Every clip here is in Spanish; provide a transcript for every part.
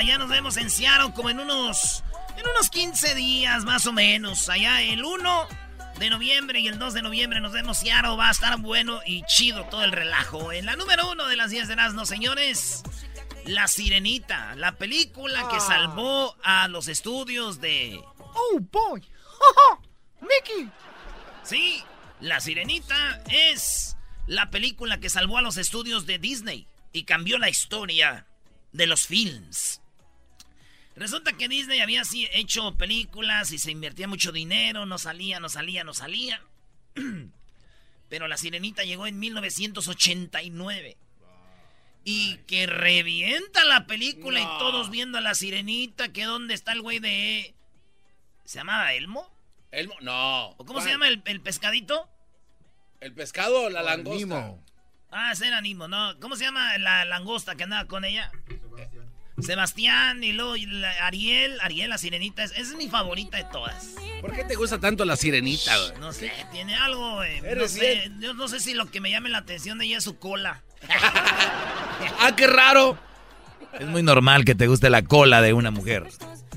Allá nos vemos en Seattle como en unos, en unos 15 días más o menos. Allá el 1 de noviembre y el 2 de noviembre nos vemos Seattle. Va a estar bueno y chido todo el relajo. En la número 1 de las 10 de Erasmo, señores. La Sirenita, la película que salvó a los estudios de... Oh boy. Mickey. Sí, La Sirenita es la película que salvó a los estudios de Disney y cambió la historia de los films. Resulta que Disney había así hecho películas y se invertía mucho dinero, no salía, no salía, no salía. Pero La Sirenita llegó en 1989. Y que revienta la película y todos viendo a La Sirenita, que dónde está el güey de... ¿Se llamaba Elmo? Elmo, no. ¿O cómo se llama el, el pescadito? ¿El pescado o la langosta? Ah, ese era Nimo, ¿no? ¿Cómo se llama la langosta que andaba con ella? Sebastián y luego y la- Ariel, Ariel la sirenita, es, es mi favorita de todas. ¿Por qué te gusta tanto la sirenita, güey? No sé, tiene algo, güey. No sé, yo no sé si lo que me llame la atención de ella es su cola. ¡Ah, qué raro! Es muy normal que te guste la cola de una mujer.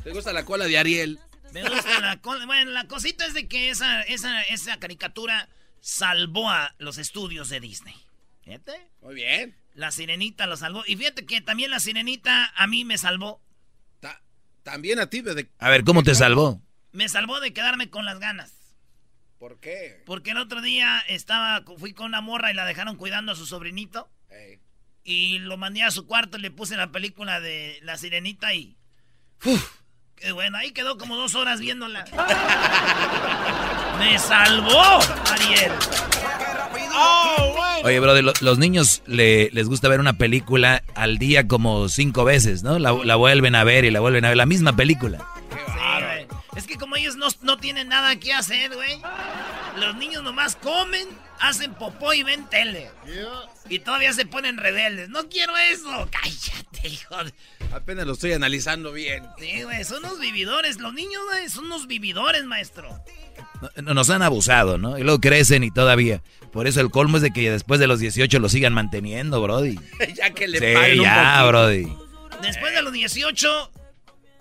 ¿Te gusta la cola de Ariel? Me gusta la cola. Bueno, la cosita es de que esa, esa, esa caricatura salvó a los estudios de Disney. Fíjate. Muy bien. La sirenita lo salvó. Y fíjate que también la sirenita a mí me salvó. Ta- también a ti, de... A ver, ¿cómo te salvó? Me salvó de quedarme con las ganas. ¿Por qué? Porque el otro día estaba, fui con una morra y la dejaron cuidando a su sobrinito. Y lo mandé a su cuarto y le puse la película de La Sirenita y... ¡Uf! ¡Qué bueno! Ahí quedó como dos horas viéndola. ¡Me salvó, Ariel! Oye, brother, lo- los niños le- les gusta ver una película al día como cinco veces, ¿no? La, la vuelven a ver y la vuelven a ver, la misma película. Sí, güey. Es que como ellos no, no tienen nada que hacer, güey. Los niños nomás comen, hacen popó y ven tele. Y todavía se ponen rebeldes. No quiero eso. Cállate, hijo. de- Apenas lo estoy analizando bien. Sí, güey, son unos vividores. Los niños, güey, son unos vividores, maestro. No- Nos han abusado, ¿no? Y luego crecen y todavía. Por eso el colmo es de que después de los 18 lo sigan manteniendo, brody. ya que le Sí, paguen un ya, poquito. brody. Después de los 18,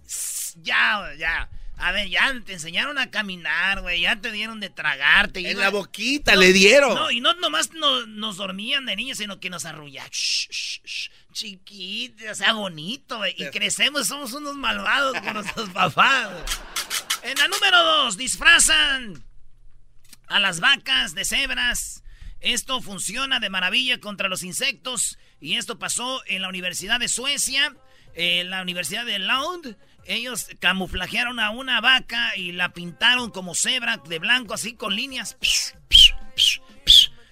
s- ya, ya. A ver, ya te enseñaron a caminar, güey. Ya te dieron de tragarte. En la boquita le dieron. No, y no nomás no- nos dormían de niños, sino que nos arrullaban. Shh, shh, shh. Chiquito, o sea, bonito, güey. Y crecemos, somos unos malvados con nuestros papás. En la número dos, disfrazan a las vacas de cebras. Esto funciona de maravilla contra los insectos. Y esto pasó en la Universidad de Suecia, en la Universidad de Lund. Ellos camuflajearon a una vaca y la pintaron como cebra de blanco, así con líneas.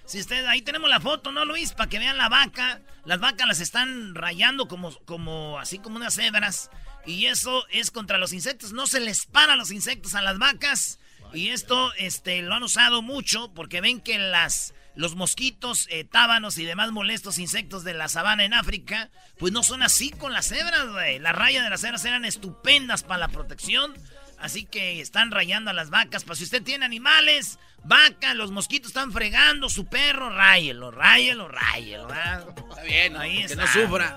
Si usted, ahí tenemos la foto, ¿no, Luis? Para que vean la vaca. Las vacas las están rayando como, como, así como unas cebras. Y eso es contra los insectos. No se les para los insectos a las vacas. Y esto este, lo han usado mucho porque ven que las, los mosquitos, eh, tábanos y demás molestos insectos de la sabana en África, pues no son así con las cebras, güey. Las rayas de las cebras eran estupendas para la protección. Así que están rayando a las vacas. Para si usted tiene animales, vaca, los mosquitos están fregando, su perro, ráyelo, ráyelo, ráyelo. ¿verdad? Está bien, Ahí que está. no sufra.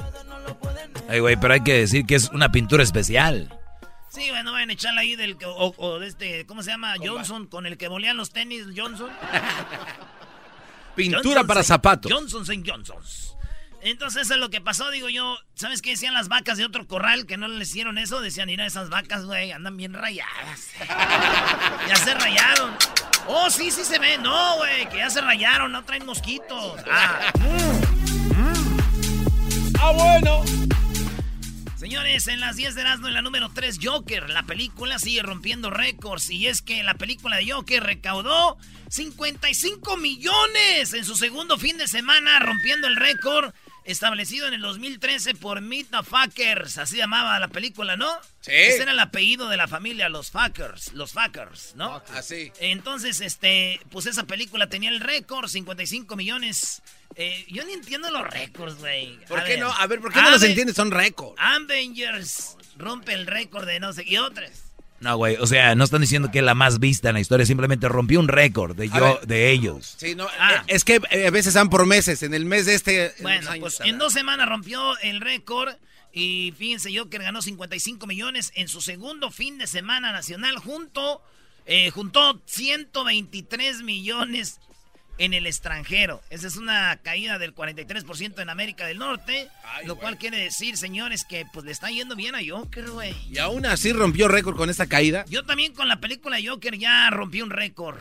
Ay, güey, pero hay que decir que es una pintura especial. Sí, bueno, vayan a echarle ahí del... que- O, o de este, ¿cómo se llama? Johnson, con el que bolean los tenis, Johnson. Pintura Johnson para zapatos. Johnson St. Johnsons. Entonces eso es lo que pasó, digo yo. ¿Sabes qué decían las vacas de otro corral que no les hicieron eso? Decían, mira, esas vacas, güey, andan bien rayadas. ya se rayaron. Oh, sí, sí se ve. No, güey, que ya se rayaron, no traen mosquitos. Ah. Ah, bueno. Señores, en las 10 de Erasmo, en la número 3, Joker. La película sigue rompiendo récords. Y es que la película de Joker recaudó 55 millones en su segundo fin de semana, rompiendo el récord establecido en el 2013 por Meet the Fuckers. Así llamaba la película, ¿no? Sí. Ese era el apellido de la familia, los Fuckers. Los Fuckers, ¿no? Así. Entonces, este, pues esa película tenía el récord, 55 millones. Eh, yo ni entiendo los récords, güey. ¿Por A qué ver. no? A ver, ¿por qué no los entiendes? Son récords. Avengers rompe el récord de no sé y otras. No, güey, o sea, no están diciendo que es la más vista en la historia, simplemente rompió un récord de yo, de ellos. Sí, no, Ah. eh, es que eh, a veces dan por meses. En el mes de este. en Bueno, pues en dos semanas rompió el récord y fíjense Joker ganó 55 millones en su segundo fin de semana nacional junto eh, juntó 123 millones en el extranjero. Esa es una caída del 43% en América del Norte, Ay, lo cual quiere decir, señores, que pues le está yendo bien a Joker, güey. Y aún así rompió récord con esta caída. Yo también con la película Joker ya rompí un récord.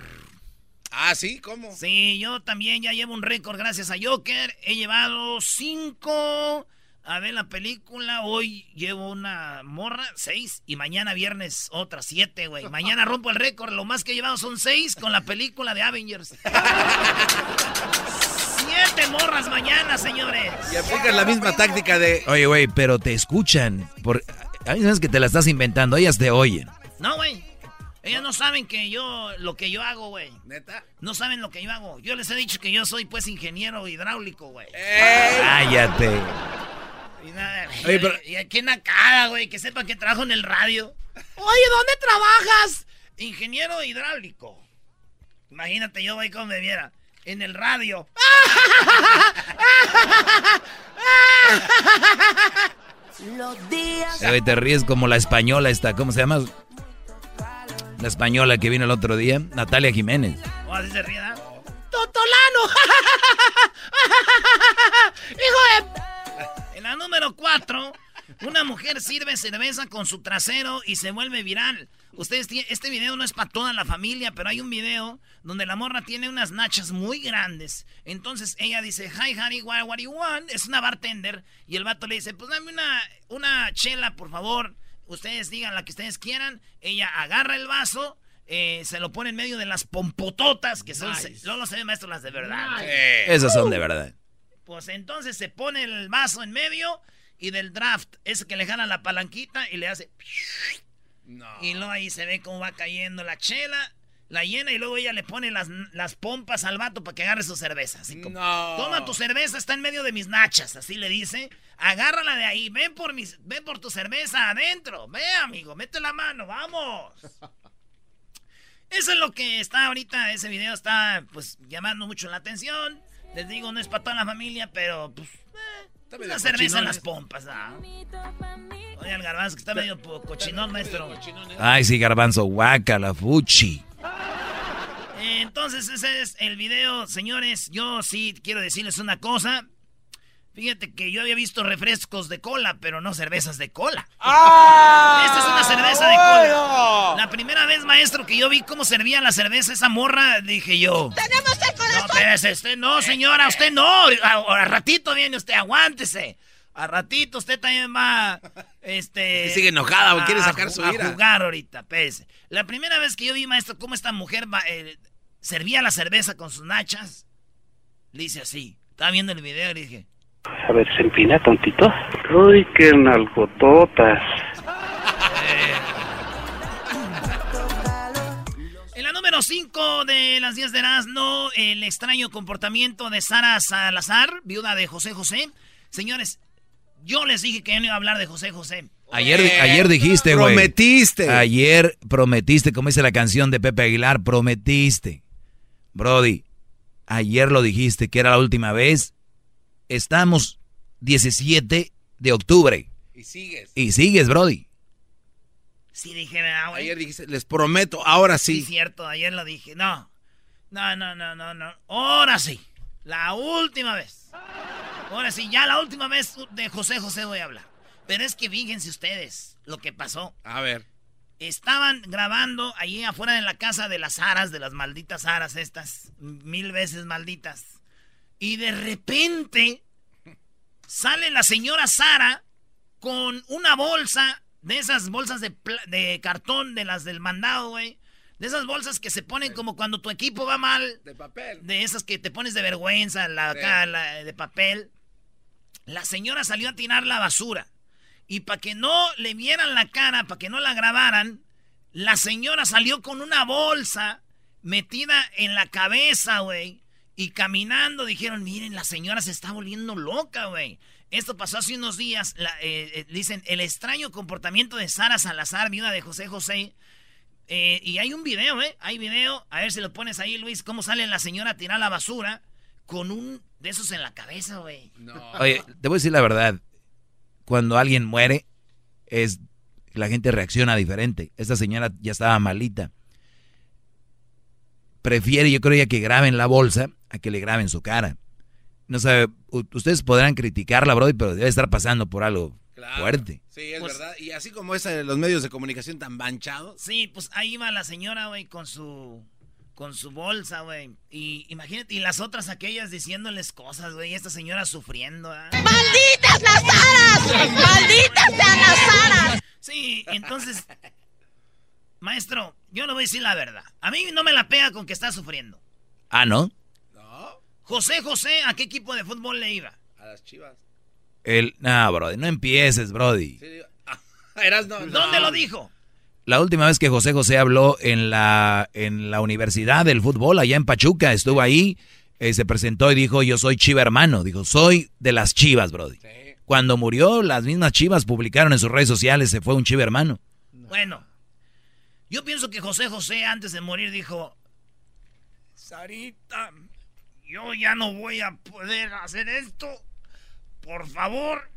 Ah, sí, ¿cómo? Sí, yo también ya llevo un récord gracias a Joker. He llevado cinco. A ver la película. Hoy llevo una morra, seis. Y mañana viernes otra, siete, güey. Mañana rompo el récord. Lo más que he llevado son seis con la película de Avengers. siete morras mañana, señores. Y aplicas la misma táctica de. Oye, güey, pero te escuchan. Por... A mí sabes que te la estás inventando, ellas te oyen. No, güey. Ellas no saben que yo, lo que yo hago, güey. ¿Neta? No saben lo que yo hago. Yo les he dicho que yo soy, pues, ingeniero hidráulico, güey. ¡Ey! Cállate. Y nada, Oye, pero- y aquí en la cara, güey, que sepa que trabajo en el radio. Oye, ¿dónde trabajas? Ingeniero hidráulico. Imagínate, yo, güey, como me viera. En el radio. Los días. Te ríes como la española esta, ¿cómo se llama? La española que vino el otro día, Natalia Jiménez. ¿O así se ríe. ¡Totolano! ¡Hijo de... En la número 4, una mujer sirve cerveza con su trasero y se vuelve viral. Ustedes este video no es para toda la familia, pero hay un video donde la morra tiene unas nachas muy grandes. Entonces ella dice, hi honey, what, what do you want? Es una bartender. Y el vato le dice, pues dame una, una chela, por favor. Ustedes digan la que ustedes quieran. Ella agarra el vaso, eh, se lo pone en medio de las pompototas, que son... Luego se maestro las de verdad. Eh, Esas son de verdad. Pues entonces se pone el vaso en medio y del draft, ese que le jala la palanquita y le hace. no. Y luego ahí se ve cómo va cayendo la chela, la llena y luego ella le pone las, las pompas al vato para que agarre su cerveza. Así como, No. toma tu cerveza, está en medio de mis nachas, así le dice. Agárrala de ahí, ven por, mis, ven por tu cerveza adentro. Ve, amigo, mete la mano, vamos. Eso es lo que está ahorita, ese video está pues llamando mucho la atención. Les digo, no es para toda la familia, pero pues... eh, una cerveza en las ¿eh? pompas, ¿ah? Oye, el garbanzo que está medio cochinón, maestro. Ay, sí, garbanzo, guácala, fuchi. Eh, Entonces, ese es el video, señores. Yo sí quiero decirles una cosa. Fíjate que yo había visto refrescos de cola, pero no cervezas de cola. Esta es una cerveza de cola. La primera vez, maestro, que yo vi cómo servía la cerveza esa morra, dije yo. ¡Tenemos el No, corazón! espérese, usted no, señora, usted no. A, a ratito viene usted, aguántese. A ratito usted también va, este... Y sigue enojada, güey, quiere sacar a su ira. A jugar ahorita, espérese. La primera vez que yo vi, maestro, cómo esta mujer va, eh, servía la cerveza con sus nachas, le hice así. Estaba viendo el video y dije... A ver, se empina tantito. Uy, qué nalgototas. En la número 5 de las 10 de no el extraño comportamiento de Sara Salazar, viuda de José José. Señores, yo les dije que no iba a hablar de José José. Ayer, ayer dijiste, güey. Prometiste. Ayer prometiste, como dice la canción de Pepe Aguilar, prometiste. Brody, ayer lo dijiste que era la última vez. Estamos 17 de octubre. Y sigues. Y sigues, Brody. Sí, dije, ah, güey. Ayer dijiste, les prometo, ahora sí. Sí, cierto, ayer lo dije. No, no, no, no, no, no. Ahora sí. La última vez. Ahora sí, ya la última vez de José José voy a hablar. Pero es que fíjense ustedes lo que pasó. A ver. Estaban grabando allí afuera de la casa de las aras, de las malditas aras estas, mil veces malditas. Y de repente sale la señora Sara con una bolsa de esas bolsas de, de cartón, de las del mandado, güey. De esas bolsas que se ponen como cuando tu equipo va mal. De papel. De esas que te pones de vergüenza, la, acá, la de papel. La señora salió a tirar la basura. Y para que no le vieran la cara, para que no la grabaran, la señora salió con una bolsa metida en la cabeza, güey. Y caminando dijeron, miren, la señora se está volviendo loca, güey. Esto pasó hace unos días. Eh, eh, dicen, el extraño comportamiento de Sara Salazar, viuda de José José. Eh, y hay un video, ¿eh? Hay video. A ver si lo pones ahí, Luis. Cómo sale la señora a tirar la basura con un de esos en la cabeza, güey. Oye, te voy a decir la verdad. Cuando alguien muere, es la gente reacciona diferente. Esta señora ya estaba malita. Prefiere, yo creo ya que graben la bolsa a que le graben su cara. No sé, ustedes podrán criticarla, Brody, pero debe estar pasando por algo fuerte. Sí, es pues verdad. Y así como es los medios de comunicación tan manchados. Sí, pues ahí va la señora, güey, con su con su bolsa, güey. Y imagínate, y las otras aquellas diciéndoles cosas, güey, y esta señora sufriendo. ¡Malditas las aras! ¡Malditas sean las aras! Sí, entonces, maestro, yo no voy a decir la verdad. A mí no me la pega con que está sufriendo. Ah, ¿no? No. José José, ¿a qué equipo de fútbol le iba? A las chivas. El, no, Brody, no empieces, Brody. Sí, ¿Dónde lo dijo? La última vez que José José habló en la, en la Universidad del Fútbol, allá en Pachuca, estuvo ahí, eh, se presentó y dijo, yo soy chiva hermano. Dijo, soy de las chivas, Brody. Cuando murió, las mismas chivas publicaron en sus redes sociales, se fue un chiva hermano. Bueno, yo pienso que José José antes de morir dijo, Sarita, yo ya no voy a poder hacer esto. Por favor,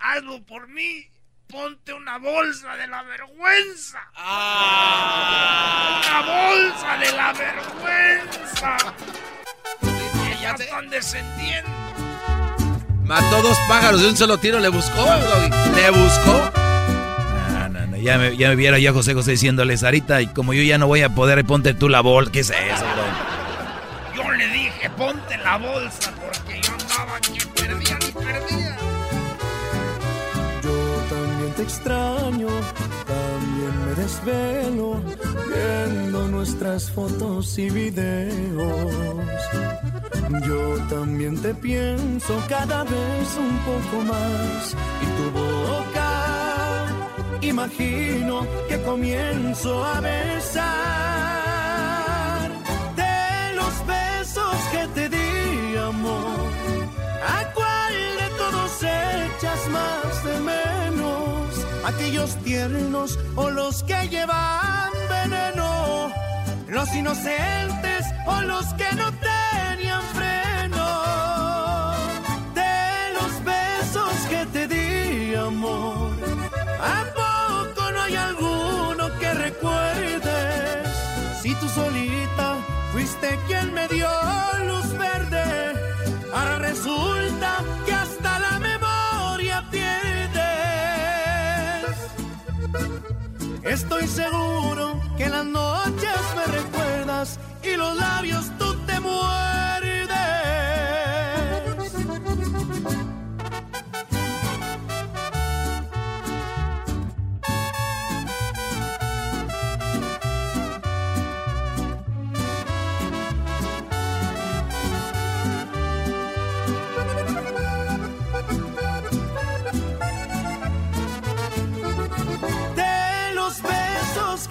hazlo por mí ponte una bolsa de la vergüenza. Ah. Una bolsa de la vergüenza. ya están descendiendo. Mató dos pájaros de un solo tiro, le buscó, le buscó. No, no, no, ya me, ya me viera ya José José diciéndole, Sarita, y como yo ya no voy a poder, ponte tú la bolsa. ¿Qué es eso, bro? Yo dije, ponte la bolsa, porque yo andaba que perdía ni perdía te extraño, también me desvelo viendo nuestras fotos y videos. Yo también te pienso cada vez un poco más y tu boca imagino que comienzo a besar de los besos que te di amor. ¿A cuál de todos echas más de menos? aquellos tiernos o los que llevan veneno, los inocentes o los que no tenían freno. De los besos que te di, amor, ¿a poco no hay alguno que recuerdes? Si tú solita fuiste quien me dio luz verde, ahora resulta que hasta la memoria pierde. Estoy seguro que las noches me recuerdas y los labios tú te muerdes.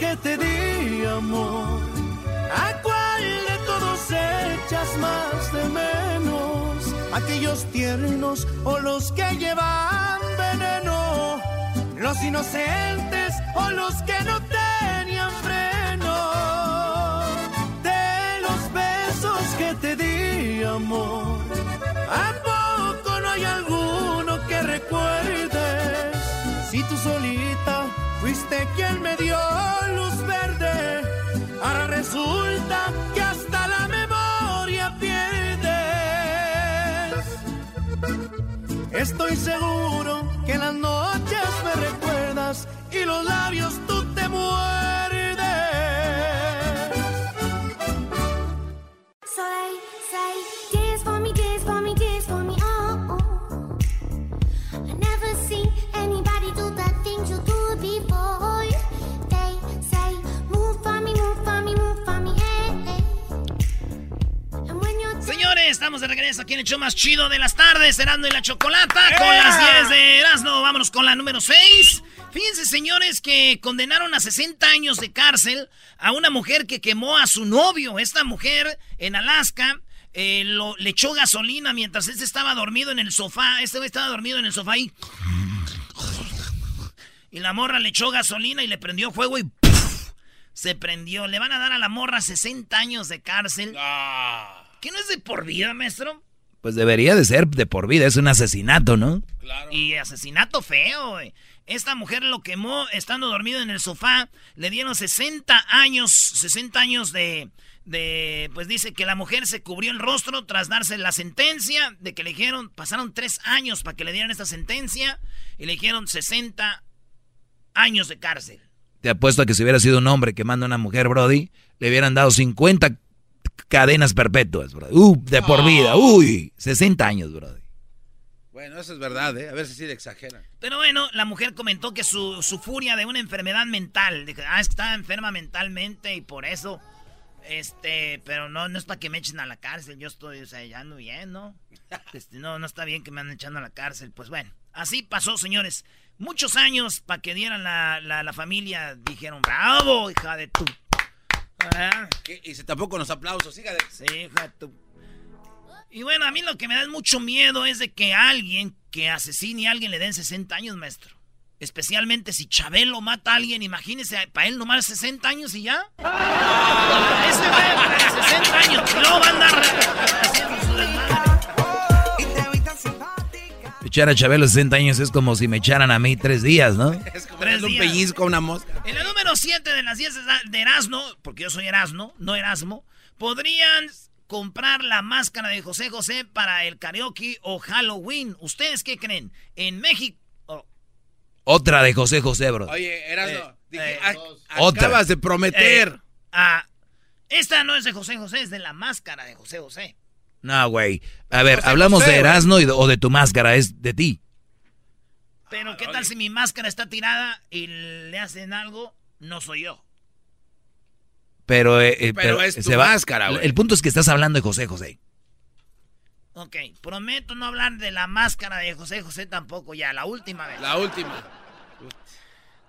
Que te di amor. echas más de menos, aquellos tiernos o los que llevan veneno, los inocentes o los que no tenían freno, de los besos que te di amor, ¿a poco no hay alguno que recuerdes? Si tú solita fuiste quien me dio luz verde, ahora resulta que hasta la memoria pierdes. Estoy seguro que las noches me recuerdas y los labios tú te muerdes. Estamos de regreso aquí en el show más chido de las tardes, Erasmo y la Chocolata, con las 10 de Erasmo. Vámonos con la número 6. Fíjense, señores, que condenaron a 60 años de cárcel a una mujer que quemó a su novio. Esta mujer en Alaska eh, lo, le echó gasolina mientras este estaba dormido en el sofá. Este güey estaba dormido en el sofá ahí. Y la morra le echó gasolina y le prendió fuego y se prendió. Le van a dar a la morra 60 años de cárcel. ¿Qué no es de por vida, maestro? Pues debería de ser de por vida, es un asesinato, ¿no? Y asesinato feo, güey. Esta mujer lo quemó estando dormido en el sofá. Le dieron 60 años, 60 años de, de... Pues dice que la mujer se cubrió el rostro tras darse la sentencia. De que le dijeron, pasaron tres años para que le dieran esta sentencia. Y le dijeron 60 años de cárcel. Te apuesto a que si hubiera sido un hombre quemando a una mujer, Brody, le hubieran dado 50 cadenas perpetuas, Brody. Uh, de por vida. Uy, 60 años, Brody. Bueno, eso es verdad, ¿eh? A ver si sí le exageran. Pero bueno, la mujer comentó que su, su furia de una enfermedad mental. Dijo, ah, es que estaba enferma mentalmente y por eso. Este, pero no, no es para que me echen a la cárcel. Yo estoy, o sea, ya ando bien, ¿no? Este, no, no está bien que me anden echando a la cárcel. Pues bueno, así pasó, señores. Muchos años para que dieran la, la, la familia. Dijeron, bravo, hija de tu. Ah. Y se tapó con los aplausos, hija de... Sí, tu. Y bueno, a mí lo que me da mucho miedo es de que alguien que asesine a alguien le den 60 años, maestro. Especialmente si Chabelo mata a alguien, imagínese, para él nomás 60 años y ya. Ese güey, 60 años, y luego va a andar Echar a Chabelo 60 años es como si me echaran a mí tres días, ¿no? Es como Tres darle un días. pellizco una mosca. En la número 7 de las 10 de Erasmo, porque yo soy Erasmo, no Erasmo, podrían comprar la máscara de José José para el karaoke o Halloween. ¿Ustedes qué creen? En México... oh, Otra de José José, bro. Oye, Erasmo, Eh, dije, eh, acabas de prometer. eh, ah, esta no es de José José, es de la máscara de José José. No, güey. A ver, hablamos de. Erasmo y de- o de tu máscara, es de ti. Pero ¿qué tal si mi máscara está tirada y le hacen algo? No soy yo. Pero, eh, eh, Pero es tu se va- máscara, güey. El punto es que estás hablando de José José. Ok, prometo no hablar de la máscara de José José tampoco ya, la última vez. La última.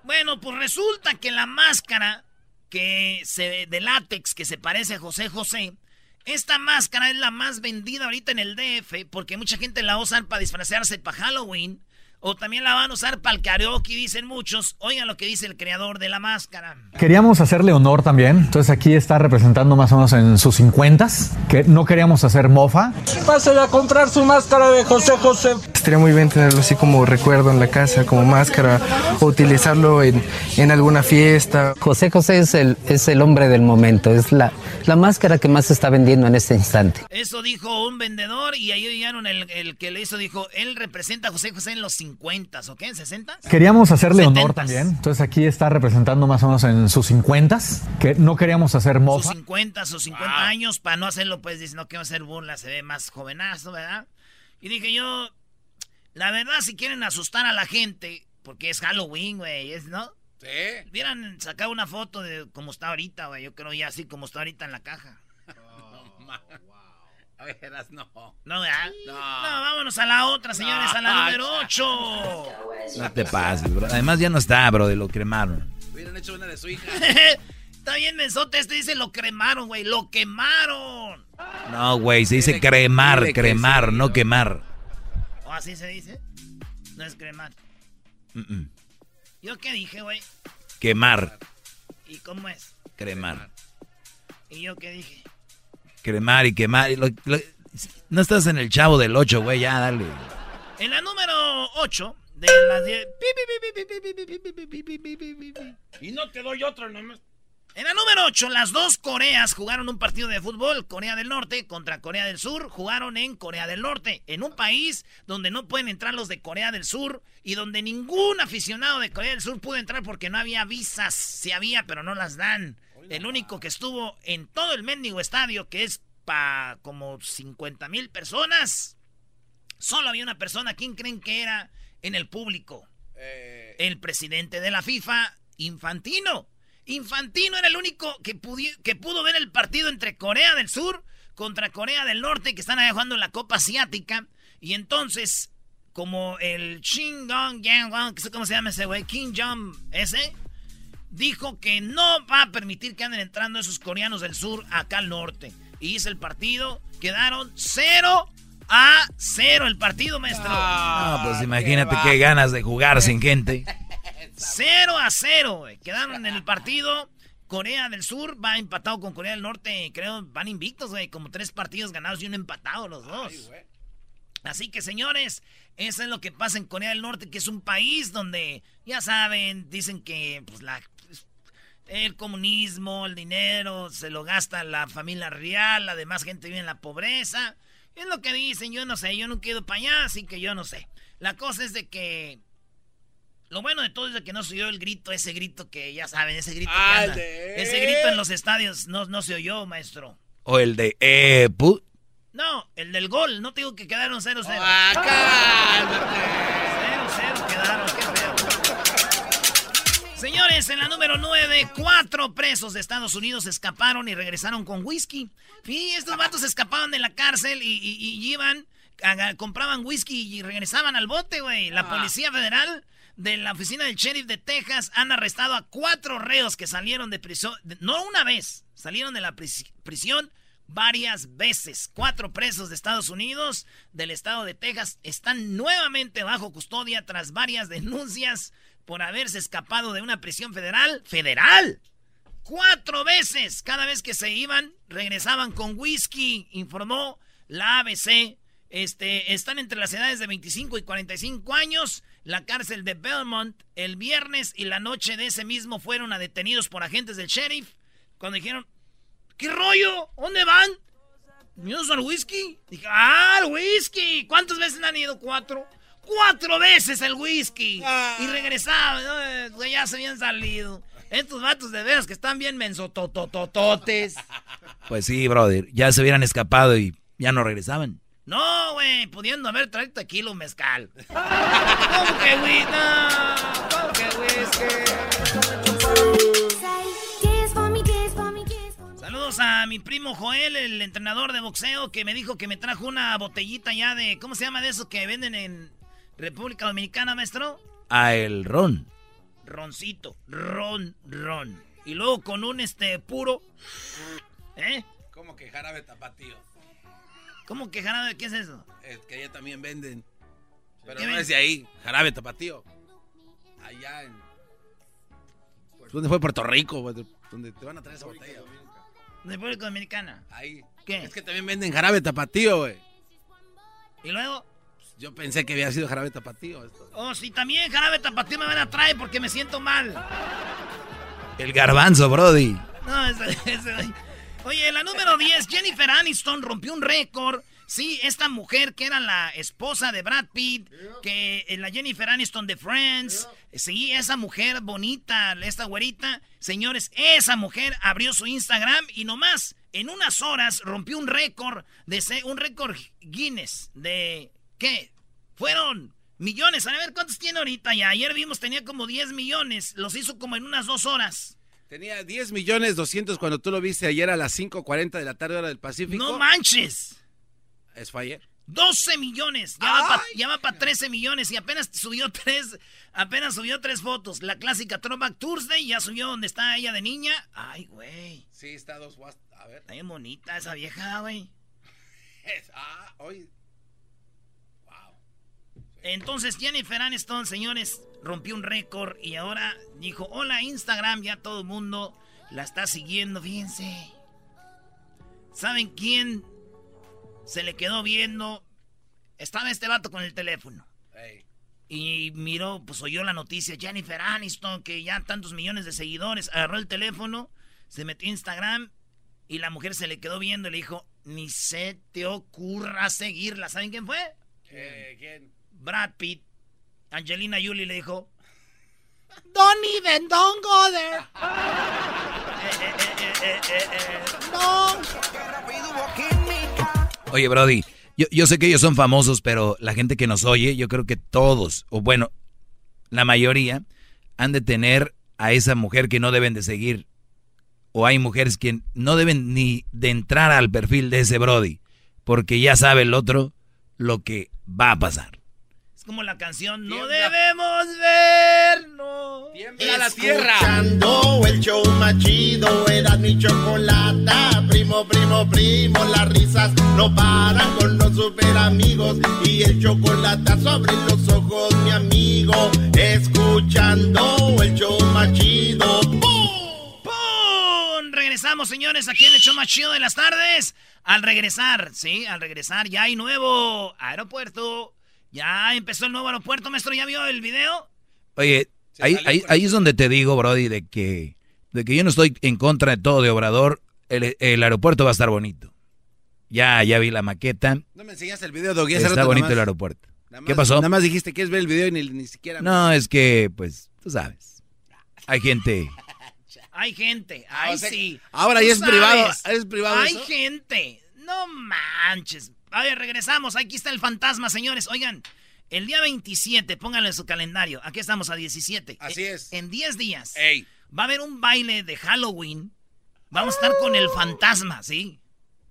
Bueno, pues resulta que la máscara que se, de látex que se parece a José José, esta máscara es la más vendida ahorita en el DF porque mucha gente la usa para disfrazarse para Halloween o también la van a usar para el karaoke, dicen muchos. Oigan lo que dice el creador de la máscara. Queríamos hacerle honor también, entonces aquí está representando más o menos en sus 50 que no queríamos hacer mofa. Pásale a comprar su máscara de José José. Estaría muy bien tenerlo así como recuerdo en la casa, como máscara, o utilizarlo en, en alguna fiesta. José José es el, es el hombre del momento, es la, la máscara que más se está vendiendo en este instante. Eso dijo un vendedor y ahí oyeron el, el que le hizo, dijo, él representa a José José en los 50, ¿o qué? ¿En 60? Queríamos hacerle honor 70s. también, entonces aquí está representando más o menos en sus 50 que no queríamos hacer sus mofa. 50, sus 50 años, para no hacerlo, pues, dice, no quiero hacer burla, se ve más jovenazo, ¿verdad? Y dije yo, la verdad, si quieren asustar a la gente, porque es Halloween, güey, es, ¿no? Sí. Hubieran sacado una foto de cómo está ahorita, güey, yo creo ya así como está ahorita en la caja. A ver, Erasmo. ¿No, verdad? No. A la otra, señores, a la No, número 8. No te pases, bro. Además ya no está, bro, de lo cremaron. Hubieran hecho una de su hija. Está bien, mensote, este dice lo cremaron, güey, lo quemaron. No, güey, se dice cremar, que cremar, no quemar. ¿O así se dice? No es cremar. ¿Yo qué dije, güey? Quemar, ¿Y cómo es? cremar. ¿Y yo qué dije? Cremar y quemar. y lo- lo- no estás en el chavo del 8, güey, ya, dale. En la número 8 de las 10. Y no te doy otro nomás. En la número 8, las dos Coreas jugaron un partido de fútbol. Corea del Norte contra Corea del Sur. Jugaron en Corea del Norte. En un país donde no pueden entrar los de Corea del Sur. Y donde ningún aficionado de Corea del Sur pudo entrar porque no había visas. Sí había, pero no las dan. El único que estuvo en todo el mendigo estadio, que es para como 50 mil personas. Solo había una persona. ¿Quién creen que era en el público? El presidente de la FIFA, Infantino. Infantino era el único que, que pudo ver el partido entre Corea del Sur contra Corea del Norte, que están allá jugando la Copa Asiática. Y entonces, como el Shin Gong Yang cómo se llama ese güey, Kim Jong ese, dijo que no va a permitir que anden entrando esos coreanos del sur acá al norte. Y hizo el partido, quedaron 0 a 0 el partido, maestro. No, pues imagínate qué ganas de jugar sin gente. 0 a 0, güey. Quedaron en el partido. Corea del Sur va empatado con Corea del Norte. Creo van invictos, güey. Como tres partidos ganados y uno empatado los dos. Así que, señores, eso es lo que pasa en Corea del Norte, que es un país donde, ya saben, dicen que pues, la, el comunismo, el dinero, se lo gasta la familia real, la demás gente vive en la pobreza. Es lo que dicen, yo no sé, yo no quedo para allá, así que yo no sé. La cosa es de que lo bueno de todo es de que no se oyó el grito, ese grito que ya saben, ese grito que Ah, el anda. de- Ese grito en los estadios no, no se oyó, maestro. O el de, eh, pu- No, el del gol, no te digo que quedaron 0-0. Ah, 0-0 quedaron, qué feo. Señores, en la número 9, cuatro presos de Estados Unidos escaparon y regresaron con whisky. Sí, estos vatos escapaban de la cárcel y, y- y iban, compraban whisky y regresaban al bote, güey. La Policía Federal de la oficina del sheriff de Texas han arrestado a cuatro reos que salieron de prisión, no una vez, salieron de la pris- prisión varias veces. Cuatro presos de Estados Unidos, del estado de Texas, están nuevamente bajo custodia tras varias denuncias por haberse escapado de una prisión federal. ¡Federal! Cuatro veces. Cada vez que se iban, regresaban con whisky, informó la ABC. Este, están entre las edades de 25 y 45 años. La cárcel de Belmont el viernes y la noche de ese mismo fueron detenidos por agentes del sheriff. Cuando dijeron, ¿qué rollo? ¿Dónde van? ¿Bienvenidos al whisky? Dije, ¡ah, el whisky! ¿Cuántas veces han ido? Cuatro. ¡Cuatro veces el whisky! Y regresaban, ya se habían salido. Estos vatos de veras que están bien mensototototes. pues sí, brother, ya se hubieran escapado y ya no regresaban. No, güey, pudiendo haber traído tequila o mezcal. ¿Cómo que whisky? No, ¿cómo que whisky? Saludos a mi primo Joel, el entrenador de boxeo, que me dijo que me trajo una botellita ya de. ¿Cómo se llama de esos que venden en República Dominicana, maestro? A el ron. Roncito. Ron, ron. Y luego con un este puro. ¿Eh? Como que jarabe tapatío. ¿Cómo que jarabe? ¿Qué es eso? Es que allá también venden. Pero ¿Qué no ven? es de ahí. Jarabe tapatío. Allá en. ¿Dónde fue Puerto Rico? Donde te van a traer esa botella. República Dominicana. Ahí. ¿Qué? Es que también venden jarabe tapatío, güey. ¿Y luego? Yo pensé que había sido jarabe tapatío. Esto. Oh, si también jarabe tapatío me van a traer porque me siento mal. El garbanzo, Brody. No, ese, ese- Oye, la número 10, Jennifer Aniston rompió un récord. Sí, esta mujer que era la esposa de Brad Pitt, que eh, la Jennifer Aniston de Friends, sí, esa mujer bonita, esta güerita, señores, esa mujer abrió su Instagram y nomás en unas horas rompió un récord de un récord Guinness de ¿qué? Fueron millones, a ver cuántos tiene ahorita ya. Ayer vimos tenía como 10 millones, los hizo como en unas dos horas. Tenía 10 millones 200 cuando tú lo viste ayer a las 5.40 de la tarde hora del Pacífico. No manches. ¿Es fue ayer? 12 millones. Ya va para 13 millones y apenas subió tres, apenas subió tres fotos. La clásica Throwback Thursday ya subió donde está ella de niña. Ay, güey. Sí, está dos A ver. Está bien bonita esa vieja, güey. Es- ah, hoy. Entonces Jennifer Aniston, señores, rompió un récord y ahora dijo, hola Instagram, ya todo el mundo la está siguiendo, fíjense. ¿Saben quién se le quedó viendo? Estaba este vato con el teléfono. Y miró, pues oyó la noticia, Jennifer Aniston, que ya tantos millones de seguidores, agarró el teléfono, se metió a Instagram y la mujer se le quedó viendo y le dijo, ni se te ocurra seguirla. ¿Saben quién fue? ¿Quién? Brad Pitt. Angelina Jolie le dijo, Don't even, don't go there. Eh, eh, eh, eh, eh, no. Oye, Brody, yo, yo sé que ellos son famosos, pero la gente que nos oye, yo creo que todos, o bueno, la mayoría, han de tener a esa mujer que no deben de seguir. O hay mujeres que no deben ni de entrar al perfil de ese Brody, porque ya sabe el otro lo que va a pasar. Es como la canción, no debemos vernos. Tiembla la tierra. Escuchando el show más chido, era mi chocolata. Primo, primo, primo, las risas no paran con los super amigos. Y el chocolate sobre los ojos, mi amigo. Escuchando el show más chido. ¡Pum! Regresamos, señores, aquí en el show más chido de las tardes. Al regresar, sí, al regresar, ya hay nuevo aeropuerto. Ya empezó el nuevo aeropuerto, maestro. ¿Ya vio el video? Oye, ahí, ahí, ahí es donde te digo, Brody, de que, de que yo no estoy en contra de todo de Obrador. El, el aeropuerto va a estar bonito. Ya, ya vi la maqueta. No me enseñaste el video, Doggy. hace Está bonito nomás. el aeropuerto. Nada ¿Qué pasó? Nada más dijiste que es ver el video y ni, ni siquiera. No, es que, pues, tú sabes. Hay gente. Hay gente, ay o sea, sí. ahora ya es privado, sabes. es privado Hay eso. gente, no manches. A ver, regresamos, aquí está el fantasma, señores. Oigan, el día 27, pónganlo en su calendario. Aquí estamos a 17. Así Eh, es. En 10 días. Ey. Va a haber un baile de Halloween. Vamos a estar con el fantasma, ¿sí?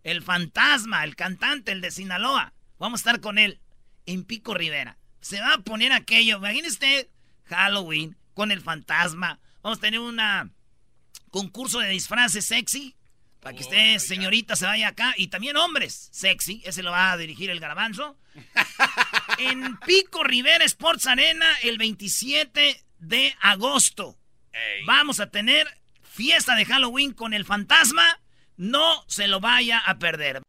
El fantasma, el cantante, el de Sinaloa. Vamos a estar con él en Pico Rivera. Se va a poner aquello. Imagínese Halloween con el fantasma. Vamos a tener una concurso de disfraces sexy. Para que usted, señorita, se vaya acá. Y también hombres sexy. Ese lo va a dirigir el garbanzo. en Pico Rivera Sports Arena el 27 de agosto. Vamos a tener fiesta de Halloween con el fantasma. No se lo vaya a perder.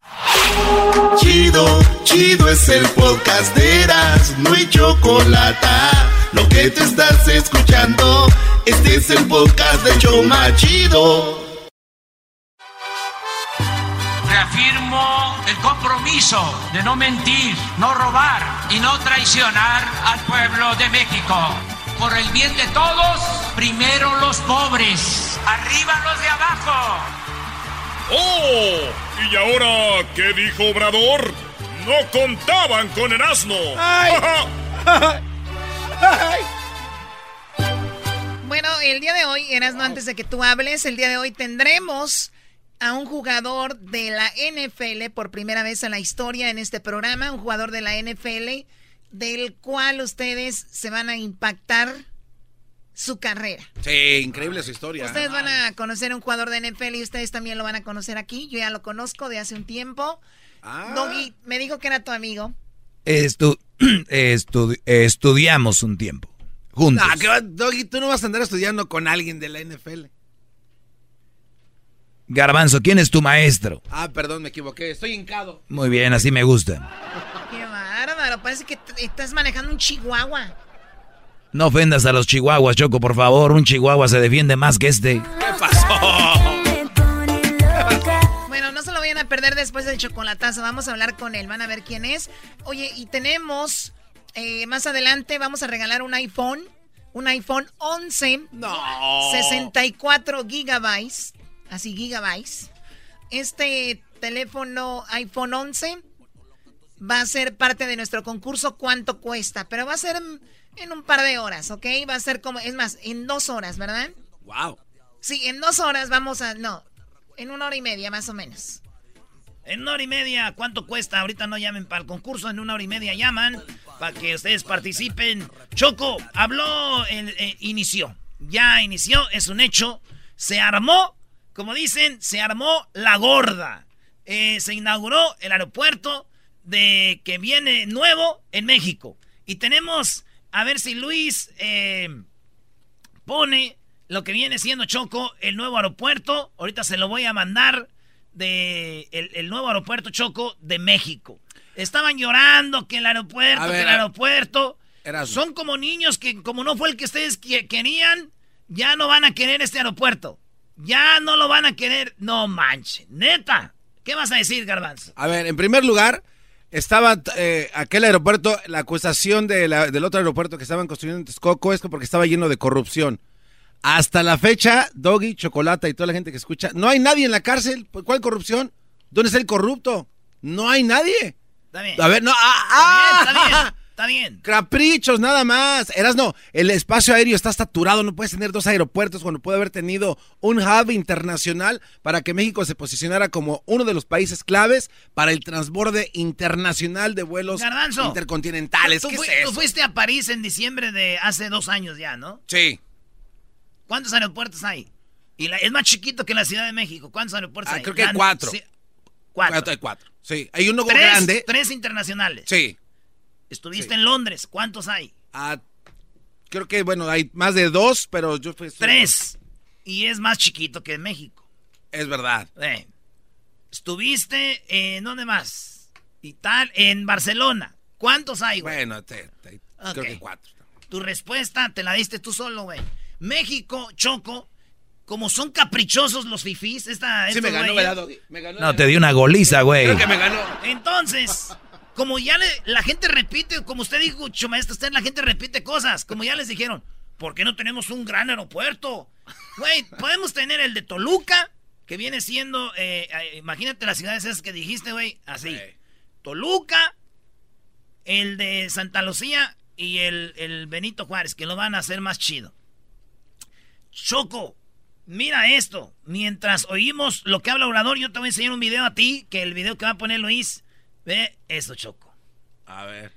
Chido, chido es el podcast de Eras, no hay chocolate. Lo que te estás escuchando, este es el podcast de Choma Chido. Reafirmo el compromiso de no mentir, no robar y no traicionar al pueblo de México. Por el bien de todos, primero los pobres, arriba los de abajo. ¡Oh! ¿Y ahora qué dijo Obrador? No contaban con el asno. Bueno, el día de hoy, Erasno, antes de que tú hables, el día de hoy tendremos a un jugador de la NFL por primera vez en la historia en este programa, un jugador de la NFL del cual ustedes se van a impactar su carrera. Sí, increíble su historia. Ustedes van a conocer a un jugador de NFL y ustedes también lo van a conocer aquí. Yo ya lo conozco de hace un tiempo. Ah. Doggy me dijo que era tu amigo. Estu- estu- estudiamos un tiempo. Juntos. No, ¿qué va- Doggy, tú no vas a andar estudiando con alguien de la NFL. Garbanzo, ¿quién es tu maestro? Ah, perdón, me equivoqué. Estoy hincado. Muy bien, así me gusta. Qué bárbaro, parece que estás manejando un chihuahua. No ofendas a los chihuahuas, Choco, por favor. Un chihuahua se defiende más que este. ¿Qué pasó? Bueno, no se lo vayan a perder después del chocolatazo. Vamos a hablar con él, van a ver quién es. Oye, y tenemos eh, más adelante, vamos a regalar un iPhone. Un iPhone 11. No. 64 gigabytes. Así, gigabytes. Este teléfono iPhone 11 va a ser parte de nuestro concurso ¿Cuánto cuesta? Pero va a ser en, en un par de horas, ¿ok? Va a ser como, es más, en dos horas, ¿verdad? Wow. Sí, en dos horas vamos a, no, en una hora y media más o menos. En una hora y media, ¿cuánto cuesta? Ahorita no llamen para el concurso, en una hora y media llaman para que ustedes participen. Choco, habló, eh, inició. Ya inició, es un hecho. Se armó, como dicen, se armó la gorda. Eh, se inauguró el aeropuerto de que viene nuevo en México. Y tenemos, a ver si Luis eh, pone lo que viene siendo Choco, el nuevo aeropuerto. Ahorita se lo voy a mandar de el, nuevo aeropuerto Choco de México. Estaban llorando que el aeropuerto, que el aeropuerto. Son como niños que como no fue el que ustedes querían, ya no van a querer este aeropuerto. Ya no lo van a querer. No manche, neta. ¿Qué vas a decir, Garbanzo? A ver, en primer lugar, estaba eh, aquel aeropuerto, la acusación de del otro aeropuerto que estaban construyendo en Texcoco es porque estaba lleno de corrupción. Hasta la fecha, Doggy, Chocolata y toda la gente que escucha, no hay nadie en la cárcel. ¿Cuál corrupción? ¿Dónde está el corrupto? No hay nadie. Está bien. A ver, no. ¡Ah! ah está bien, está bien. Está bien. Caprichos, nada más. Eras no, el espacio aéreo está saturado. No puedes tener dos aeropuertos cuando puede haber tenido un hub internacional para que México se posicionara como uno de los países claves para el transborde internacional de vuelos intercontinentales. Tú, tú fuiste a París en diciembre de hace dos años ya, ¿no? Sí. ¿Cuántos aeropuertos hay? Y es más chiquito que la Ciudad de México. ¿Cuántos aeropuertos ah, hay? Creo que hay cuatro. cuatro. Hay cuatro. Sí, hay uno grande. Tres internacionales. Sí. Estuviste en Londres. ¿Cuántos hay? Ah, creo que, bueno, hay más de dos, pero yo fui... Tres. Y es más chiquito que México. Es verdad. Eh. Estuviste en... ¿Dónde más? Y tal, en Barcelona. ¿Cuántos hay, güey? Bueno, creo que cuatro. Tu respuesta te la diste tú solo, güey. México, Choco, como son caprichosos los fifís, esta... Sí, me ganó, me ganó, No, te di una goliza, güey. Creo que me ganó. Entonces, como ya le, la gente repite, como usted dijo, maestro, usted, la gente repite cosas, como ya les dijeron, ¿por qué no tenemos un gran aeropuerto? Güey, podemos tener el de Toluca, que viene siendo, eh, eh, imagínate las ciudades esas que dijiste, güey, así. Toluca, el de Santa Lucía y el, el Benito Juárez, que lo van a hacer más chido. Choco, mira esto. Mientras oímos lo que habla Obrador, yo te voy a enseñar un video a ti, que el video que va a poner Luis. Ve eso, Choco. A ver.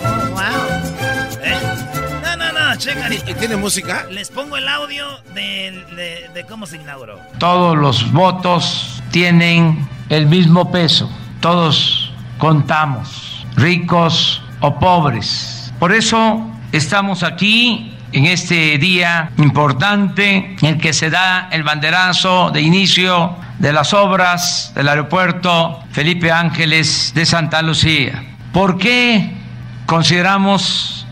Oh, wow. ¿Eh? No, no, no, checa. ¿Y tiene música? Les pongo el audio de, de cómo se inauguró. Todos los votos tienen el mismo peso. Todos contamos, ricos o pobres. Por eso estamos aquí en este día importante en el que se da el banderazo de inicio de las obras del aeropuerto Felipe Ángeles de Santa Lucía. ¿Por qué consideramos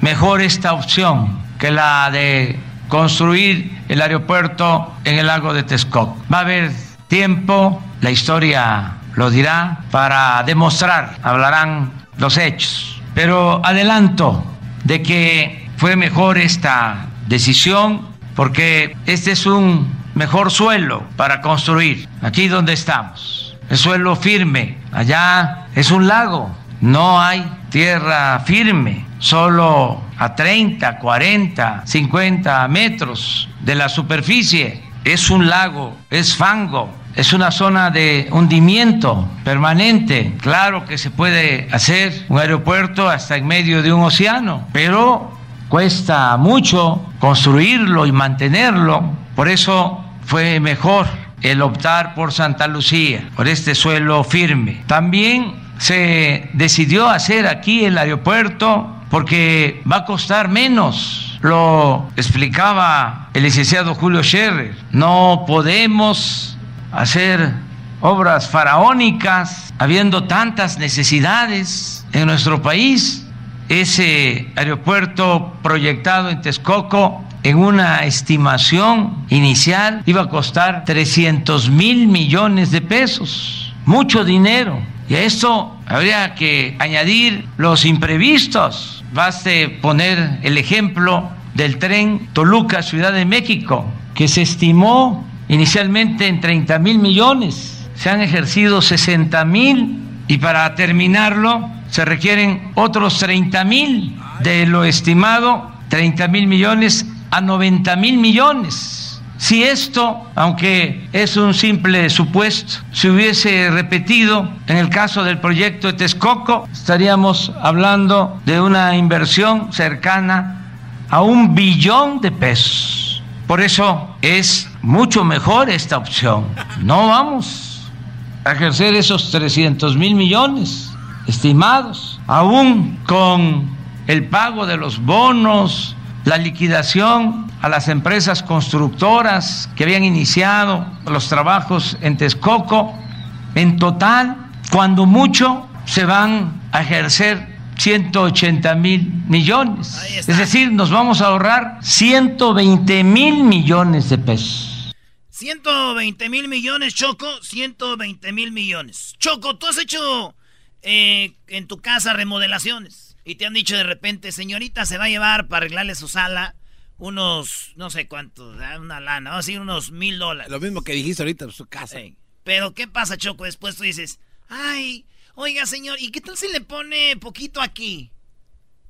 mejor esta opción que la de construir el aeropuerto en el lago de Texcoco? Va a haber tiempo, la historia lo dirá, para demostrar, hablarán los hechos. Pero adelanto de que fue mejor esta decisión porque este es un mejor suelo para construir, aquí donde estamos. El suelo firme, allá es un lago, no hay tierra firme, solo a 30, 40, 50 metros de la superficie. Es un lago, es fango, es una zona de hundimiento permanente. Claro que se puede hacer un aeropuerto hasta en medio de un océano, pero cuesta mucho construirlo y mantenerlo, por eso fue mejor el optar por Santa Lucía, por este suelo firme. También se decidió hacer aquí el aeropuerto porque va a costar menos. Lo explicaba el licenciado Julio Scherrer. No podemos hacer obras faraónicas habiendo tantas necesidades en nuestro país ese aeropuerto proyectado en Texcoco en una estimación inicial iba a costar 300 mil millones de pesos, mucho dinero. Y a esto habría que añadir los imprevistos. Baste poner el ejemplo del tren Toluca Ciudad de México, que se estimó inicialmente en 30 mil millones. Se han ejercido 60 mil y para terminarlo se requieren otros 30 mil de lo estimado, 30 mil millones a 90 mil millones. Si esto, aunque es un simple supuesto, se hubiese repetido en el caso del proyecto de Texcoco, estaríamos hablando de una inversión cercana a un billón de pesos. Por eso es mucho mejor esta opción. No vamos a ejercer esos 300 mil millones estimados, aún con el pago de los bonos, la liquidación a las empresas constructoras que habían iniciado los trabajos en Texcoco. En total, cuando mucho, se van a ejercer 180 mil millones. Es decir, nos vamos a ahorrar 120 mil millones de pesos. 120 mil millones, Choco. 120 mil millones. Choco, tú has hecho eh, en tu casa remodelaciones. Y te han dicho de repente, señorita, se va a llevar para arreglarle su sala unos, no sé cuánto, una lana, vamos a decir unos mil dólares. Lo mismo que dijiste ahorita, su casa. Pero ¿qué pasa, Choco? Después tú dices, ay, oiga, señor, ¿y qué tal si le pone poquito aquí?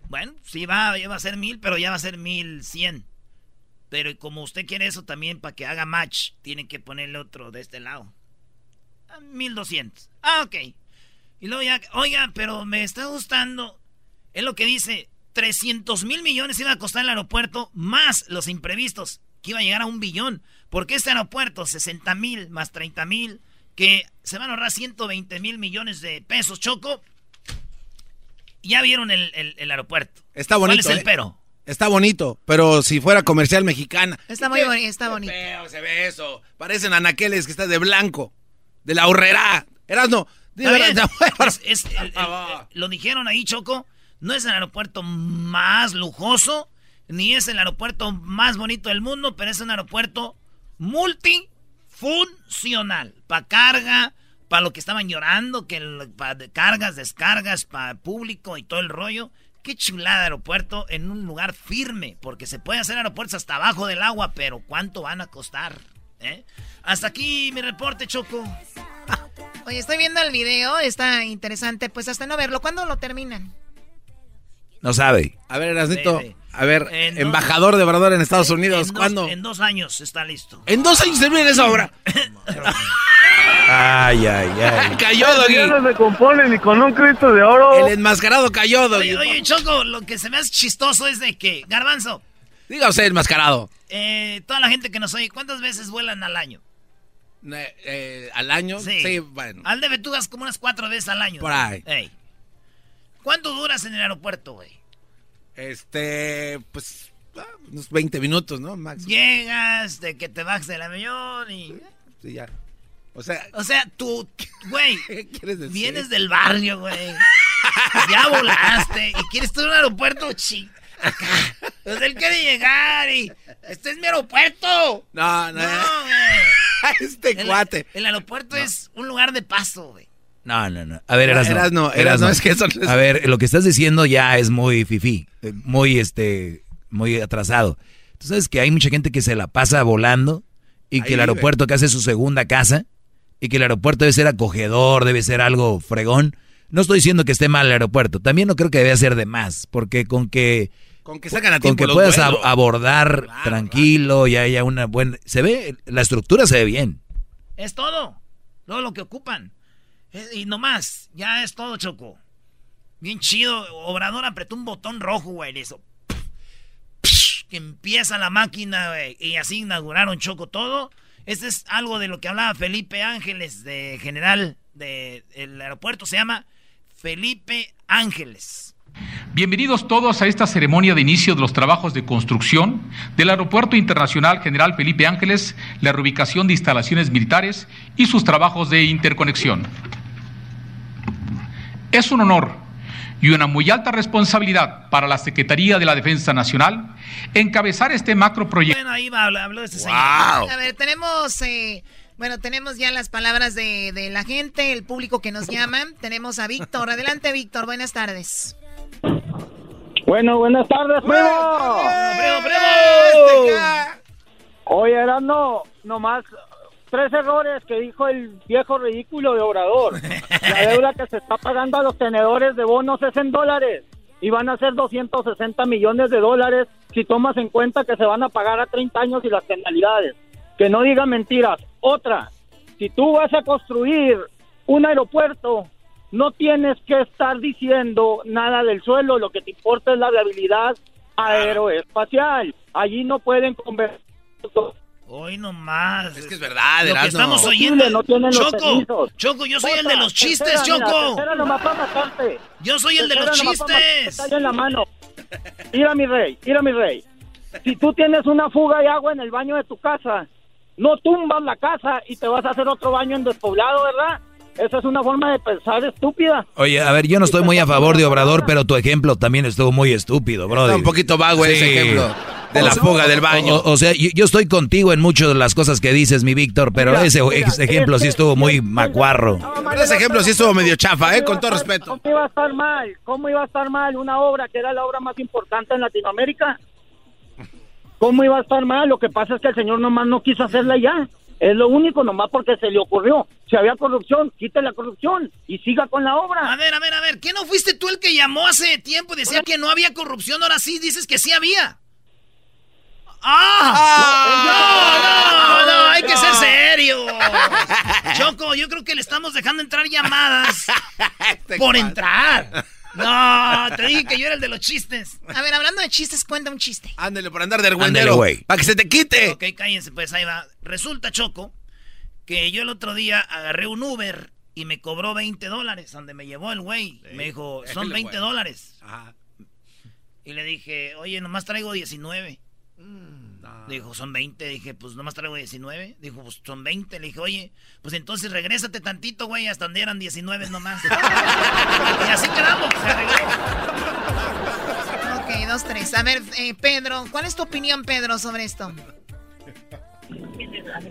Bueno, sí va, ya va a ser mil, pero ya va a ser mil cien. Pero como usted quiere eso también para que haga match, tiene que ponerle otro de este lado. Ah, mil doscientos. Ah, ok. Y luego ya, oiga, pero me está gustando. Es lo que dice, 300 mil millones iba a costar el aeropuerto, más los imprevistos, que iba a llegar a un billón. Porque este aeropuerto, 60 mil más 30 mil, que se van a ahorrar 120 mil millones de pesos, Choco. Ya vieron el, el- el aeropuerto. Está bonito. ¿Cuál es el ¿eh? pero? Está bonito, pero si fuera comercial mexicana. Está muy bonito, está bonito. feo se ve eso. Parecen anaqueles que está de blanco. De la horrera. Eras no. Está bien. Es- es el- el- el- lo dijeron ahí, Choco. No es el aeropuerto más lujoso, ni es el aeropuerto más bonito del mundo, pero es un aeropuerto multifuncional. Para carga, para lo que estaban llorando, que para cargas, descargas, para público y todo el rollo. Qué chulada aeropuerto en un lugar firme, porque se puede hacer aeropuertos hasta abajo del agua, pero ¿cuánto van a costar? ¿Eh? Hasta aquí mi reporte, Choco. Oye, estoy viendo el video, está interesante. Pues hasta no verlo. ¿Cuándo lo terminan? No sabe. A ver, Erasnito. Sí, sí. A ver, En dos- embajador de Obrador en Estados Unidos. En dos- ¿Cuándo? en dos años está listo. En dos años termina esa obra. Ay, ay, ay. cayó, Doggy. no se compone ni con un Cristo de oro. El enmascarado cayó, Doggy. Oye, oye, Choco, lo que se me hace chistoso es de que, Garbanzo, Diga usted enmascarado. eh, toda la gente que nos oye, ¿cuántas veces vuelan al año? Eh, eh, ¿Al año? Sí. bueno. Al de Betugas como unas cuatro veces al año. Por ahí. Ey. ¿Cuánto duras en el aeropuerto, güey? Este, pues, ah, unos 20 minutos, ¿no? Máximo. Llegas, de que te bajas del avión y... Sí, ya. O sea, O sea, tú, güey, quieres decir? vienes del barrio, güey. Ya volaste y quieres en un aeropuerto chi. Acá. Entonces él quiere llegar y. Este es mi aeropuerto. No, no. No, güey. este El- cuate. El aeropuerto es un lugar de paso, güey. No, no, no. A ver, No, Erasno. Erasno, Erasno, es que eso no es- A ver, lo que estás diciendo ya es muy fifí, eh, muy, este, muy atrasado. Tú sabes que hay mucha gente que se la pasa volando y que el vive. aeropuerto que hace su segunda casa y que el aeropuerto debe ser acogedor, debe ser algo fregón. No estoy diciendo que esté mal el aeropuerto, también no creo que debe ser de más, porque con que Con que sacan a con que puedas ab- abordar tranquilo y haya una buena se ve la estructura se ve bien. Es todo. Todo lo que ocupan. Y nomás, ya es todo, Choco. Bien chido. Obrador apretó un botón rojo, güey. Eso. Que empieza la máquina, güey. Y así inauguraron Choco todo. Este es algo de lo que hablaba Felipe Ángeles, de general del aeropuerto. Se llama Felipe Ángeles. Bienvenidos todos a esta ceremonia de inicio de los trabajos de construcción del Aeropuerto Internacional General Felipe Ángeles, la reubicación de instalaciones militares y sus trabajos de interconexión. Es un honor y una muy alta responsabilidad para la Secretaría de la Defensa Nacional encabezar este macroproyecto. Bueno, ahí va, habló, este señor. A ver, tenemos, eh, bueno, tenemos ya las palabras de, de la gente, el público que nos llama. Tenemos a Víctor. Adelante, Víctor. Buenas tardes. Bueno, buenas tardes, primo. ¡Primo, primo! Oye, Erasno, nomás tres errores que dijo el viejo ridículo de Obrador. La deuda que se está pagando a los tenedores de bonos es en dólares y van a ser 260 millones de dólares si tomas en cuenta que se van a pagar a 30 años y las penalidades. Que no diga mentiras. Otra, si tú vas a construir un aeropuerto, no tienes que estar diciendo nada del suelo, lo que te importa es la viabilidad aeroespacial. Allí no pueden convertir. Hoy nomás. Es que es verdad, Lo que estamos oyendo. no Choco. Choco, yo soy el de los chistes, tercera, mira, Choco. para matarte. Yo soy el de los chistes. está en la mano. Mira mi rey, mira mi rey. Si tú tienes una fuga de agua en el baño de tu casa, no tumbas la casa y te vas a hacer otro baño en despoblado, ¿verdad? Esa es una forma de pensar estúpida. Oye, a ver, yo no estoy muy a favor de Obrador, pero tu ejemplo también estuvo muy estúpido, bro. Está un poquito vago ese ejemplo de la fuga del baño. O, o sea, yo, yo estoy contigo en muchas de las cosas que dices, mi Víctor, pero Mira, ese mira, ex- ejemplo sí este- estuvo muy macuarro. Ese ejemplo sí estuvo medio chafa, ¿eh? Con todo respeto. ¿Cómo iba a estar mal? ¿Cómo iba a estar mal una obra que era la obra más importante en Latinoamérica? ¿Cómo iba a estar mal? Lo que pasa es que el señor nomás no quiso hacerla ya. Es lo único, nomás porque se le ocurrió. Si había corrupción, quite la corrupción y siga con la obra. A ver, a ver, a ver. ¿Qué no fuiste tú el que llamó hace tiempo y decía que no había corrupción? Ahora sí dices que sí había. ¡Ah! No, no, no, hay que ser serio. Choco, yo creo que le estamos dejando entrar llamadas por entrar. No, te dije que yo era el de los chistes. A ver, hablando de chistes, cuenta un chiste. Ándale por andar de argüendero. güey. Para que se te quite. Ok, cállense, pues ahí va. Resulta, Choco, que yo el otro día agarré un Uber y me cobró 20 dólares, donde me llevó el güey. Me dijo, son el 20 güey. dólares. Ajá. Y le dije, oye, nomás traigo 19. Dijo, son 20. Dije, pues nomás traigo 19. Dijo, pues son 20. Le dije, oye, pues entonces regrésate tantito, güey, hasta donde eran 19 nomás. y así quedamos, se arregló. Ok, dos, tres. A ver, eh, Pedro, ¿cuál es tu opinión, Pedro, sobre esto?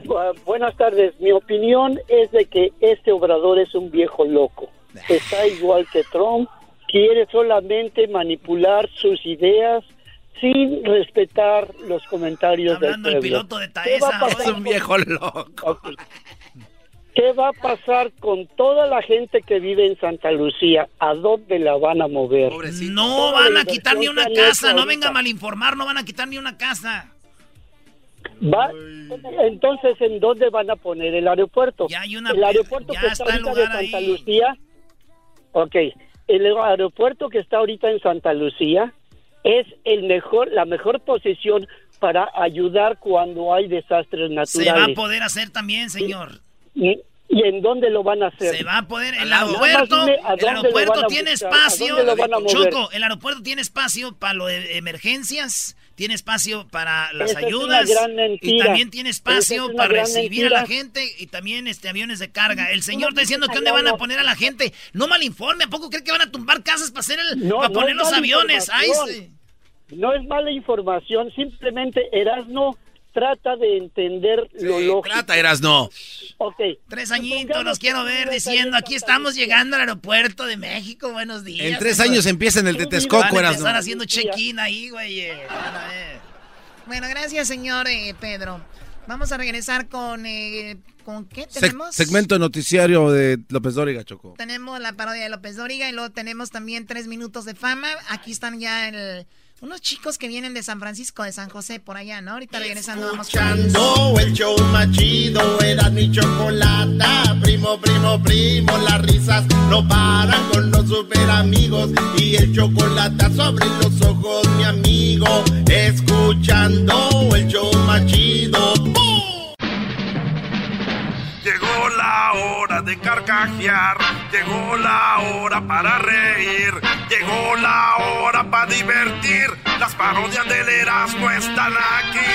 Bu- buenas tardes. Mi opinión es de que este obrador es un viejo loco. Está igual que Trump. Quiere solamente manipular sus ideas sin respetar los comentarios Hablando del el piloto de ¿Qué va a Taesa. pasar Es un viejo loco. ¿Qué va a pasar con toda la gente que vive en Santa Lucía? ¿A dónde la van a mover? No Toda van a quitar ni una casa, no venga a malinformar, no van a quitar ni una casa. Va- Entonces, ¿en dónde van a poner el aeropuerto? Ya hay una- el aeropuerto ya que está está el ahorita de lugar Santa ahí. Lucía. Ok, el aeropuerto que está ahorita en Santa Lucía es el mejor, la mejor posición para ayudar cuando hay desastres Se va a naturales. poder hacer también, señor. ¿Y, y en dónde lo van a hacer? Se va a poder. El aeropuerto, el aeropuerto tiene espacio. Choco, el aeropuerto tiene espacio para lo de emergencias, tiene espacio para las Esa es ayudas una gran y también tiene espacio es para recibir a la gente y también este aviones de carga. El señor no está diciendo que dónde van a poner a la gente. No malinforme, ¿a poco cree que van a tumbar casas para hacer el No, para poner los aviones? Ay, información. sí. No es mala información, simplemente Erasno trata de entender lo lógico. Trata, Erasno. Ok. Tres añitos los quiero ver diciendo aquí estamos llegando al aeropuerto de México, buenos días. En tres años empieza en el Van Tetescoco, a Erasno. empezar haciendo check-in ahí, güey. eh. Van a ver. Bueno, gracias, señor eh, Pedro. Vamos a regresar con... eh, ¿Con qué tenemos? segmento noticiario de López Dóriga, Choco. Tenemos la parodia de López Dóriga y luego tenemos también tres minutos de fama. Aquí están ya el- unos chicos que vienen de San Francisco, de San José, por allá, ¿no? Ahorita regresando vamos con ellos. Escuchando el show más chido, era mi chocolata. Primo, primo, primo, las risas no paran con los super amigos. Y el chocolate sobre los ojos, mi amigo. Escuchando el show más chido. ¡Bum! Llegó la hora de carcajear, llegó la hora para reír, llegó la hora para divertir. Las parodias del Erasmo están aquí.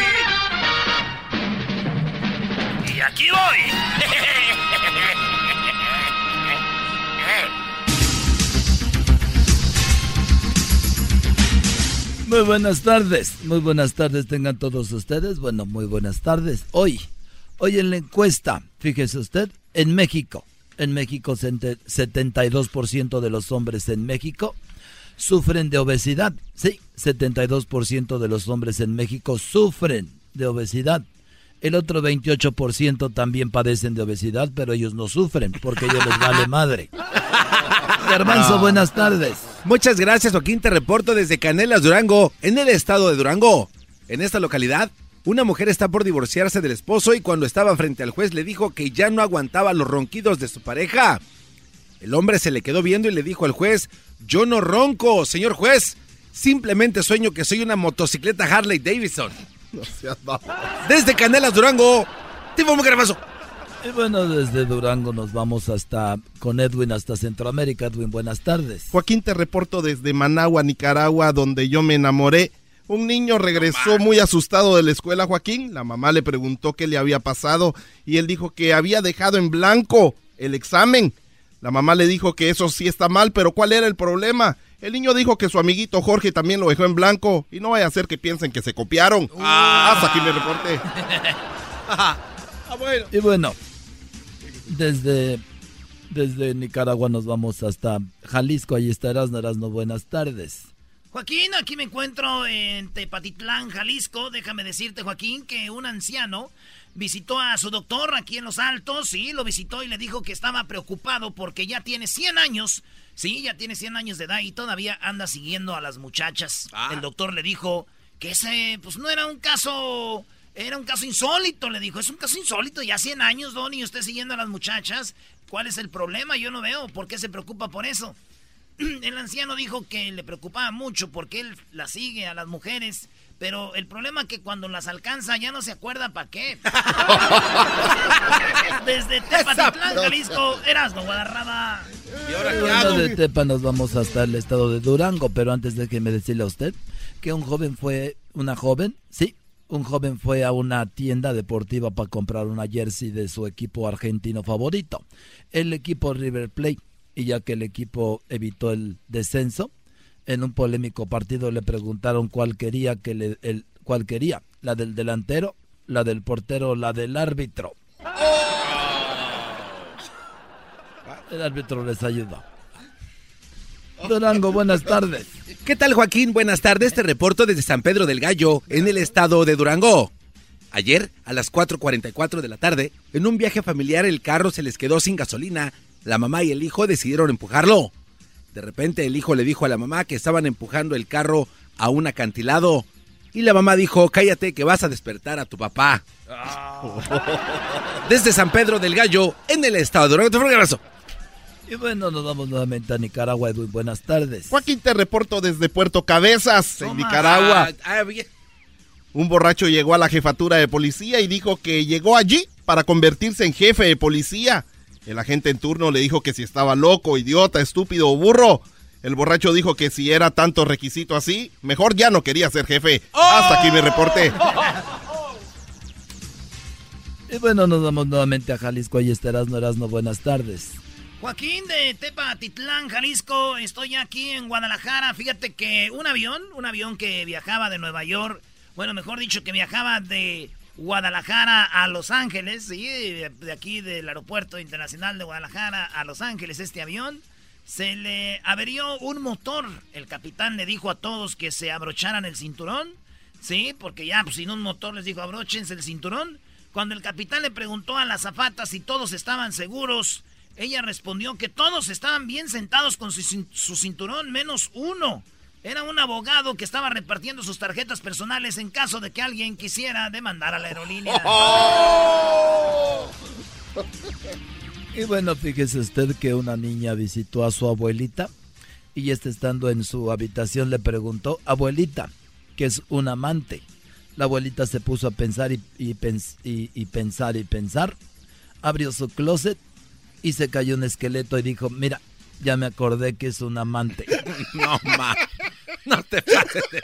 Y aquí Muy buenas tardes, muy buenas tardes tengan todos ustedes. Bueno, muy buenas tardes. Hoy, hoy en la encuesta, fíjese usted, en México, en México sente- 72% de los hombres en México sufren de obesidad. Sí, 72% de los hombres en México sufren de obesidad. El otro 28% también padecen de obesidad, pero ellos no sufren porque ellos les vale madre. Garbanzo, buenas tardes. Muchas gracias, Joaquín. Te reporto desde Canelas, Durango, en el estado de Durango. En esta localidad Una mujer está por divorciarse del esposo y cuando estaba frente al juez le dijo que ya no aguantaba los ronquidos de su pareja. El hombre se le quedó viendo y le dijo al juez, yo no ronco, señor juez, simplemente sueño que soy una motocicleta Harley Davidson. Desde Canelas, Durango, tipo muy gramazo. Y bueno, desde Durango nos vamos hasta con Edwin hasta Centroamérica. Edwin, buenas tardes. Joaquín, te reporto desde Managua, Nicaragua, donde yo me enamoré. Un niño regresó muy asustado de la escuela, Joaquín. La mamá le preguntó qué le había pasado y él dijo que había dejado en blanco el examen. La mamá le dijo que eso sí está mal, pero ¿cuál era el problema? El niño dijo que su amiguito Jorge también lo dejó en blanco y no vaya a ser que piensen que se copiaron. Hasta aquí me reporte. Y bueno, desde, desde Nicaragua nos vamos hasta Jalisco. Ahí está Erasno, Erasno, buenas tardes. Joaquín, aquí me encuentro en Tepatitlán, Jalisco. Déjame decirte, Joaquín, que un anciano visitó a su doctor aquí en Los Altos, sí, lo visitó y le dijo que estaba preocupado porque ya tiene 100 años, sí, ya tiene 100 años de edad y todavía anda siguiendo a las muchachas. El doctor le dijo que ese, pues no era un caso, era un caso insólito, le dijo, es un caso insólito, ya 100 años, Don, y usted siguiendo a las muchachas, ¿cuál es el problema? Yo no veo, ¿por qué se preocupa por eso? El anciano dijo que le preocupaba mucho porque él la sigue a las mujeres, pero el problema es que cuando las alcanza ya no se acuerda para qué. Desde Tepatitlán, Jalisco, Erasmo Guadarrama. ¿Y ahora de Tepa nos vamos hasta el estado de Durango, pero antes déjeme decirle a usted que un joven fue, una joven, sí, un joven fue a una tienda deportiva para comprar una jersey de su equipo argentino favorito, el equipo River Plate, y ya que el equipo evitó el descenso, en un polémico partido le preguntaron cuál quería que le, el, cuál quería, la del delantero, la del portero, la del árbitro. El árbitro les ayudó. Durango, buenas tardes. ¿Qué tal, Joaquín? Buenas tardes. Te reporto desde San Pedro del Gallo, en el estado de Durango. Ayer, a las 4.44 de la tarde, en un viaje familiar, el carro se les quedó sin gasolina. La mamá y el hijo decidieron empujarlo. De repente, el hijo le dijo a la mamá que estaban empujando el carro a un acantilado. Y la mamá dijo, cállate que vas a despertar a tu papá. Desde San Pedro del Gallo, en el estado de Durango. Te fuerte abrazo. Y bueno, nos vamos nuevamente a Nicaragua, Edwin. Buenas tardes. Joaquín, te reporto desde Puerto Cabezas, en Nicaragua. Ah, bien. Un borracho llegó a la jefatura de policía y dijo que llegó allí para convertirse en jefe de policía. El agente en turno le dijo que si estaba loco, idiota, estúpido o burro. El borracho dijo que si era tanto requisito así, mejor ya no quería ser jefe. Hasta aquí mi reporte. Y bueno, nos vamos nuevamente a Jalisco. Ahí está Erasno, Erasno. Buenas tardes. Joaquín de Tepatitlán, Jalisco, estoy aquí en Guadalajara. Fíjate que un avión, un avión que viajaba de Nueva York, bueno, mejor dicho, que viajaba de Guadalajara a Los Ángeles, sí, de aquí del Aeropuerto Internacional de Guadalajara a Los Ángeles, este avión, se le averió un motor. El capitán le dijo a todos que se abrocharan el cinturón, sí, porque ya, pues sin un motor les dijo abróchense el cinturón. Cuando el capitán le preguntó a las zapatas si todos estaban seguros, ella respondió que todos estaban bien sentados con su cinturón, menos uno. Era un abogado que estaba repartiendo sus tarjetas personales en caso de que alguien quisiera demandar a la aerolínea. Y bueno, fíjese usted que una niña visitó a su abuelita y este estando en su habitación le preguntó, abuelita, ¿qué es un amante? La abuelita se puso a pensar y, y pens- y- y pensar y pensar, abrió su closet y se cayó un esqueleto y dijo, mira, ya me acordé que es un amante. No, ma. No te pases de...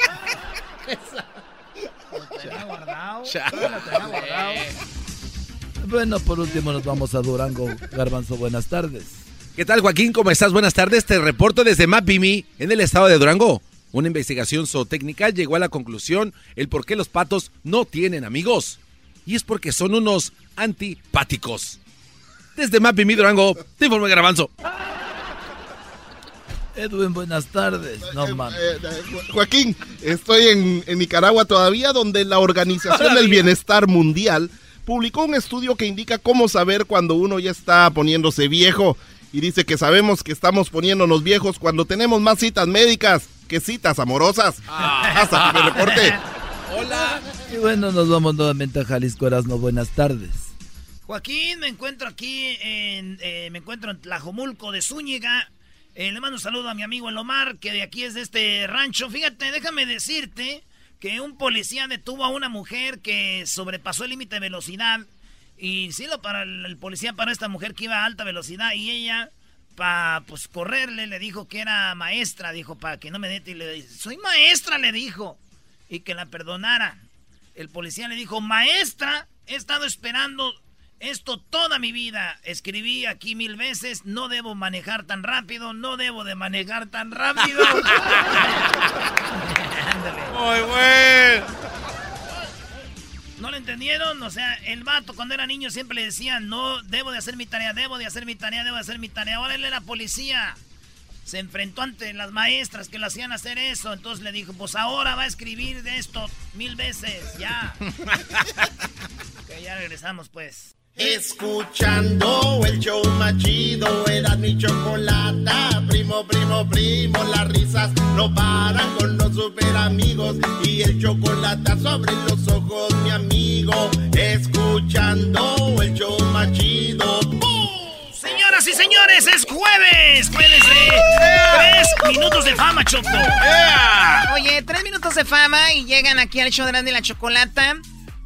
Bueno, por último nos vamos a Durango. Garbanzo, buenas tardes. ¿Qué tal, Joaquín? ¿Cómo estás? Buenas tardes. Te reporto desde Mapimi, en el estado de Durango. Una investigación zootécnica llegó a la conclusión el por qué los patos no tienen amigos. Y es porque son unos antipáticos. Desde Mapimi, Durango, te informo Garbanzo. Edwin, buenas tardes. No, man. Eh, eh, Joaquín, estoy en, en Nicaragua todavía, donde la Organización del. Bienestar Mundial publicó un estudio que indica cómo saber cuando uno ya está poniéndose viejo. Y dice que sabemos que estamos poniéndonos viejos cuando tenemos más citas médicas que citas amorosas. Hasta que me reporte. Hola. Y bueno, nos vamos nuevamente a Jalisco Erasmo. Buenas tardes. Joaquín, me encuentro aquí en, eh, me encuentro en Tlajomulco de Zúñiga. Eh, le mando un saludo a mi amigo El Omar, que de aquí es de este rancho. Fíjate, déjame decirte que un policía detuvo a una mujer que sobrepasó el límite de velocidad. Y sí, lo para el, el policía para esta mujer que iba a alta velocidad y ella para pues correrle le dijo que era maestra, dijo para que no me dete y le dice, "Soy maestra", le dijo y que la perdonara. El policía le dijo, "Maestra, he estado esperando esto toda mi vida. Escribí aquí mil veces, no debo manejar tan rápido, no debo de manejar tan rápido." Ándale. Muy bueno. ¿No lo entendieron? O sea, el vato cuando era niño siempre le decían, no, debo de hacer mi tarea, debo de hacer mi tarea, debo de hacer mi tarea. Ahora él era policía. Se enfrentó ante las maestras que le hacían hacer eso. Entonces le dijo, pues ahora va a escribir de esto mil veces, ya. ok, ya regresamos pues. Escuchando el show más chido, era mi chocolata. Primo, primo, primo, las risas no paran con los super amigos. Y el chocolate sobre los ojos, mi amigo. Escuchando el show más chido. Señoras y señores, es jueves. Jueves de tres minutos de fama, Choco. Oye, tres minutos de fama y llegan aquí al show de Grande y la Chocolata.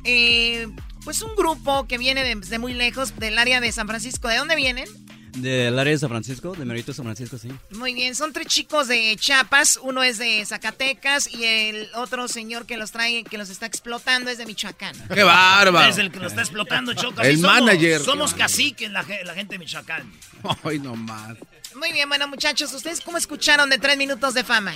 Eh, pues un grupo que viene de, de muy lejos, del área de San Francisco. ¿De dónde vienen? Del área de San Francisco, de Merito San Francisco, sí. Muy bien, son tres chicos de Chiapas, uno es de Zacatecas y el otro señor que los trae, que los está explotando es de Michoacán. ¡Qué bárbaro! Es el que lo está explotando, Choco. El somos, manager. Somos caciques, la, la gente de Michoacán. Ay, no más. Muy bien, bueno muchachos, ¿ustedes cómo escucharon de tres minutos de fama?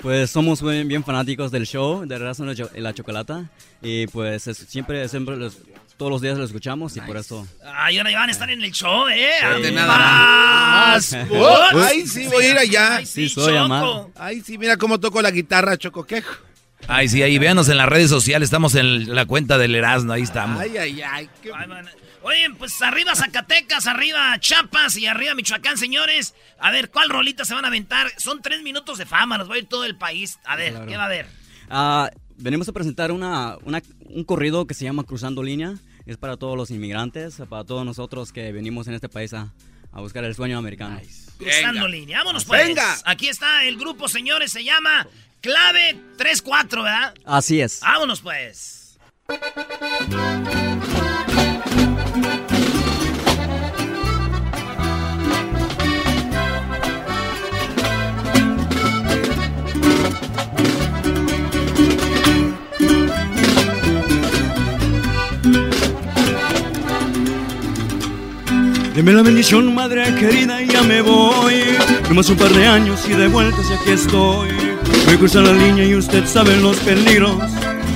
Pues somos bien, bien fanáticos del show, de Razón y la Chocolata. Y pues es- siempre, siempre los- todos los días lo escuchamos y por eso... Ay, ahora ya van a estar en el show, ¿eh? Sí. De Más. nada. What? Ay, sí, voy a ir allá. Ay, sí, Sí, soy amado. Ay, sí, mira cómo toco la guitarra, Choco. ¿Qué? Ay, sí, ahí véanos en las redes sociales. Estamos en la cuenta del Erasmo, ahí estamos. Ay, ay, ay. qué- Ay, man. Oye, pues arriba Zacatecas, arriba Chiapas y arriba Michoacán, señores. A ver, ¿cuál rolita se van a aventar? Son tres minutos de fama, nos va a ir todo el país. A ver, Claro. ¿qué va a haber? Ah, venimos a presentar una, una- un corrido que se llama Cruzando Línea. Es para todos los inmigrantes, para todos nosotros que venimos en este país a, a buscar el sueño americano. Cruzando línea. Vámonos pues. Venga. Aquí está el grupo, señores, se llama Clave 34, ¿verdad? Así es. Vámonos pues. Deme la bendición, madre querida, y ya me voy. Nomás un par de años y de vueltas y aquí estoy. Voy a la línea y usted sabe los peligros.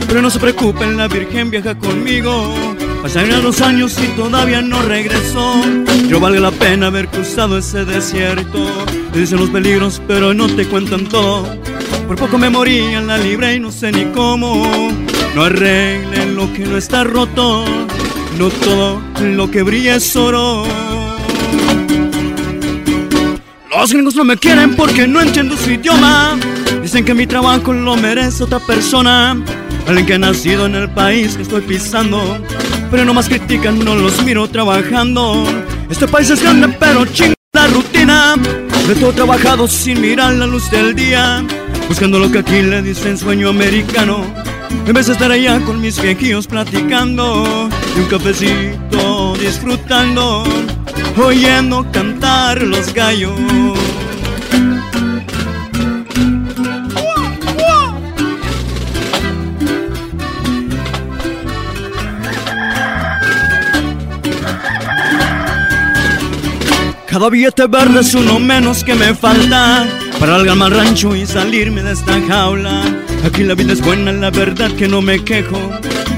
Pero no se preocupen, la Virgen viaja conmigo. Pasarían los años y todavía no regresó. Yo valga la pena haber cruzado ese desierto. Te dicen los peligros, pero no te cuentan todo. Por poco me morí en la libre y no sé ni cómo. No arreglen lo que no está roto. No todo lo que brilla es oro. Los gringos no me quieren porque no entiendo su idioma. Dicen que mi trabajo lo merece otra persona. Alguien que ha nacido en el país que estoy pisando. Pero no más critican, no los miro trabajando. Este país es grande, pero chinga la rutina. De todo trabajado sin mirar la luz del día. Buscando lo que aquí le dicen sueño americano. En vez de estar allá con mis viejillos platicando. Y un cafecito disfrutando. Oyendo cantar los gallos. Cada billete verde es uno menos que me falta para largarme al rancho y salirme de esta jaula. Aquí la vida es buena, la verdad que no me quejo.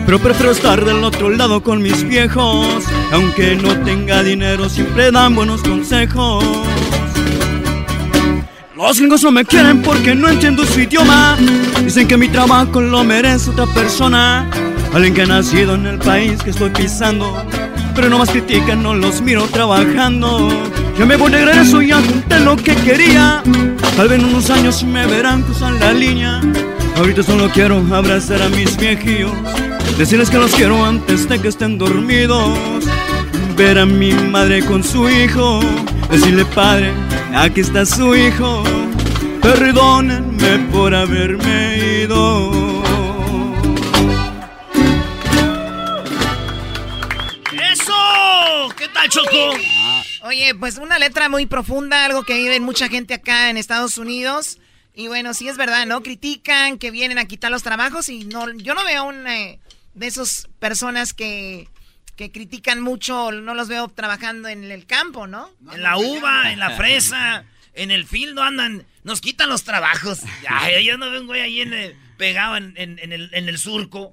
Pero prefiero estar del otro lado con mis viejos. Aunque no tenga dinero, siempre dan buenos consejos. Los gringos no me quieren porque no entiendo su idioma. Dicen que mi trabajo lo merece otra persona. Alguien que ha nacido en el país que estoy pisando. Pero no más critican, no los miro trabajando. Ya me voy de regreso, ya junté lo que quería. Tal vez en unos años me verán cruzar la línea. Ahorita solo quiero abrazar a mis viejillos, decirles que los quiero antes de que estén dormidos. Ver a mi madre con su hijo, decirle padre, aquí está su hijo. Perdónenme por haberme ido. ¡Eso! ¿Qué tal, Choco? Oye, pues una letra muy profunda, algo que vive mucha gente acá en Estados Unidos. Y bueno, sí es verdad, ¿no? Critican que vienen a quitar los trabajos y no, yo no veo una de esas personas que, que critican mucho, no los veo trabajando en el campo, ¿no? En la uva, en la fresa, en el field andan, nos quitan los trabajos. Ay, yo no veo un güey ahí en el- pegado en, en- en el, en el surco.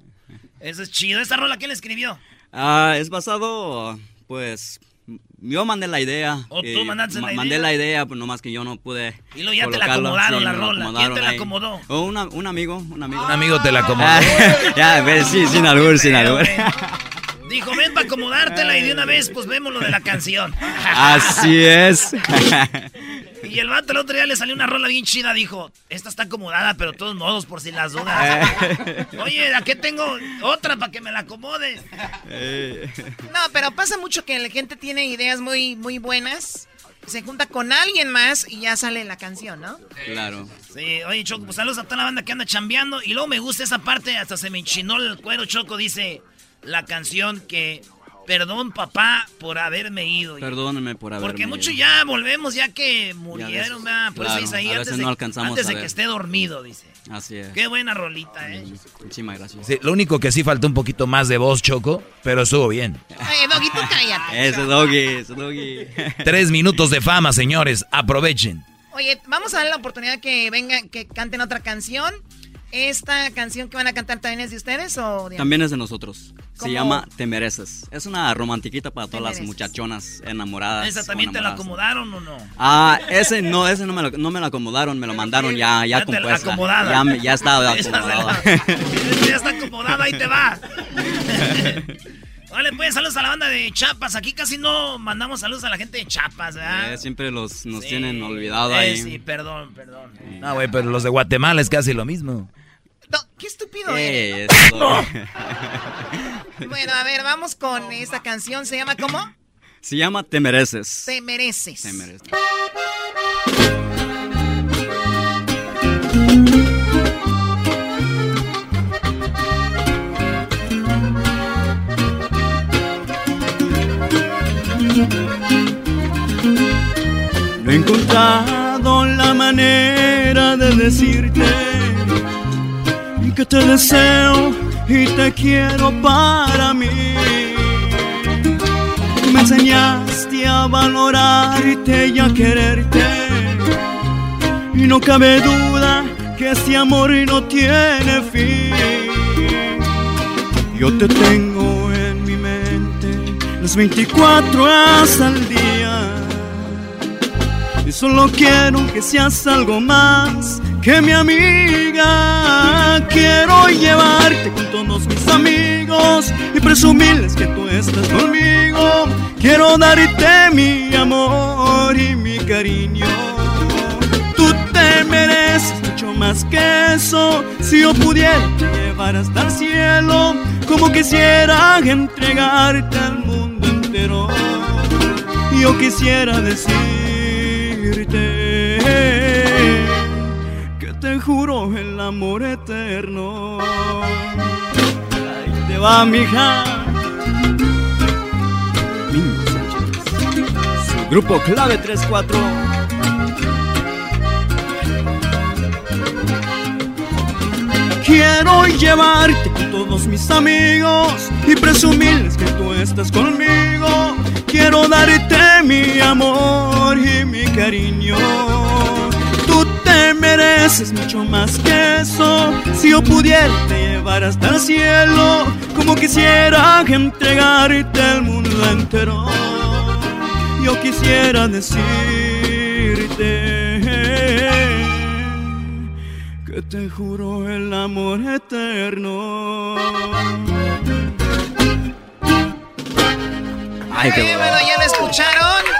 Eso es chido. ¿Esta rola quién la escribió? Ah, es basado, pues, yo mandé la idea. ¿O tú y mandaste la Mandé idea? la idea, pues nomás que yo no pude. Y luego ya te la acomodaron la rola. ¿Quién acomodaron te la acomodó? Oh, una- un amigo, un amigo. Un amigo te la acomodó. Ah, ya, ves, sí, sin albur, sin albur. Dijo, ven para acomodártela y de una vez, pues vemos lo de la canción. Así es. Y el vato el otro día le salió una rola bien chida, dijo, esta está acomodada, pero de todos modos, por si las dudas. Oye, ¿a qué tengo otra para que me la acomode? No, pero pasa mucho que la gente tiene ideas muy, muy buenas, se junta con alguien más y ya sale la canción, ¿no? Claro. Sí, oye, Choco, pues saludos a toda la banda que anda chambeando. Y luego me gusta esa parte, hasta se me enchinó el cuero, Choco, dice la canción que... Perdón, papá, por haberme ido. Perdónenme por haberme Porque ido. muchos ya volvemos, ya que murieron. Por claro, eso dice ahí, a antes, veces de, no alcanzamos antes a de que esté dormido, dice. Así es. Qué buena rolita, ¿eh? Muchísimas gracias. Sí, lo único que sí faltó un poquito más de voz, Choco, pero estuvo bien. Oye, Doggy, tú cállate. Ese doggy, ese doggy. Tres minutos de fama, señores. Aprovechen. Oye, vamos a darle la oportunidad que vengan, que canten otra canción. ¿Esta canción que van a cantar también es de ustedes o de También es de nosotros. Se llama Te Mereces. Es una romantiquita para todas las muchachonas enamoradas. ¿Esa también te la acomodaron o no? Ah, ese no, ese no me lo, no me lo acomodaron, me lo mandaron ya, ya, Ya te la compuesta. acomodada. Ya, la- acomodada. ya está acomodada, ahí te va. Vale, pues saludos a la banda de Chapas. Aquí casi no mandamos saludos a la gente de Chapas, ¿verdad? Eh, siempre los, nos Sí. tienen olvidado Eh, ahí. sí, perdón, perdón. No, güey, pero los de Guatemala es casi lo mismo. ¡Qué estúpido eres! Bueno, a ver, vamos con esta canción. ¿Se llama cómo? Se llama Te Mereces. Te mereces. Te mereces. No he encontrado la manera de decirte que te deseo y te quiero para mí. Me enseñaste a valorarte y a quererte. Y no cabe duda que este amor no tiene fin. Yo te tengo en mi mente las 24 horas al día. Y solo quiero que seas algo más que mi amiga. Quiero llevarte con todos mis amigos y presumirles que tú estás conmigo. Quiero darte mi amor y mi cariño. Tú te mereces mucho más que eso. Si yo pudiera te llevar hasta el cielo, como quisiera entregarte al mundo entero. Yo quisiera decirte que te juro el amor eterno. Ahí te va, mija. Su grupo Clave 34. Quiero llevarte con todos mis amigos y presumirles que tú estás conmigo. Quiero darte mi amor y mi cariño. Tú te mereces mucho más que eso. Si yo pudiera te llevar hasta el cielo, como quisiera entregarte el mundo entero. Yo quisiera decirte que te juro el amor eterno. Ay, qué bueno, ya lo escucharon.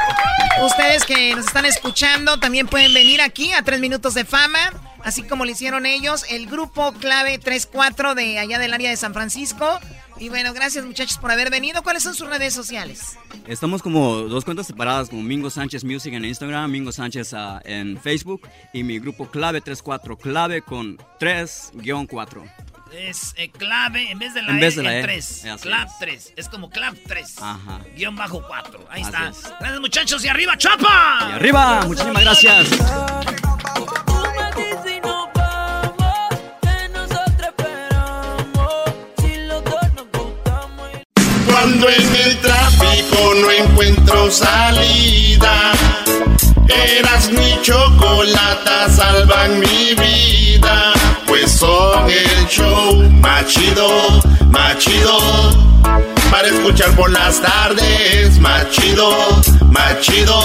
Ustedes que nos están escuchando también pueden venir aquí a Tres Minutos de Fama, así como lo hicieron ellos, el grupo Clave 34 de allá del área de San Francisco. Y bueno, gracias muchachos por haber venido. ¿Cuáles son sus redes sociales? Estamos como dos cuentas separadas, como Mingo Sánchez Music en Instagram, Mingo Sánchez ah, en Facebook y mi grupo Clave 34, Clave con 3-4. Es eh, clave, en vez de la En E, vez de la el E. 3. Así Clap es. 3. Es como clap 3. Ajá. Guión bajo 4. Ahí Así está. es. Gracias muchachos y arriba, chapa. Y arriba, muchísimas gracias. Cuando en el tráfico no encuentro salida, eras mi chocolata, salvan mi vida. Pues son el show más chido, más chido. Para escuchar por las tardes, más chido, más chido.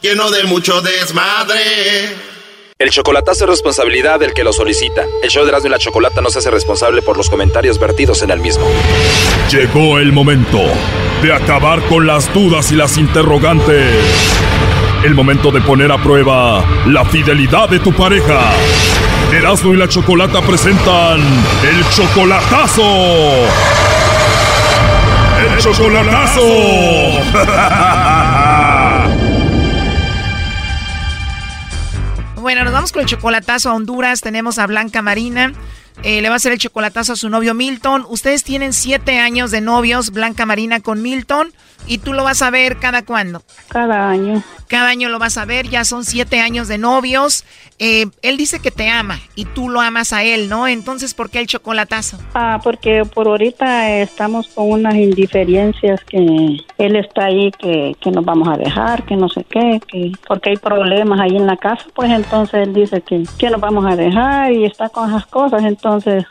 Lleno de mucho desmadre. El chocolatazo es responsabilidad del que lo solicita. El show de Erasmo y la Chocolata no se hace responsable por los comentarios vertidos en el mismo. Llegó el momento de acabar con las dudas y las interrogantes. El momento de poner a prueba la fidelidad de tu pareja. Erasmo y la Chocolata presentan el chocolatazo. El chocolatazo. Bueno, nos vamos con el chocolatazo a Honduras. Tenemos a Blanca Marina. Eh, le va a hacer el chocolatazo a su novio Milton. Ustedes tienen siete años de novios, Blanca Marina con Milton. ¿Y tú lo vas a ver cada cuándo? Cada año. Cada año lo vas a ver, ya son siete años de novios. Eh, él dice que te ama y tú lo amas a él, ¿no? Entonces, ¿por qué el chocolatazo? Ah, porque por ahorita estamos con unas indiferencias que él está ahí, que, que nos vamos a dejar, que no sé qué, que porque hay problemas ahí en la casa, pues entonces él dice que, que nos vamos a dejar y está con esas cosas, entonces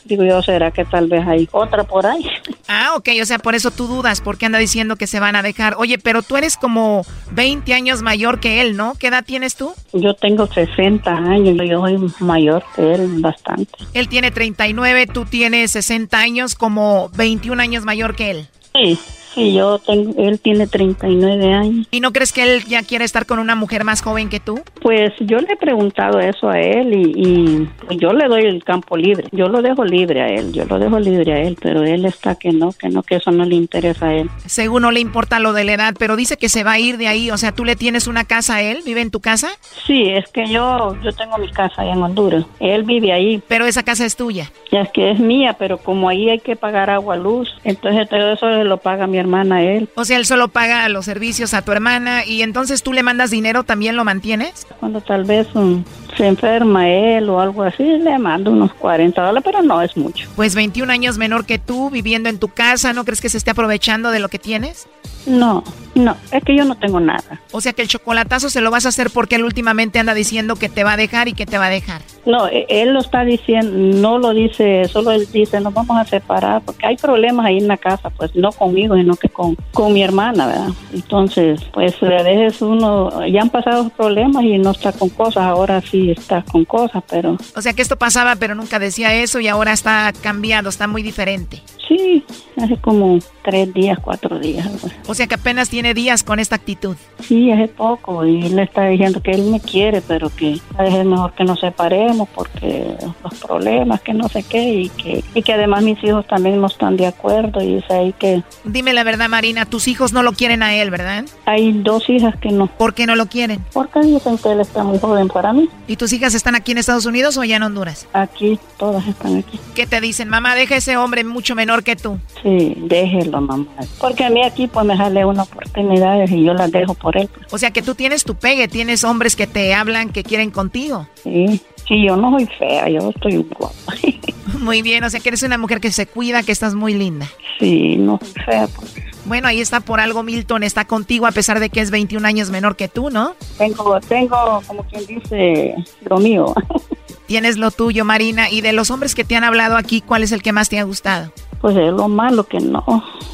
digo yo, ¿será que tal vez hay otra por ahí? Ah, ok, o sea, por eso tú dudas, porque anda diciendo que se van a dejar. Oye, pero tú eres como 20 años mayor que él, ¿no? ¿Qué edad tienes tú? Yo tengo 60 años, yo soy mayor que él bastante. Él tiene 39, tú tienes 60 años, como 21 años mayor que él. Sí, sí, yo tengo, él tiene 39 años. ¿Y no crees que él ya quiere estar con una mujer más joven que tú? Pues yo le he preguntado eso a él y, y pues yo le doy el campo libre. Yo lo dejo libre a él, yo lo dejo libre a él, pero él está que no, que no, que eso no le interesa a él. Según no le importa lo de la edad, pero dice que se va a ir de ahí. O sea, ¿tú le tienes una casa a él? ¿Vive en tu casa? Sí, es que yo, yo tengo mi casa allá en Honduras. Él vive ahí. Pero esa casa es tuya. Ya es que es mía, pero como ahí hay que pagar agua, luz, entonces todo eso lo paga mi hermana él. O sea, él solo paga los servicios a tu hermana y entonces tú le mandas dinero, ¿también lo mantienes? Cuando tal vez um, se enferma él o algo así, le mando unos 40 dólares, pero no es mucho. Pues 21 años menor que tú, viviendo en tu casa, ¿no crees que se esté aprovechando de lo que tienes? No, no, es que yo no tengo nada. O sea que el chocolatazo se lo vas a hacer porque él últimamente anda diciendo que te va a dejar y que te va a dejar. No, e- él lo está diciendo, no lo dice, solo él dice, nos vamos a separar, porque hay problemas ahí en la casa, pues no conmigo, sino que con, con mi hermana, ¿verdad? Entonces, pues a veces uno, ya han pasado problemas y no está con cosas, ahora sí está con cosas, pero O sea que esto pasaba pero nunca decía eso y ahora está cambiado, está muy diferente. sí, hace como tres días, cuatro días. O sea que apenas tiene días con esta actitud. Sí, hace poco, y él está diciendo que él me quiere, pero que a veces es mejor que nos separemos porque los problemas, que no sé qué, y que, y que además mis hijos también no están de acuerdo, y es ahí que Dime la verdad, Marina, tus hijos no lo quieren a él, ¿verdad? hay dos hijas que no. ¿Por qué no lo quieren? Porque dicen que él está muy joven para mí. ¿Y tus hijas están aquí en Estados Unidos o allá en Honduras? Aquí, todas están aquí. ¿Qué te dicen? Mamá, deja ese hombre mucho menor que tú. Sí, déjelo, mamá. Porque a mí aquí pues me sale una oportunidad y yo las dejo por él. pues. O sea que tú tienes tu pegue, tienes hombres que te hablan, que quieren contigo. Sí, sí, yo no soy fea, yo estoy guapa. Muy bien, o sea que eres una mujer que se cuida, que estás muy linda. Sí, no soy fea. Pues. Bueno, ahí está por algo Milton, está contigo a pesar de que es 21 años menor que tú, ¿no? Tengo, tengo, como quien dice, lo mío. Tienes lo tuyo, Marina. Y de los hombres que te han hablado aquí, ¿cuál es el que más te ha gustado? Pues es lo malo que no,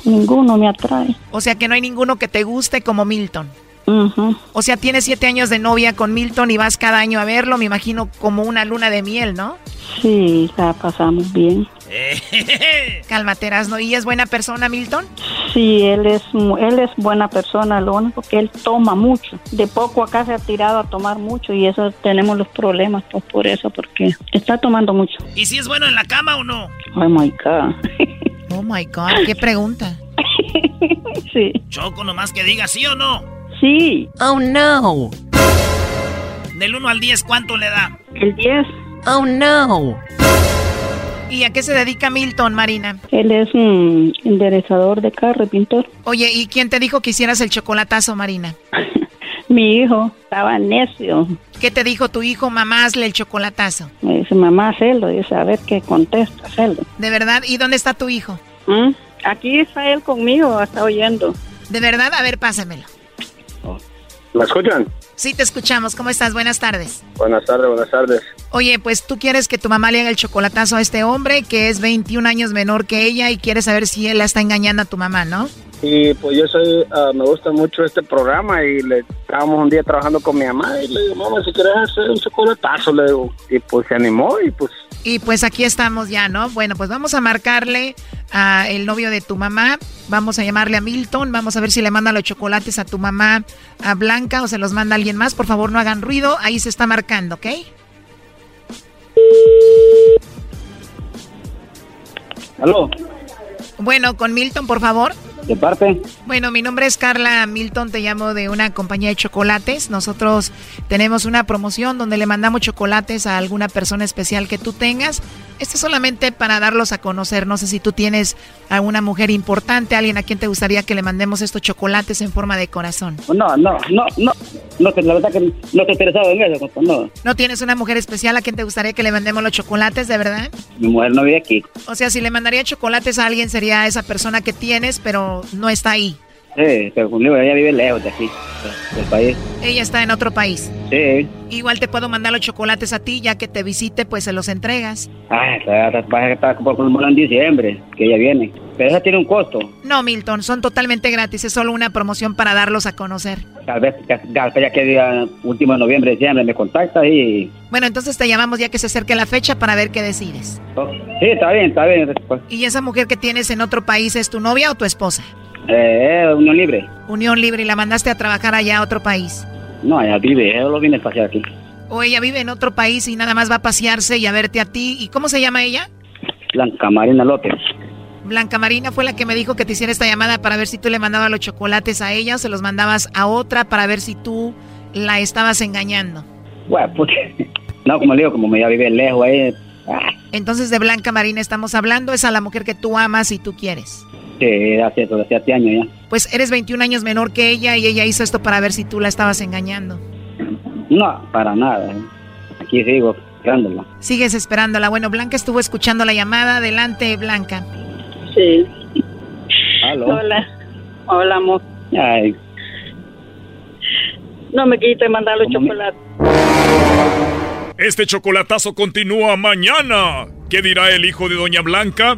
ninguno me atrae. O sea que no hay ninguno que te guste como Milton. O sea, tienes siete años de novia con Milton y vas cada año a verlo, me imagino como una luna de miel, ¿no? Sí, la pasamos bien. Cálmate, ¿no? ¿Y es buena persona, Milton? Sí, él es, él es buena persona, lo único que él toma mucho. De poco acá se ha tirado a tomar mucho y eso tenemos los problemas pues, por eso, porque está tomando mucho. ¿Y si es bueno en la cama o no? Oh my God. Oh my God, qué pregunta. sí. Choco, nomás que diga sí o no. Sí. Oh no. Del 1 al 10, ¿cuánto le da? El 10. Oh no. ¿Y a qué se dedica Milton, Marina? Él es un enderezador de carro y pintor. Oye, ¿y quién te dijo que hicieras el chocolatazo, Marina? Mi hijo estaba necio. ¿Qué te dijo tu hijo, mamá, hazle el chocolatazo? Me dice, mamá, hazlo. Dice, a ver qué contesta, hazlo. ¿De verdad? ¿Y dónde está tu hijo? ¿Mm? Aquí está él conmigo, está oyendo. ¿De verdad? A ver, pásamelo. ¿Me escuchan? Sí, te escuchamos. ¿Cómo estás? Buenas tardes. Buenas tardes, buenas tardes. Oye, pues tú quieres que tu mamá le haga el chocolatazo a este hombre que es 21 años menor que ella y quieres saber si él la está engañando a tu mamá, ¿no? Y pues yo soy, ah, me gusta mucho este programa y le estábamos un día trabajando con mi mamá y le digo, mamá, si quieres hacer un chocolatazo, le digo. Y pues se animó y pues Y pues aquí estamos ya, ¿no? Bueno, pues vamos a marcarle a el novio de tu mamá. Vamos a llamarle a Milton. Vamos a ver si le manda los chocolates a tu mamá, a Blanca, o se los manda alguien más. Por favor, no hagan ruido. Ahí se está marcando, ¿ok? ¿Aló? Bueno, con Milton, por favor. ¿De parte? Bueno, mi nombre es Carla Milton, te llamo de una compañía de chocolates. Nosotros tenemos una promoción donde le mandamos chocolates a alguna persona especial que tú tengas. Esto es solamente para darlos a conocer. No sé si tú tienes alguna mujer importante, alguien a quien te gustaría que le mandemos estos chocolates en forma de corazón. No, no, no, no. No, la verdad que no estoy interesado en eso, no. ¿No tienes una mujer especial a quien te gustaría que le mandemos los chocolates, de verdad? Mi mujer no vive aquí. O sea, si le mandaría chocolates a alguien sería esa persona que tienes, pero no está ahí. Sí, pero conmigo ella vive lejos de aquí, del país. Ella está en otro país. Sí. Igual te puedo mandar los chocolates a ti, ya que te visite, pues se los entregas. Ah, esa va a estar por como en diciembre, que ella viene. Pero esa tiene un costo. No, Milton, son totalmente gratis, es solo una promoción para darlos a conocer. Tal vez ya, ya, ya que día último de noviembre, diciembre, me contactas y... Bueno, entonces te llamamos ya que se acerque la fecha para ver qué decides. oh, sí, está bien, está bien. Pues, ¿Y esa mujer que tienes en otro país es tu novia o tu esposa? Eh, Unión Libre. Unión Libre y la mandaste a trabajar allá a otro país. No, ella vive, ella lo viene a pasear aquí. O ella vive en otro país y nada más va a pasearse y a verte a ti. ¿Y cómo se llama ella? Blanca Marina López. Blanca Marina fue la que me dijo que te hiciera esta llamada para ver si tú le mandabas los chocolates a ella o se los mandabas a otra para ver si tú la estabas engañando. Bueno, pues, no, como le digo, como ella vive lejos ahí, ah, Entonces de Blanca Marina estamos hablando, es a la mujer que tú amas y tú quieres. Sí, hace, hace siete años ya. Pues eres 21 años menor que ella y ella hizo esto para ver si tú la estabas engañando. No, para nada. eh. Aquí sigo esperándola. Sigues esperándola. Bueno, Blanca estuvo escuchando la llamada. Adelante, Blanca. Sí. ¿Aló? Hola. Hola, amor. Ay, No me quite mandar los chocolates. Este chocolatazo continúa mañana. ¿Qué dirá el hijo de Doña Blanca?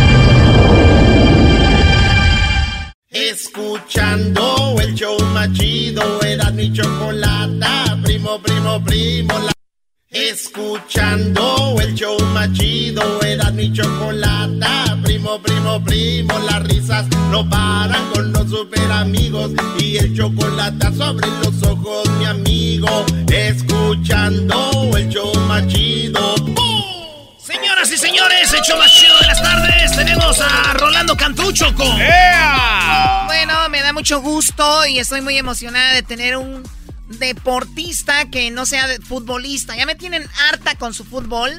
Escuchando el show más chido, era mi chocolata, primo, primo, primo. La... Escuchando el show más chido, era mi chocolata, primo, primo, primo. Las risas no paran con los super amigos y el chocolate sobre los ojos, mi amigo. Escuchando el show más chido. Señoras y señores, hecho más chido de las tardes, tenemos a Rolando Cantucho con... Bueno, me da mucho gusto y estoy muy emocionada de tener un deportista que no sea de- futbolista. Ya me tienen harta con su fútbol.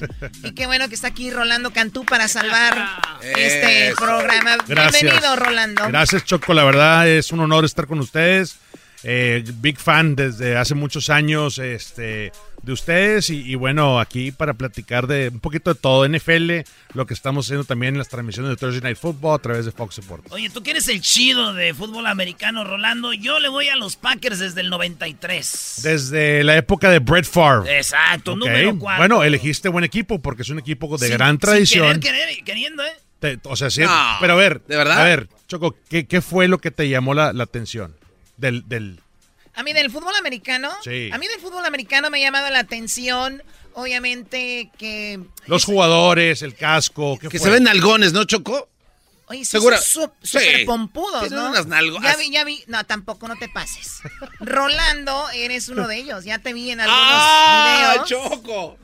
Y qué bueno que está aquí Rolando Cantú para salvar este Eso. programa. Gracias. Bienvenido, Rolando. Gracias, Choco. La verdad es un honor estar con ustedes. Eh, big fan desde hace muchos años. Este, de ustedes y, y bueno, aquí para platicar de un poquito de todo, NFL, lo que estamos haciendo también en las transmisiones de Thursday Night Football a través de Fox Sports. Oye, tú que eres el chido de fútbol americano, Rolando, yo le voy a los Packers desde el 93. Desde la época de Brett Favre. Exacto, número 4. Bueno, elegiste buen equipo porque es un equipo de gran tradición. queriendo, ¿eh? Te- o sea, sí, No, pero a ver, ¿de verdad? A ver, Choco, ¿qué, qué fue lo que te llamó la, la atención del, del A mí del fútbol americano, Sí. a mí del fútbol americano me ha llamado la atención, obviamente que los jugadores, el casco? ¿qué Que fue? se ven algones, ¿no, Choco? Oye, sí, ¿Segura? son su- Sí. súper pompudos, ¿no? unas nalgas. Ya vi, ya vi. No, tampoco, no te pases. Rolando, eres uno de ellos. Ya te vi en algunos ¡Ah, videos. Choco!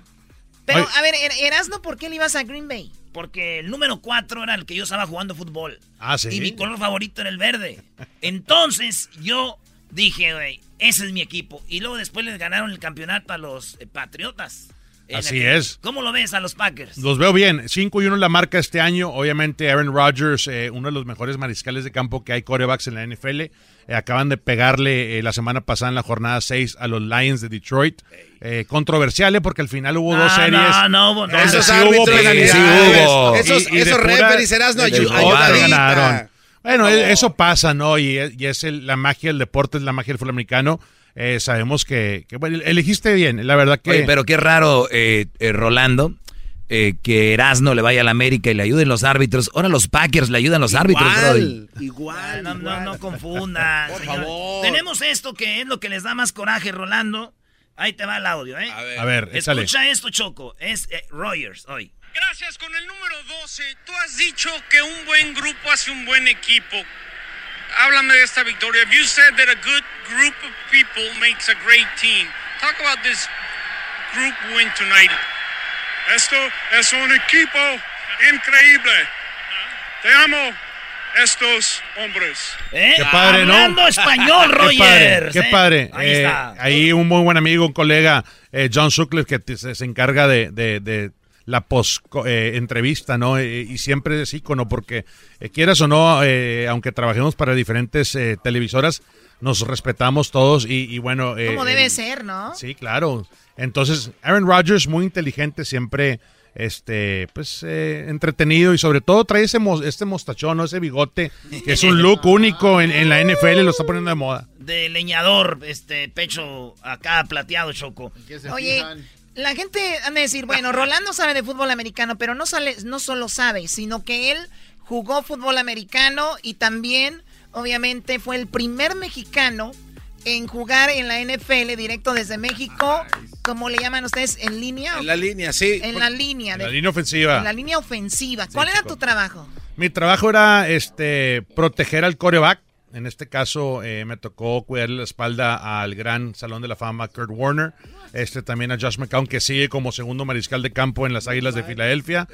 Pero, Ay. a ver, Er- Erasno, ¿por qué le ibas a Green Bay? Porque el número 4 era el que yo estaba jugando fútbol. Ah, sí. Y mi color favorito era el verde. Entonces yo dije, güey, ese es mi equipo. Y luego después les ganaron el campeonato a los eh, Patriotas. Así aquel- es. ¿Cómo lo ves a los Packers? Los veo bien. 5 y 1 la marca este año. Obviamente, Aaron Rodgers, eh, uno de los mejores mariscales de campo que hay, corebacks en la NFL. Eh, acaban de pegarle eh, la semana pasada en la jornada 6 a los Lions de Detroit. Eh, controversial, eh, porque al final hubo dos No, series. no, no Esos sí hubo penalidades. sí hubo. Y- Esos- y de esos pura- referees, Erasmo, de ayu- pura ayudadita. ganaron. Bueno, e- eso pasa, ¿no? Y es, y es el- la magia del deporte, es la magia del fútbol americano. Eh, sabemos que, que, bueno, elegiste bien, la verdad que... Oye, pero qué raro, eh, eh, Rolando, eh, que Erasno le vaya a la América y le ayuden los árbitros. Ahora los Packers le ayudan los árbitros, Brody. Igual, no, no, no confundan. Por señor. favor. Tenemos esto que es lo que les da más coraje, Rolando. Ahí te va el audio, ¿eh? A ver, échale. Escucha esto, Choco. Es eh, Rogers hoy. Gracias con el número 12. Tú has dicho que un buen grupo hace un buen equipo. Háblame de esta victoria. You said that a good group of people makes a great team. Talk about this group win tonight. Esto es un equipo increíble. Te amo, estos hombres. ¿Eh? Qué padre, ¿no? Hablando español, Qué padre. Qué ¿eh? padre. Ahí Eh, está. ahí un muy buen amigo, un colega, eh, John Sutcliffe, que se, se encarga de, de- de la post eh, entrevista, ¿no? Eh, y siempre es ícono porque eh, quieras o no, eh, aunque trabajemos para diferentes eh, televisoras, nos respetamos todos y, y bueno. eh, Como debe ser, ¿no? Sí, claro. Entonces, Aaron Rodgers, muy inteligente, siempre este pues eh, entretenido y sobre todo trae ese mo- este mostachón, ¿no? ese bigote, que es un look único en, en la NFL, lo está poniendo de moda. De leñador, este pecho acá plateado, Choco. Oye, la gente han de decir, bueno, Rolando sabe de fútbol americano, pero no, sale, no solo sabe, sino que él jugó fútbol americano y también, obviamente, fue el primer mexicano en jugar en la NFL directo desde México, como le llaman ustedes, en línea. En la línea, sí. En la línea. En de- la línea ofensiva. En la línea ofensiva. ¿Cuál era tu trabajo? Mi trabajo era este proteger al coreback. En este caso eh, me tocó cuidarle la espalda al gran Salón de la Fama Kurt Warner. Este también a Josh McCown que sigue como segundo mariscal de campo en las Águilas de Filadelfia.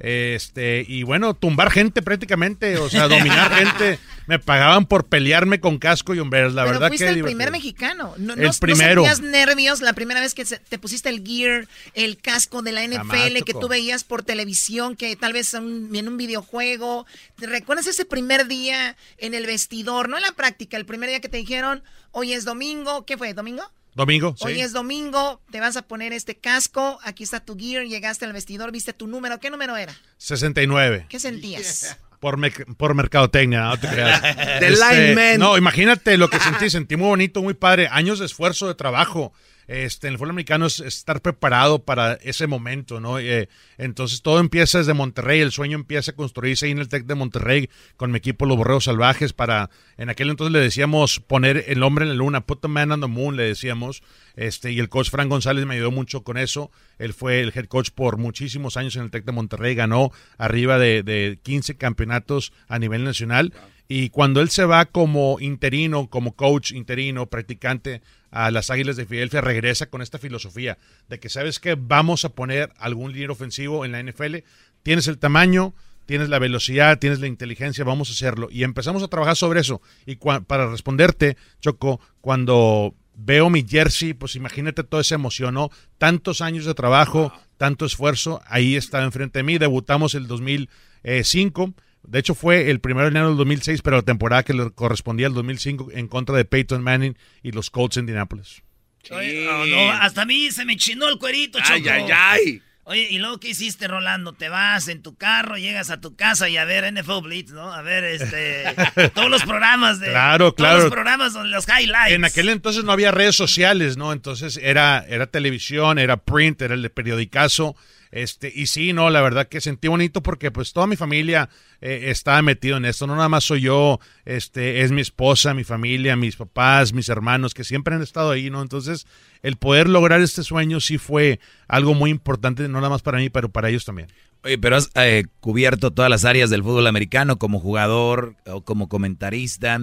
Este y bueno, tumbar gente prácticamente, o sea, dominar gente. Me pagaban por pelearme con casco y hombres, la Pero verdad fuiste que el divertido. primer mexicano. No, El no- primero. ¿No sentías nervios la primera vez que te pusiste el gear, el casco de la NFL Jamás, que tú veías por televisión, que tal vez un- en un videojuego? ¿Te recuerdas ese primer día en el vestidor, no en la práctica, el primer día que te dijeron, hoy es domingo, ¿qué fue? ¿Domingo? Domingo, sí. Hoy es domingo, te vas a poner este casco, aquí está tu gear, llegaste al vestidor, viste tu número, ¿qué número era? 69. ¿Qué sentías? Por, mec- por mercadotecnia, no te creas. The lineman. No, imagínate lo que sentí. Sentí muy bonito, muy padre. Años de esfuerzo, de trabajo. Este, en el fútbol americano es estar preparado para ese momento, ¿no? Eh, entonces todo empieza desde Monterrey. El sueño empieza a construirse ahí en el TEC de Monterrey con mi equipo Los Borreos Salvajes para... En aquel entonces le decíamos poner el hombre en la luna, put the man on the moon, le decíamos. Este, y el coach Frank González me ayudó mucho con eso. Él fue el head coach por muchísimos años en el TEC de Monterrey. Ganó arriba de, de 15 campeonatos a nivel nacional. Y cuando él se va como interino, como coach interino, practicante a las Águilas de Filadelfia, regresa con esta filosofía de que sabes que vamos a poner algún líder ofensivo en la NFL. Tienes el tamaño, tienes la velocidad, tienes la inteligencia, vamos a hacerlo. Y empezamos a trabajar sobre eso. Y para responderte, Choco, cuando veo mi jersey, pues imagínate toda esa emoción, ¿no? Tantos años de trabajo, tanto esfuerzo, ahí estaba enfrente de mí. Debutamos el 2005. De hecho, fue el primero de enero del 2006, pero la temporada que le correspondía al 2005 en contra de Peyton Manning y los Colts de Indianapolis. Oye, no, no, hasta a mí se me chinó el cuerito, Choco. Ay, ay, ay. Oye, ¿y luego qué hiciste, Rolando? Te vas en tu carro, llegas a tu casa y a ver NFL Blitz, ¿no? A ver, este... todos los programas de... Claro, claro. Todos los programas, los highlights. En aquel entonces no había redes sociales, ¿no? Entonces era, era televisión, era print, era el de periodicazo. Este, y sí, no, la verdad que sentí bonito porque pues toda mi familia eh, estaba metido en esto. No nada más soy yo, este, es mi esposa, mi familia, mis papás, mis hermanos, que siempre han estado ahí, ¿no? Entonces, el poder lograr este sueño sí fue algo muy importante, no nada más para mí, pero para ellos también. Oye, pero has eh, cubierto todas las áreas del fútbol americano como jugador o como comentarista.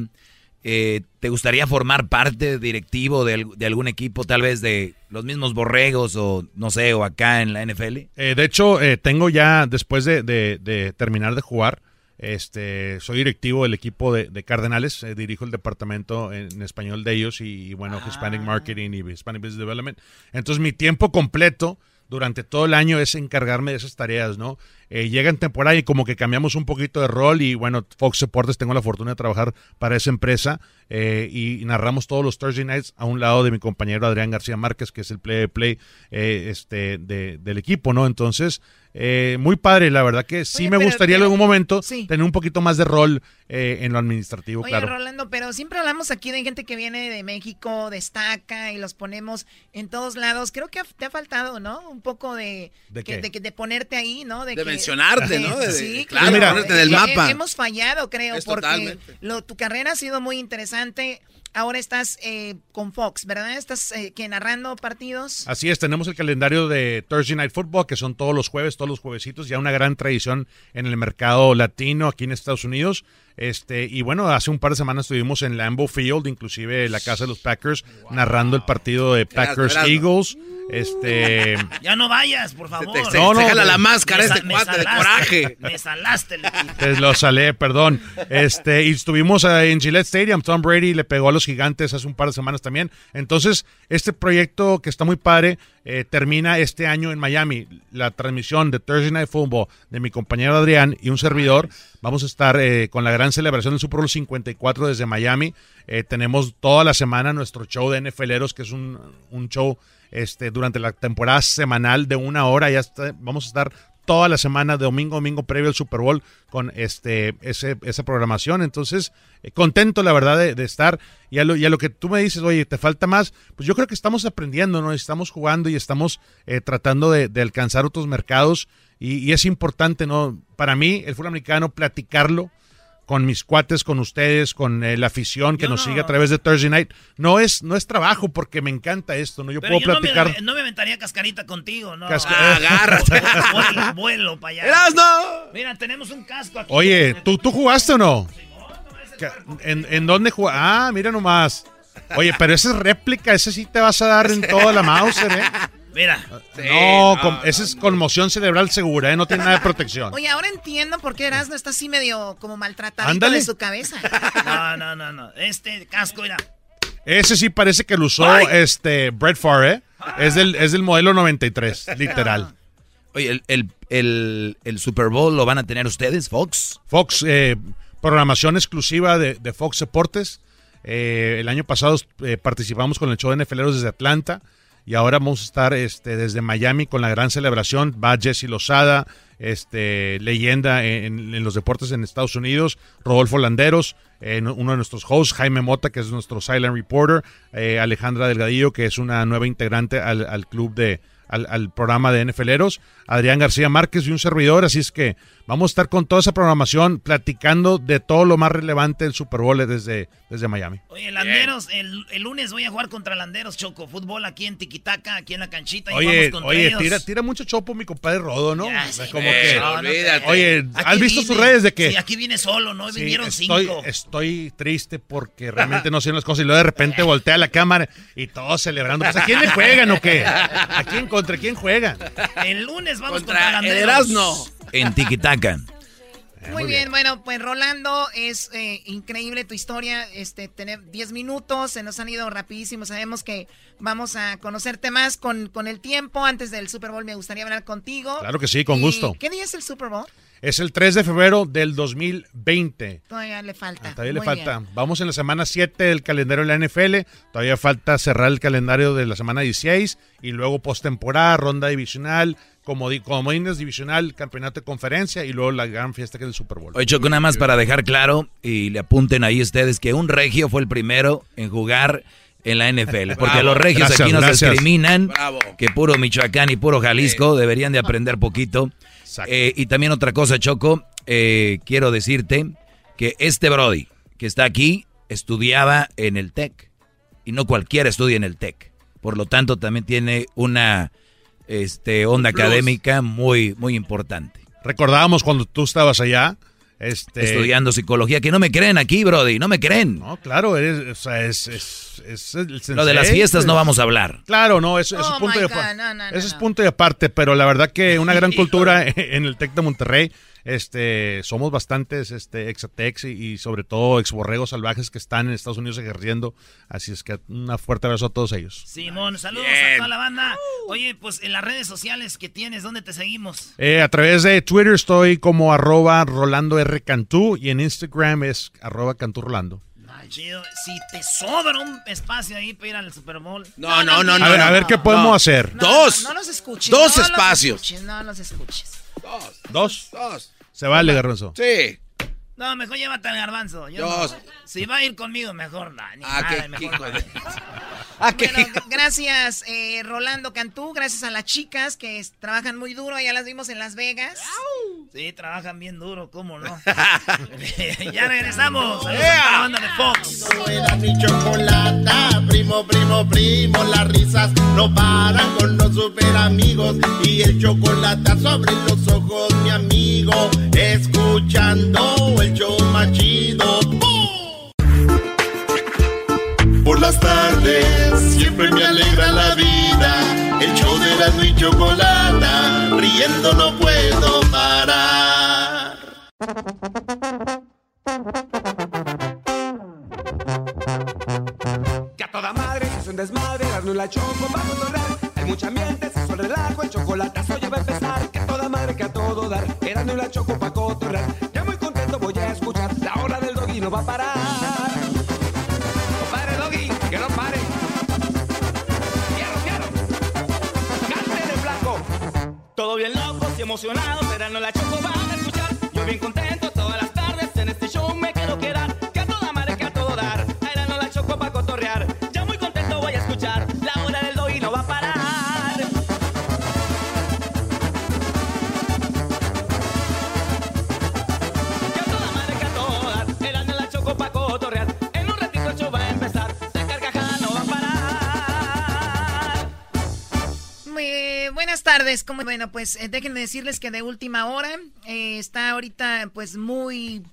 Eh, ¿Te gustaría formar parte directivo de, al- de algún equipo, tal vez de los mismos borregos o no sé, o acá en la NFL? Eh, de hecho, eh, tengo ya, después de, de- de terminar de jugar, este, soy directivo del equipo de, de Cardenales, eh, dirijo el departamento en, en español de ellos y, y, bueno, Hispanic Marketing y Hispanic Business Development. Entonces, mi tiempo completo durante todo el año es encargarme de esas tareas, ¿no? Eh, llega en temporada y como que cambiamos un poquito de rol y bueno, Fox Deportes tengo la fortuna de trabajar para esa empresa eh, y, narramos todos los Thursday Nights a un lado de mi compañero Adrián García Márquez, que es el play play eh, este, de- del equipo, ¿no? Entonces, eh, muy padre, la verdad que sí Oye, me pero gustaría en algún momento Sí. tener un poquito más de rol eh, en lo administrativo, Oye, claro. Rolando, pero siempre hablamos aquí de gente que viene de México, destaca y los ponemos en todos lados. Creo que te ha faltado, ¿no? Un poco de, ¿De que- qué? de, que- de ponerte ahí, ¿no? De que- mencionarte, ¿no? De- sí, claro, claro. ponerte en el Eh, mapa. Hemos fallado, creo, Es porque lo- tu carrera ha sido muy interesante. Ahora estás eh, con Fox, ¿verdad? Estás eh, que narrando partidos. Así es, tenemos el calendario de Thursday Night Football, que son todos los jueves, todos los juevesitos, ya una gran tradición en el mercado latino aquí en Estados Unidos. Este, y bueno, hace un par de semanas estuvimos en Lambeau Field, inclusive la casa de los Packers, narrando el partido de Packers. Eagles. Este, Ya no vayas, por favor. te- se- No, no, se jala la máscara Me este cuate de salaste, coraje. Me salaste. Te lo salé, perdón. Este, y estuvimos en Gillette Stadium. Tom Brady le pegó a los gigantes hace un par de semanas también. Entonces, este proyecto que está muy padre eh, termina este año en Miami. La transmisión de Thursday Night Football de mi compañero Adrián y un servidor. Vamos a estar eh, con la gran celebración del Super Bowl 54 desde Miami. Eh, tenemos toda la semana nuestro show de NFLeros, que es un, un show este, durante la temporada semanal de una hora. Ya está- vamos a estar toda la semana, de domingo domingo, previo al Super Bowl, con este ese, esa programación. Entonces, eh, contento, la verdad, de, estar. Y a, lo, y a lo que tú me dices, oye, ¿te falta más? Pues yo creo que estamos aprendiendo, ¿no? Estamos jugando y estamos eh, tratando de, de alcanzar otros mercados. Y, y es importante, ¿no? Para mí, el fútbol americano, platicarlo con mis cuates, con ustedes, con eh, la afición que nos sigue a través de Thursday Night. No es, no es trabajo porque me encanta esto, ¿no? Yo Pero puedo yo no platicar. me, no me aventaría cascarita contigo, ¿no? Casca- Ah, agárrate. Vuelo, vuelo para allá. ¡Erasno! Mira, tenemos un casco aquí. Oye, ¿tú, ¿tú jugaste o no? ¿En, en dónde jugaste? Ah, mira nomás. Oye, pero esa es réplica, ese sí te vas a dar en toda la mouse, ¿eh? Mira. no, con- esa es conmoción cerebral segura, ¿eh? No tiene nada de protección. Oye, ahora entiendo por qué Erasmo está así medio como maltratado de su cabeza. No, no, no, no. Este casco, mira. Ese sí parece que lo usó este Brett Favre, ¿eh? Es del, es del modelo 93, literal. Oye, el, el, el- el Super Bowl lo van a tener ustedes, Fox. Fox, eh, programación exclusiva de, de Fox Deportes. Eh, el año pasado eh, participamos con el show de NFLeros desde Atlanta y ahora vamos a estar este, desde Miami con la gran celebración. Va Jesse Lozada, este, leyenda en, los deportes en Estados Unidos, Rodolfo Landeros, eh, uno de nuestros hosts, Jaime Mota, que es nuestro silent reporter, eh, Alejandra Delgadillo, que es una nueva integrante al, al club de, al, al programa de NFLeros, Adrián García Márquez y un servidor, así es que vamos a estar con toda esa programación platicando de todo lo más relevante del Super Bowl desde, desde Miami. Oye, Landeros, el, el lunes voy a jugar contra Landeros, Choco. Fútbol aquí en Tiquitaca, aquí en la canchita. y Oye, vamos oye, ellos. tira, tira mucho chopo mi compadre Rodo, ¿no? Ya, sí, como que, no, no te- oye, ¿has Aquí visto vine- sus redes de que Sí, aquí viene solo, ¿no? Sí, Vinieron estoy, cinco. estoy triste porque realmente no hacen las cosas y luego de repente voltea la cámara y todos celebrando. Pues, ¿A quién le juegan o qué? ¿A quién contra quién juegan? El lunes vamos Contra contra, el. Erasmo. En Tiquitaca. Muy bien, bueno, pues Rolando, es eh, increíble tu historia, este, tener 10 minutos, se nos han ido rapidísimo, sabemos que vamos a conocerte más con, con el tiempo, antes del Super Bowl me gustaría hablar contigo. Claro que sí, con gusto. ¿Qué día es el Super Bowl? Es el 3 de febrero del 2020. Todavía le falta. Ah, Todavía le Muy falta. bien. Vamos en la semana 7 del calendario de la NFL. Todavía falta cerrar el calendario de la semana 16 y luego postemporada, ronda divisional, comodi- comodines divisional, campeonato de conferencia y luego la gran fiesta que es el Super Bowl. Oye, Choco, nada más para dejar claro y le apunten ahí ustedes que un regio fue el primero en jugar en la NFL. Porque Bravo. los regios Gracias, aquí nos gracias. discriminan. Bravo. Que puro Michoacán y puro Jalisco deberían de aprender poquito. Eh, y también otra cosa, Choco, eh, quiero decirte que este Brody que está aquí estudiaba en el TEC. Y no cualquiera estudia en el TEC. Por lo tanto, también tiene una este, onda plus. académica muy, muy importante. Recordábamos cuando tú estabas allá. Este, Estudiando psicología, que no me creen aquí, Brody, no me creen. No, claro, eres, o sea, es, es, es el Lo de las fiestas no vamos a hablar. Claro, no, eso, eso Oh es punto God, aparte. no, no, no, Eso es punto y aparte, pero la verdad que una gran cultura en el TEC de Monterrey. Este, somos bastantes este, exatex y, y sobre todo exborregos salvajes que están en Estados Unidos ejerciendo. Así es que un fuerte abrazo a todos ellos. Simón, saludos a toda la banda. Oye, pues en las redes sociales que tienes, ¿dónde te seguimos? Eh, a través de Twitter estoy como arroba Rolando R. Cantú y en Instagram es arroba Cantú Rolando. Chido. Si te sobra un espacio ahí para ir al Super Bowl. No, no, no, A no. ver, a no. ver qué podemos No. hacer. Dos. No los escuches. Dos no los espacios. escuches, no los escuches. ¿Dos? Dos. Se vale, Garbanzo. Sí. No, mejor llévate al garbanzo. Yo no. Si va a ir conmigo, mejor no. Ni Ah, nada, qué- mejor no. de- Bueno, gracias eh, Rolando Cantú, gracias a las chicas que es- trabajan muy duro, ya las vimos en Las Vegas. Sí, trabajan bien duro, ¿cómo no? ya regresamos. Saludos a la banda de Fox. Era mi chocolata, primo, primo, primo, las risas no paran con los super amigos y el chocolate sobre los ojos, mi amigo, escuchando el show más. Por las tardes siempre me alegra la vida, el show de la y chocolata, riendo no puedo parar. Que a toda madre es un desmadre, no la choco para controlar. Hay mucha ambiente, se el relajo, el chocolatazo ya va a empezar. Que a toda madre, que a todo dar, era la choco para cotorrear. Ya voy a escuchar, la hora del doggy no va a parar. No pare doggy, que no pare. Quiero, quiero. Cante de blanco. Todo bien locos y emocionados, era no la choco van a escuchar. Yo bien contento todas las tardes, en este show me quiero quedar. Tardes, como bueno, pues eh, déjenme decirles que de última hora eh, está ahorita pues muy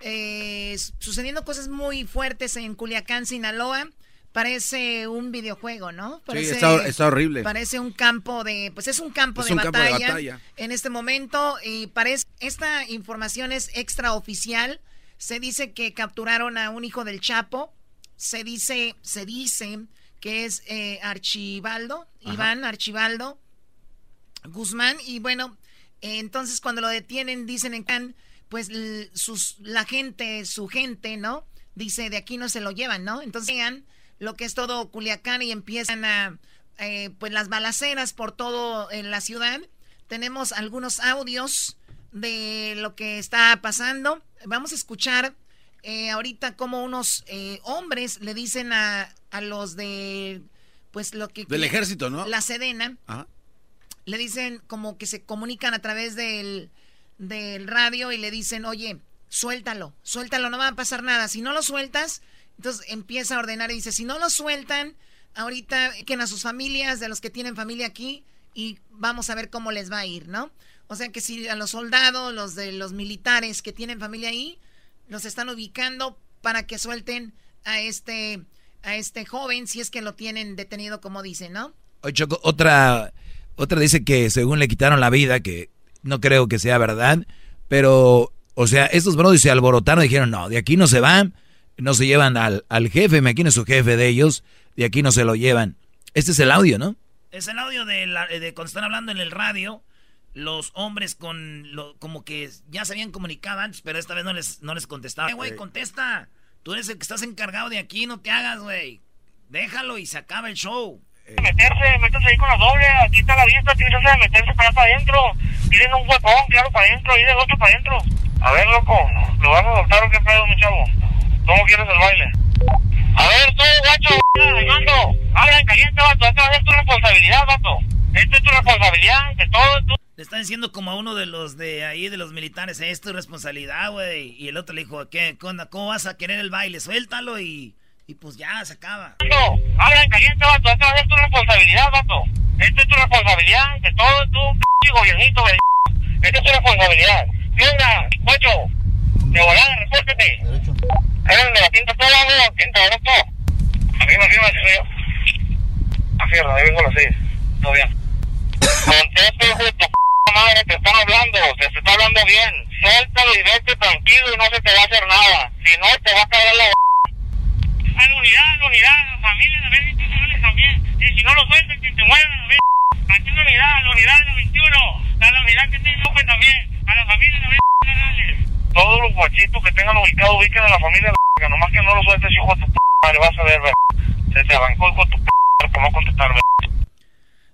eh, sucediendo cosas muy fuertes en Culiacán, Sinaloa. Parece un videojuego, ¿no? Parece, está- está horrible. Parece un campo de, pues es un campo, Es de, un campo de batalla en este momento y parece esta información es extraoficial. Se dice que capturaron a un hijo del Chapo. Se dice, se dice que es eh, Archibaldo, Iván Archibaldo Guzmán. Y bueno, entonces cuando lo detienen, dicen en Can, pues sus, la gente, su gente, ¿no? Dice, de aquí no se lo llevan, ¿no? Entonces vean lo que es todo Culiacán y empiezan a, eh, pues las balaceras por todo en la ciudad. Tenemos algunos audios de lo que está pasando. Vamos a escuchar eh, ahorita como unos eh, hombres le dicen a, a los de, pues lo que... Del ejército, ¿no? La Sedena Ajá. Le dicen como que se comunican a través del, del radio y le dicen, oye, suéltalo, suéltalo, no va a pasar nada. Si no lo sueltas, entonces empieza a ordenar y dice, si no lo sueltan, ahorita que a sus familias, de los que tienen familia aquí, y vamos a ver cómo les va a ir, ¿no? O sea que si a los soldados, los de los militares que tienen familia ahí, los están ubicando para que suelten a este, a este joven, si es que lo tienen detenido, como dicen, ¿no? Oye, Choco, otra, otra dice que según le quitaron la vida, que no creo que sea verdad, pero, o sea, estos brothers se alborotaron y dijeron, no, de aquí no se van, no se llevan al, al jefe, me aquí no es su jefe de ellos, de aquí no se lo llevan. Este es el audio, ¿no? Es el audio de, la- de cuando están hablando en el radio. los hombres con lo, como que ya se habían comunicado antes, pero esta vez no les, no les contestaba. Eh, güey, contesta. Tú eres el que estás encargado de aquí, no te hagas, güey. Déjalo y se acaba el show. Meterse, métase ahí con la doble, aquí está la vista, tienes que meterse para allá para adentro. Tienen un huecón, claro, para adentro, y del otro para adentro. A ver, loco, ¿lo vas a adoptar o qué pedo, mi chavo? ¿Cómo quieres el baile? A ver, tú, gacho, mando, habla en caliente, vato, esta es tu responsabilidad, vato. Esta es tu responsabilidad, de todo, tú. Le están diciendo como a uno de los de ahí, de los militares, es tu responsabilidad, güey. Y el otro le dijo, ¿qué? ¿Cómo vas a querer el baile? Suéltalo y, y pues ya, se acaba. No, habla en caliente, vato, esta es tu responsabilidad, vato. Esta es tu responsabilidad, de todo, tú, p gobiernito, güey. Esta es tu responsabilidad. Tienda, cuatro, de volada, repórtete. Eres de la quinta todo, amigo, quinta, ¿no? Arriba, arriba, arriba. Afirma, ahí vengo a las seis. Todo bien. Conteste, hijo de tu p madre, te están hablando, te, te está hablando bien. Suéltalo y vete tranquilo y no se te va a hacer nada. Si no, te va a caer la a la unidad, a la unidad, a la familia, a ver institucionales también. Y si no lo sueltan, que te mueran a ver. Aquí en la unidad, a la unidad de la 21, a la unidad que tiene López también, a la familia la Todos los guachitos que tengan ubicado, ubiquen a la familia de la nomás que no lo sueltes, hijo de tu p madre, vas a ver, ver. Se te arrancó hijo de tu p ¿cómo contestar, ver?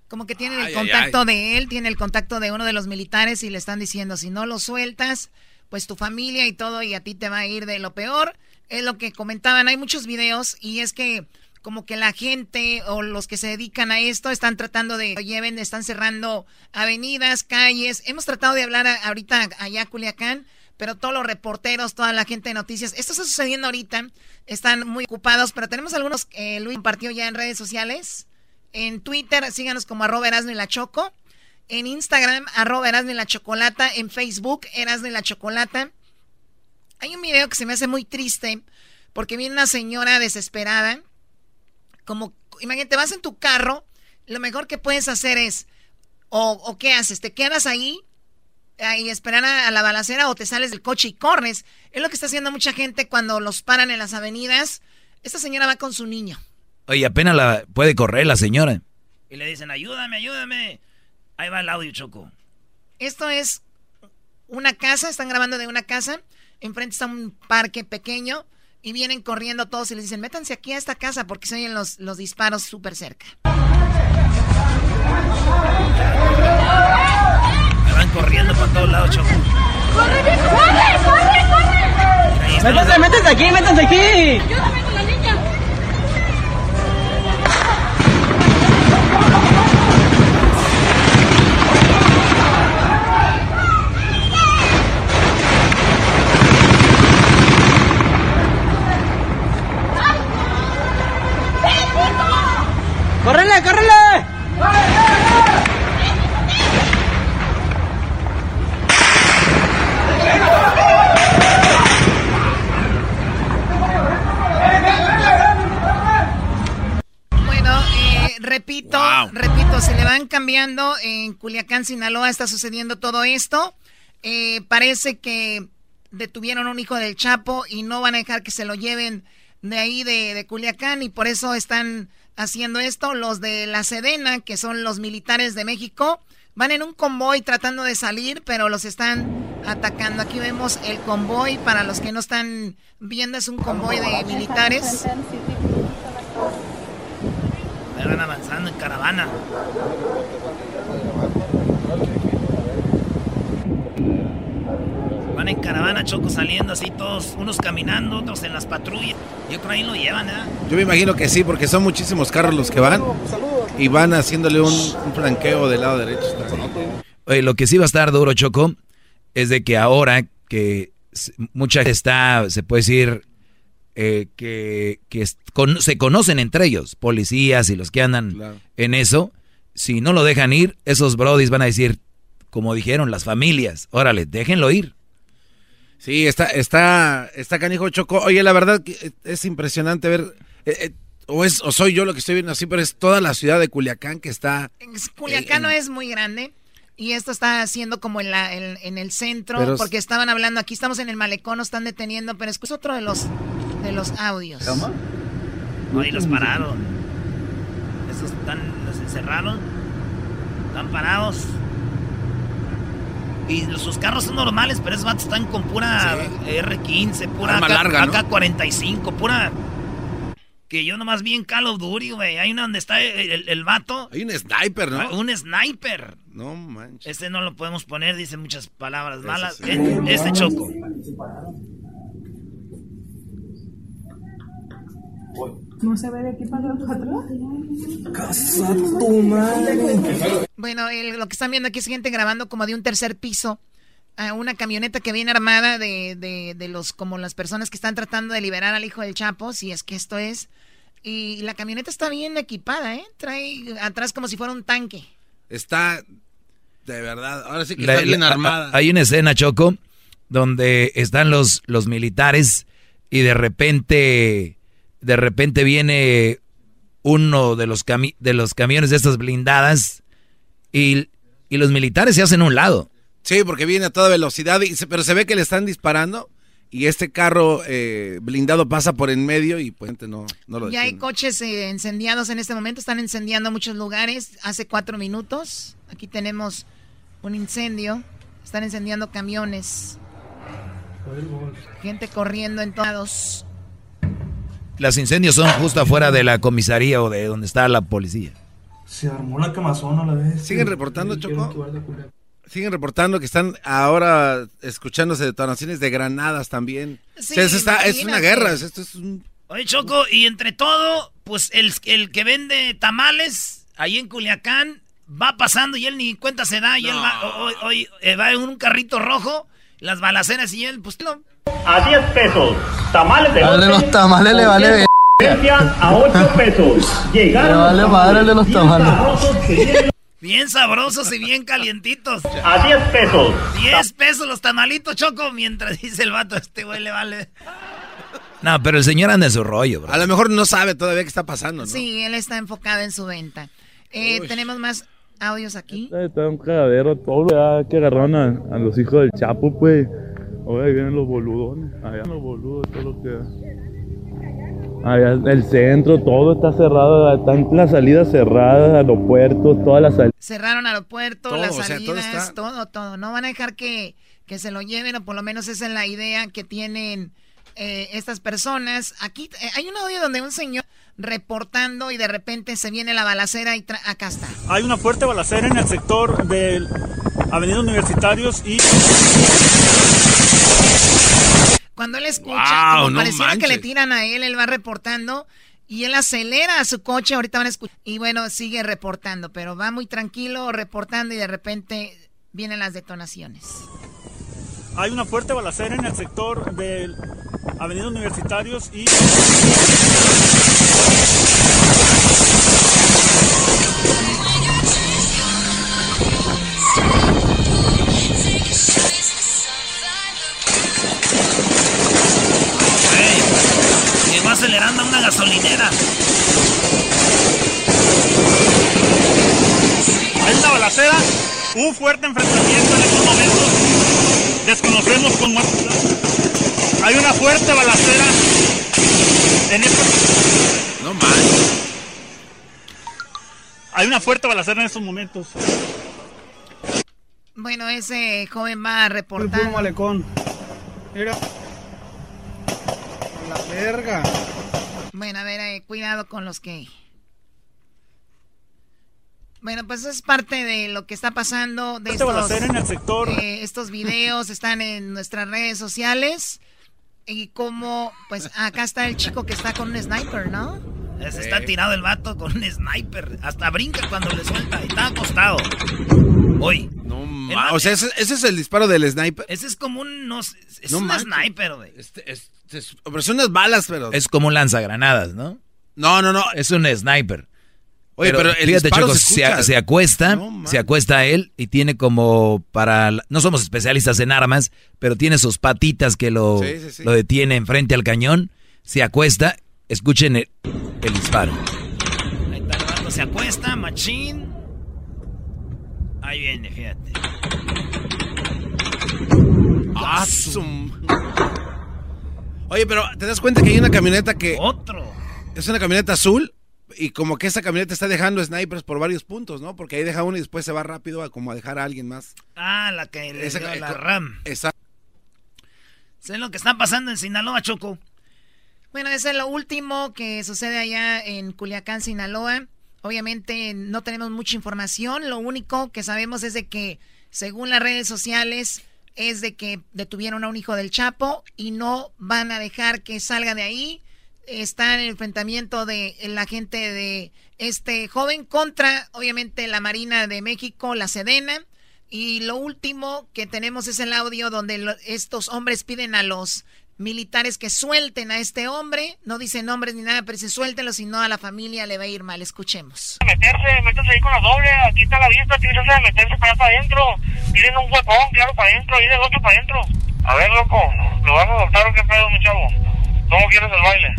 Como que tiene el contacto de él, tiene el contacto de uno de los militares y le están diciendo, si no lo sueltas, pues tu familia y todo y a ti te va a ir de lo peor. Es lo que comentaban, hay muchos videos y es que como que la gente o los que se dedican a esto están tratando de lleven, están cerrando avenidas, calles. Hemos tratado de hablar ahorita allá a Culiacán, pero todos los reporteros, toda la gente de noticias, esto está sucediendo ahorita, están muy ocupados, pero tenemos algunos, eh, Luis compartió ya en redes sociales, en Twitter, síganos como arroba Erasmo y la Choco, en Instagram, arroba Erasmo y la Chocolata, en Facebook, Erasmo y la Chocolata. Hay un video que se me hace muy triste, porque viene una señora desesperada, como, imagínate, vas en tu carro, lo mejor que puedes hacer es, o, qué haces, te quedas ahí y esperar a, la balacera o te sales del coche y corres. Es lo que está haciendo mucha gente cuando los paran en las avenidas. Esta señora va con su niño. Oye, apenas la puede correr la señora. Y le dicen, ayúdame, ayúdame. Ahí va el audio, Choco. Esto es una casa, están grabando de una casa. Enfrente está un parque pequeño y vienen corriendo todos y les dicen, métanse aquí a esta casa porque se oyen los, los disparos súper cerca. Me van corriendo por todos lados, Choco. ¡Corre, corre, corre, corre! ¡Métanse, métanse aquí, métanse aquí! Ayúdame ¡Córrele, córrele! Bueno, eh, repito, repito, se le van cambiando. En Culiacán, Sinaloa está sucediendo todo esto. Eh, parece que detuvieron a un hijo del Chapo y no van a dejar que se lo lleven de ahí de, de Culiacán y por eso están haciendo esto. Los de la Sedena, que son los militares de México, van en un convoy tratando de salir, pero los están atacando. Aquí vemos el convoy, para los que no están viendo, es un convoy de militares. Van avanzando en caravana. Van en caravana, Choco, saliendo así todos, unos caminando, otros en las patrullas. Yo creo ahí lo llevan, ¿eh? Yo me imagino que sí, porque son muchísimos carros los que van y van haciéndole un, un flanqueo del lado derecho. Oye, lo que sí va a estar duro, Choco, es de que ahora que mucha gente está, se puede decir, eh, que, que se conocen entre ellos, policías y los que andan en eso, si no lo dejan ir, esos brodis van a decir, como dijeron las familias, órale, déjenlo ir. Sí, está, está, está canijo Choco. Oye, la verdad que es impresionante ver, eh, eh, o es, o soy yo lo que estoy viendo así, pero es toda la ciudad de Culiacán que está. Culiacán no es muy grande. Y esto está haciendo como en, la, en, el centro, porque estaban hablando, aquí estamos en el malecón, nos están deteniendo, pero es otro de los, de los audios. No, ahí los pararon. Esos están, los encerraron. Están parados. Y sus carros son normales, pero esos vatos están con pura R15, pura AK, larga, ¿no? AK-45, pura... Que yo nomás vi en Call of Duty, güey. Hay una donde está el, el- el vato. Hay un sniper, ¿no? Un sniper. No manches. Este no lo podemos poner, dice muchas palabras Ese malas. sí. Eh, Este choco. ¿No se ve de aquí para atrás? Casa tu madre. Bueno, el- lo que están viendo aquí es gente grabando como de un tercer piso a una camioneta que viene armada de, de, de los como las personas que están tratando de liberar al hijo del Chapo, si es que esto es. Y la camioneta está bien equipada, ¿eh? Trae atrás como si fuera un tanque. Está de verdad, ahora sí que La- está bien la- armada. Hay una escena, Choco, donde están los, los militares y de repente, de repente viene uno de los, cami- de los camiones de estas blindadas y, y los militares se hacen a un lado. Sí, porque viene a toda velocidad, y se- pero se ve que le están disparando y este carro eh, blindado pasa por en medio y pues no, no lo Ya hay coches eh, incendiados en este momento, están incendiando muchos lugares. Hace cuatro minutos, aquí tenemos un incendio, están incendiando camiones, gente corriendo en todos. Los incendios son justo afuera de la comisaría o de donde está la policía. Se armó la camazón a la vez. ¿Siguen reportando, Choco? Siguen reportando que están ahora escuchándose detonaciones de granadas también. Sí, O sea, eso está- es una guerra, es- esto es un... Oye, Choco, y entre todo, pues el, el que vende tamales ahí en Culiacán va pasando y él ni cuenta se da y él va, hoy, hoy, eh, va en un carrito rojo, las balaceras y él, pues lo... A 10 pesos. Tamales de los tamales le vale ver- a 8 pesos. Llegaron Le vale los madre el de los bien tamales. Bien sabrosos y bien calientitos. A 10 pesos. 10 pesos los tamalitos, Choco, mientras dice el vato, este güey le vale. No, pero el señor anda en su rollo, bro. A lo mejor no sabe todavía qué está pasando, ¿no? Sí, él está enfocado en su venta. Eh, tenemos más audios aquí. Está un cagadero todo, ya que agarraron a, a los hijos del Chapo, pues. Ahora ahí vienen los boludones, allá los boludos, todo lo que. Allá el centro, todo está cerrado, están las salidas cerradas, aeropuertos, todas las salidas. Cerraron aeropuerto, Todo, las o sea, todo salidas, está- todo, todo, No van a dejar que, que se lo lleven, o por lo menos esa es la idea que tienen eh, estas personas. Aquí eh, hay un audio donde un señor reportando y de repente se viene la balacera y tra- acá está. Hay una fuerte balacera en el sector de Avenida Universitarios y... Cuando él escucha, Wow, como no pareciera que le tiran a él, él va reportando y él acelera a su coche, ahorita van a escuchar. Y bueno, sigue reportando, pero va muy tranquilo reportando y de repente vienen las detonaciones. Hay una fuerte balacera en el sector de Avenida Universitarios y... Llegó acelerando a una gasolinera. Hay una balacera, un fuerte enfrentamiento en estos momentos. Desconocemos con más. Hay una fuerte balacera en estos. No manches. Hay una fuerte balacera en estos momentos. Bueno, ese joven va reportando. malecón. Mira. La verga. Bueno, a ver, eh, cuidado con los que... Bueno, pues eso es parte de lo que está pasando. De estos, balacera en el sector. eh, estos videos están en nuestras redes sociales. Y como, pues acá está el chico que está con un sniper, ¿no? Ese está tirado el vato con un sniper. Hasta brinca cuando le suelta. Está acostado. Hoy. No ma- O sea, ese, ese es el disparo del sniper. Ese es como un. No, sé, es No un manches. sniper, güey. Este, es- es- pero son unas balas, pero. Es como un lanzagranadas, ¿no? No, no, no. Es un sniper. Oye, pero el fíjate, Choco, se acuesta, No, se acuesta a él y tiene como para... No somos especialistas en armas, pero tiene sus patitas que lo, Sí, sí, sí. lo detienen frente al cañón. Se acuesta, escuchen el, el disparo. Ahí está el vato, se acuesta, machín. Ahí viene, fíjate. Ah, sum- Oye, pero ¿te das cuenta que hay una camioneta que... Otro. Es una camioneta azul, y como que esa camioneta está dejando snipers por varios puntos, ¿no? Porque ahí deja uno y después se va rápido a como a dejar a alguien más. Ah, la que le Esa- dio la RAM. Exacto. Sé lo que está pasando en Sinaloa, Choco. Bueno, eso es lo último que sucede allá en Culiacán, Sinaloa. Obviamente no tenemos mucha información. Lo único que sabemos es de que, según las redes sociales, es de que detuvieron a un hijo del Chapo y no van a dejar que salga de ahí. Está el enfrentamiento de la gente de este joven contra, obviamente, la Marina de México, la Sedena. Y lo último que tenemos es el audio donde lo- estos hombres piden a los militares que suelten a este hombre. No dicen nombres ni nada, pero si suéltenlo, si no a la familia le va a ir mal. Escuchemos. meterse, métase ahí con la doble, aquí está la vista, tienes que meterse para adentro, tienen un huecón, claro, para adentro, y del otro para adentro. A ver, loco, ¿lo vas a soltar o qué pedo, mi chavo? ¿Cómo quieres el baile?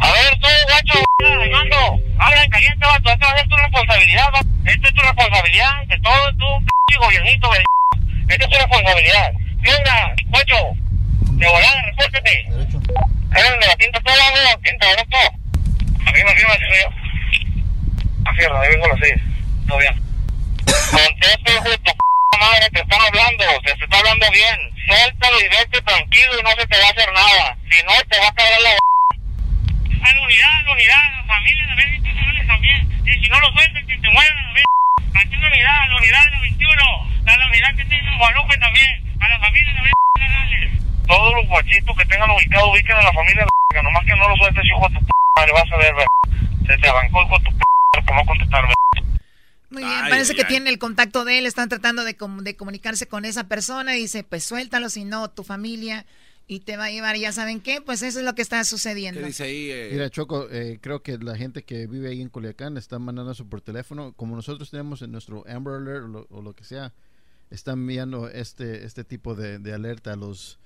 A ver, tú, guacho, Armando, habla en caliente, vato, esta va a ser tu responsabilidad, vato. Esta es tu responsabilidad, de todo tu p gobiernito, güey. Esta es tu responsabilidad. Mira, guacho, de volada, repórtate. Eres de la tinta toda, güey, tinta, loco. Arriba, arriba, soy yo. Afierro, ahí vengo a las seis. Todo bien. Conteste, hijo de tu p madre, te están hablando, te, te está hablando bien. Suéltalo y vete tranquilo y no se te va a hacer nada. Si no, te va a caer la a la unidad, a la unidad, a la familia, a ver si te sales también. Y si no lo sueltan, que te mueran a ver. Aquí en la unidad, a la unidad de la 21, a la unidad que tiene Guadalupe también, a la familia, a ver, Todos los guachitos que tengan ubicado, ubiquen a la familia, la nomás que no lo sueltes, hijo de tu p madre, vas a ver. Se te arrancó hijo de tu p por no contestar. Muy bien, Ay, parece ay, que ay. tiene el contacto de él, están tratando de, com- de comunicarse con esa persona y dice, pues suéltalo, si no, tu familia y te va a llevar, ya saben qué, pues eso es lo que está sucediendo. eh? Mira, Choco, eh, creo que la gente que vive ahí en Culiacán está mandando eso por teléfono. Como nosotros tenemos en nuestro Amber Alert o lo, o lo que sea, están enviando este, este tipo de, de alerta a los,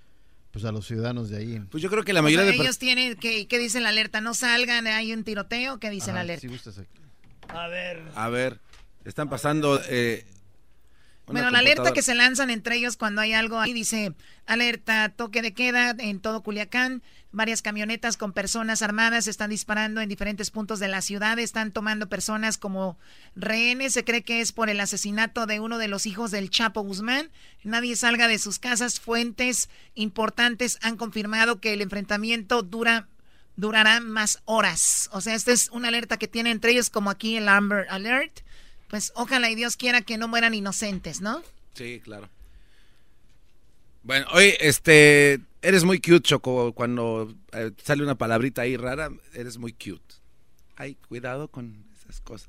pues a los ciudadanos de ahí. Pues yo creo que la O mayoría sea, de... ellos tienen, que, ¿qué dice la alerta? No salgan, hay un tiroteo, ¿qué dice la alerta? si gustas, aquí. A ver. A ver, están pasando... Eh, Bueno, la alerta que se lanzan entre ellos cuando hay algo ahí dice alerta, toque de queda en todo Culiacán. Varias camionetas con personas armadas están disparando en diferentes puntos de la ciudad. Están tomando personas como rehenes. Se cree que es por el asesinato de uno de los hijos del Chapo Guzmán. Nadie salga de sus casas. Fuentes importantes han confirmado que el enfrentamiento dura durará más horas. O sea, esta es una alerta que tiene entre ellos como aquí el Amber Alert. Pues ojalá y Dios quiera que no mueran inocentes, ¿no? Sí, claro. Bueno, oye, este, eres muy cute, Choco, cuando eh, sale una palabrita ahí rara, eres muy cute. Ay, cuidado con esas cosas.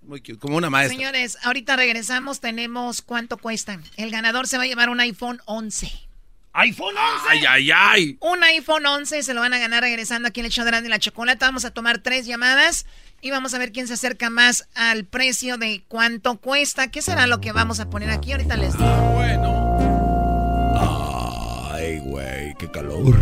Muy cute, como una maestra. Señores, ahorita regresamos, tenemos cuánto cuesta. El ganador se va a llevar un iPhone 11. iPhone 11. Ay, ay, ay. Un iPhone 11 se lo van a ganar regresando aquí en el show de Grande y la Chocolata. Vamos a tomar tres llamadas y vamos a ver quién se acerca más al precio de cuánto cuesta. ¿Qué será lo que vamos a poner aquí? Ahorita les digo. Bueno. Ay, güey, qué calor.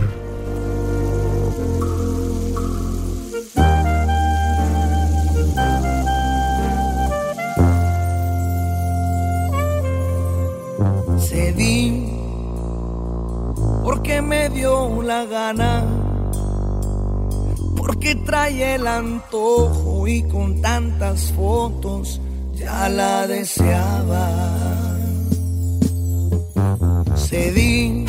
Cedí porque me dio la gana, porque trae el antojo y con tantas fotos ya la deseaba. Cedí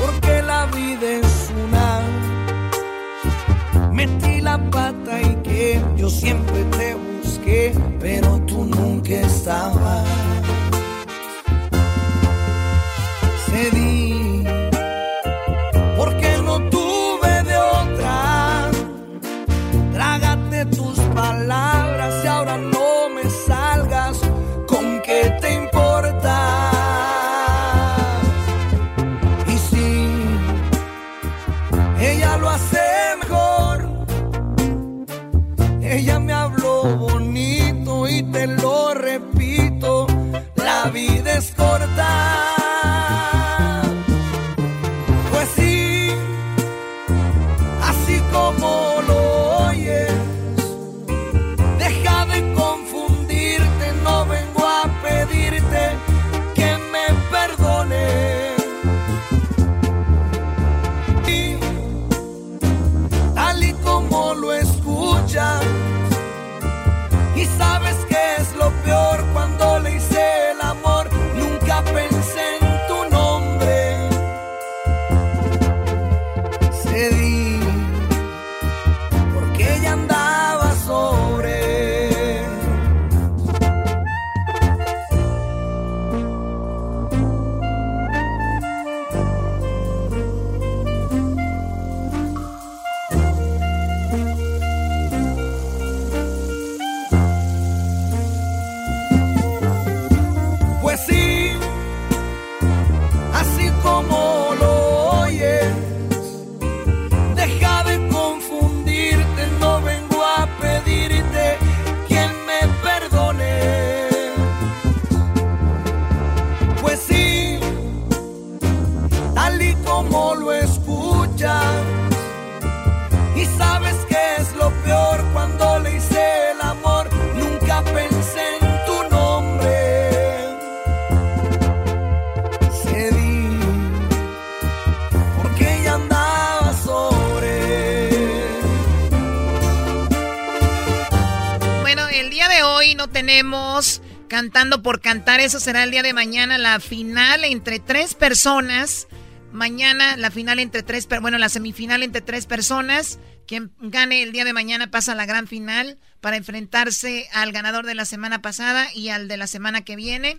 porque la vida es una. Metí la pata y que yo siempre te busqué, pero tú nunca estabas. Cedí es corta. Cantando por cantar, eso será el día de mañana, la final entre tres personas. Mañana la final entre tres, per- bueno, la semifinal entre tres personas. Quien gane el día de mañana pasa a la gran final para enfrentarse al ganador de la semana pasada y al de la semana que viene.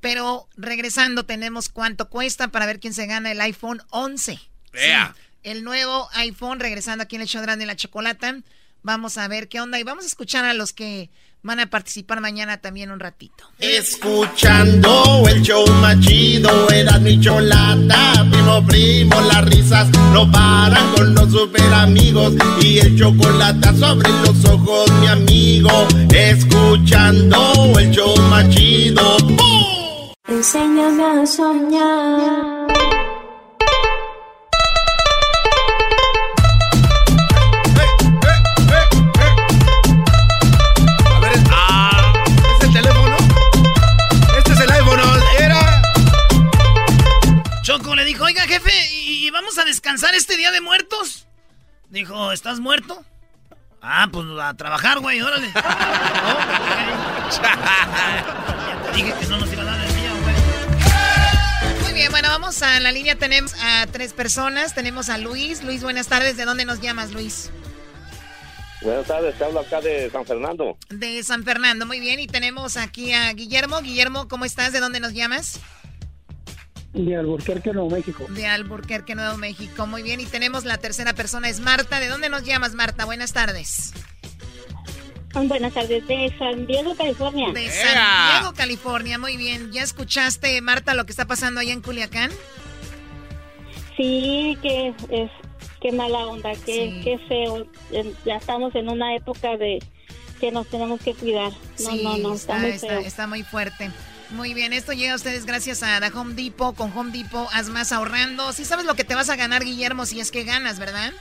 Pero regresando tenemos cuánto cuesta para ver quién se gana el iPhone 11. Ea. El nuevo iPhone, regresando aquí en el show de la Chocolata. Vamos a ver qué onda y vamos a escuchar a los que van a participar mañana también un ratito. Escuchando el show más chido, era mi cholata, primo, primo, las risas no paran con los super amigos y el chocolate sobre los ojos, mi amigo. Escuchando el show más chido. ¡Bum! Enséñame a soñar. Descansar este día de muertos? Dijo, ¿estás muerto? Ah, pues a trabajar, güey, órale. Ok. ya te dije que no nos iba a dar el día, güey. Muy bien, bueno, vamos a la línea. Tenemos a tres personas. Tenemos a Luis. Luis, buenas tardes. ¿De dónde nos llamas, Luis? Buenas tardes, te hablo acá de San Fernando. De San Fernando, muy bien. Y tenemos aquí a Guillermo. Guillermo, ¿cómo estás? ¿De dónde nos llamas? De Alburquerque, Nuevo México. De Alburquerque, Nuevo México. Muy bien. Y tenemos la tercera persona, es Marta. ¿De dónde nos llamas, Marta? Buenas tardes. Buenas tardes, de San Diego, California. De San Diego, California. Muy bien. ¿Ya escuchaste, Marta, lo que está pasando allá en Culiacán? Sí, que es qué mala onda, qué, Sí. qué feo. Ya estamos en una época de que nos tenemos que cuidar. No, Sí, no, no, está, está, muy está muy fuerte. Muy bien, esto llega a ustedes gracias a The Home Depot. Con Home Depot haz más ahorrando. Sí sabes lo que te vas a ganar, Guillermo, si es que ganas, ¿verdad?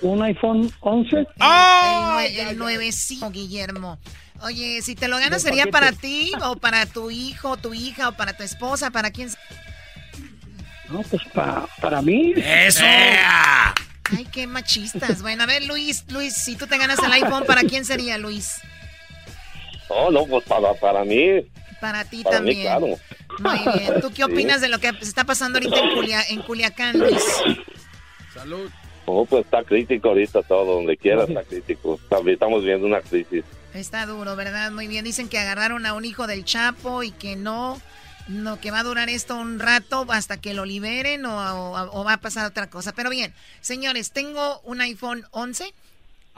Un iPhone 11. El, nue- el nuevecito, Guillermo. Oye, si te lo ganas, ¿sería para ti o para tu hijo, tu hija o para tu esposa? ¿Para quién? No, pues pa- para mí. ¡Eso! Ay, qué machistas. Bueno, a ver, Luis, Luis, si tú te ganas el iPhone, ¿para quién sería, Luis? Oh, no, pues para, para mí, Para ti para mí, también. claro. Muy bien. ¿Tú qué Sí. opinas de lo que se está pasando ahorita en, Culia- en Culiacán, Luis? Salud. Oh, pues está crítico ahorita todo, donde quiera está crítico. Estamos viendo una crisis. Está duro, ¿verdad? Muy bien. Dicen que agarraron a un hijo del Chapo y que no, no, que va a durar esto un rato hasta que lo liberen o, o- o va a pasar otra cosa. Pero bien, señores, tengo un iPhone 11.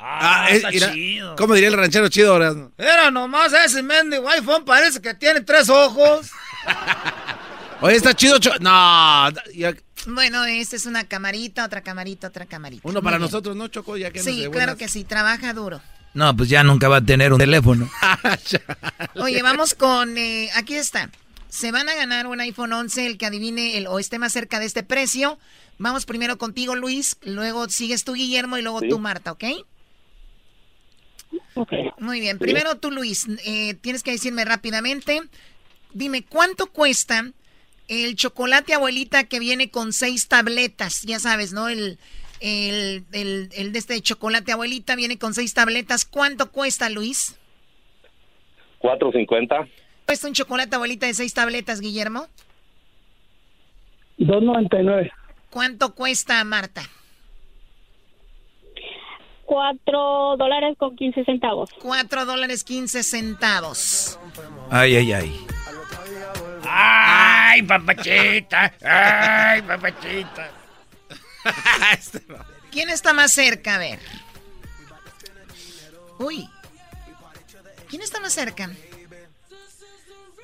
Ah, Ah, es- está mira, chido. ¿Cómo diría el ranchero chido ahora? Era nomás ese mendigo iPhone, parece que tiene tres ojos. Oye, está chido. cho- No, ya- Bueno, esta es una camarita, otra camarita, otra camarita. uno Muy para bien. nosotros, ¿no, Choco? Ya que Sí, claro que sí, trabaja duro. No, pues ya nunca va a tener un teléfono. Oye, vamos con, eh, aquí está. Se van a ganar un iPhone 11, el que adivine el, o esté más cerca de este precio. Vamos primero contigo, Luis, luego sigues tú, Guillermo, y luego Sí. tú, Marta, ¿ok? Muy bien, primero tú, Luis, eh, tienes que decirme rápidamente, dime, ¿cuánto cuesta el chocolate abuelita que viene con seis tabletas? Ya sabes, ¿no? El, el, el, el de este chocolate abuelita viene con seis tabletas. ¿Cuánto cuesta, Luis? 450. ¿Cuesta un chocolate abuelita de seis tabletas, Guillermo? 2.99. ¿Cuánto cuesta, Marta? Cuatro dólares con 15 centavos. Cuatro dólares 15 centavos. Ay, ay, ay. ¡Ay, papachita! ¡Ay, papachita! ¿Quién está más cerca? A ver. Uy. ¿Quién está más cerca?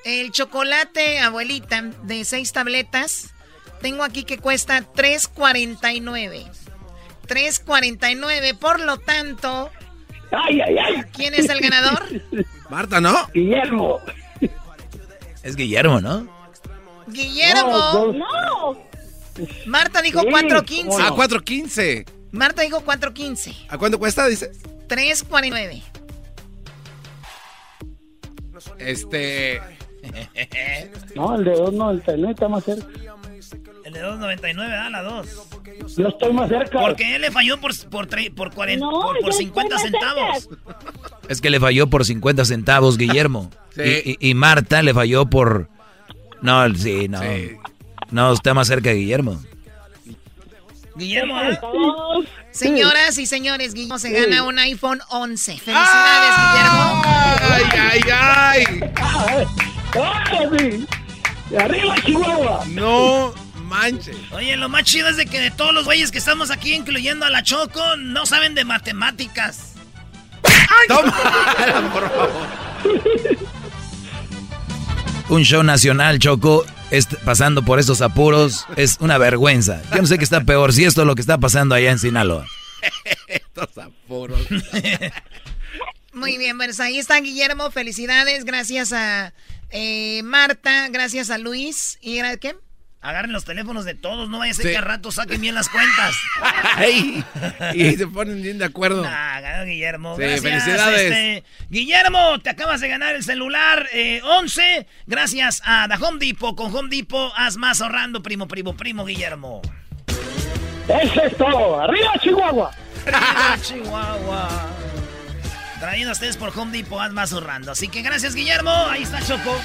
El chocolate, abuelita, de seis tabletas. Tengo aquí que cuesta 3.49. 3.49, por lo tanto. ¡Ay, ay, ay! ¿Quién es el ganador? Marta, ¿no? Guillermo. Es Guillermo, ¿no? Guillermo. No. Marta dijo Sí, 4.15. A 4.15. Marta dijo 4.15. ¿A cuánto cuesta? Dice. 3.49. Este. No, el de 2.99 está más cerca. El de 2.99, da la 2. Yo estoy más cerca. Porque él le falló por, por, tre- por, 40, No, por, por yo 50 estoy más centavos. Es que le falló por 50 centavos, Guillermo. Sí. y, y- y Marta le falló por... No, sí, no. Sí. No, está más cerca de Guillermo. Guillermo, ¿eh? Señoras y señores, Guillermo se gana un iPhone 11. Felicidades, Guillermo. ¡Ay, ay, ay! ¡Ah, sí! ¡Arriba, Chihuahua! No manches. Oye, lo más chido es de que de todos los güeyes que estamos aquí, incluyendo a la Choco, no saben de matemáticas. Toma, por favor. Un show nacional, Choco, est- pasando por estos apuros, es una vergüenza. Yo no sé qué está peor, si esto es lo que está pasando allá en Sinaloa. Estos apuros. Muy bien, pues ahí está Guillermo. Felicidades. Gracias a eh, Marta, gracias a Luis. ¿Y era qué? Agarren los teléfonos de todos, no vaya a ser Sí. que al rato saquen bien las cuentas. Ay, y se ponen bien de acuerdo. Ah, ganó Guillermo. Sí, Gracias, felicidades. este, Guillermo, te acabas de ganar el celular eh, 11. Gracias a The Home Depot. Con Home Depot, haz más ahorrando, primo, primo, primo, Guillermo. ¡Eso es todo! ¡Arriba, Chihuahua! Arriba, Chihuahua. Trayendo a ustedes por Home Depot, haz más ahorrando. Así que gracias, Guillermo. Ahí está Choco.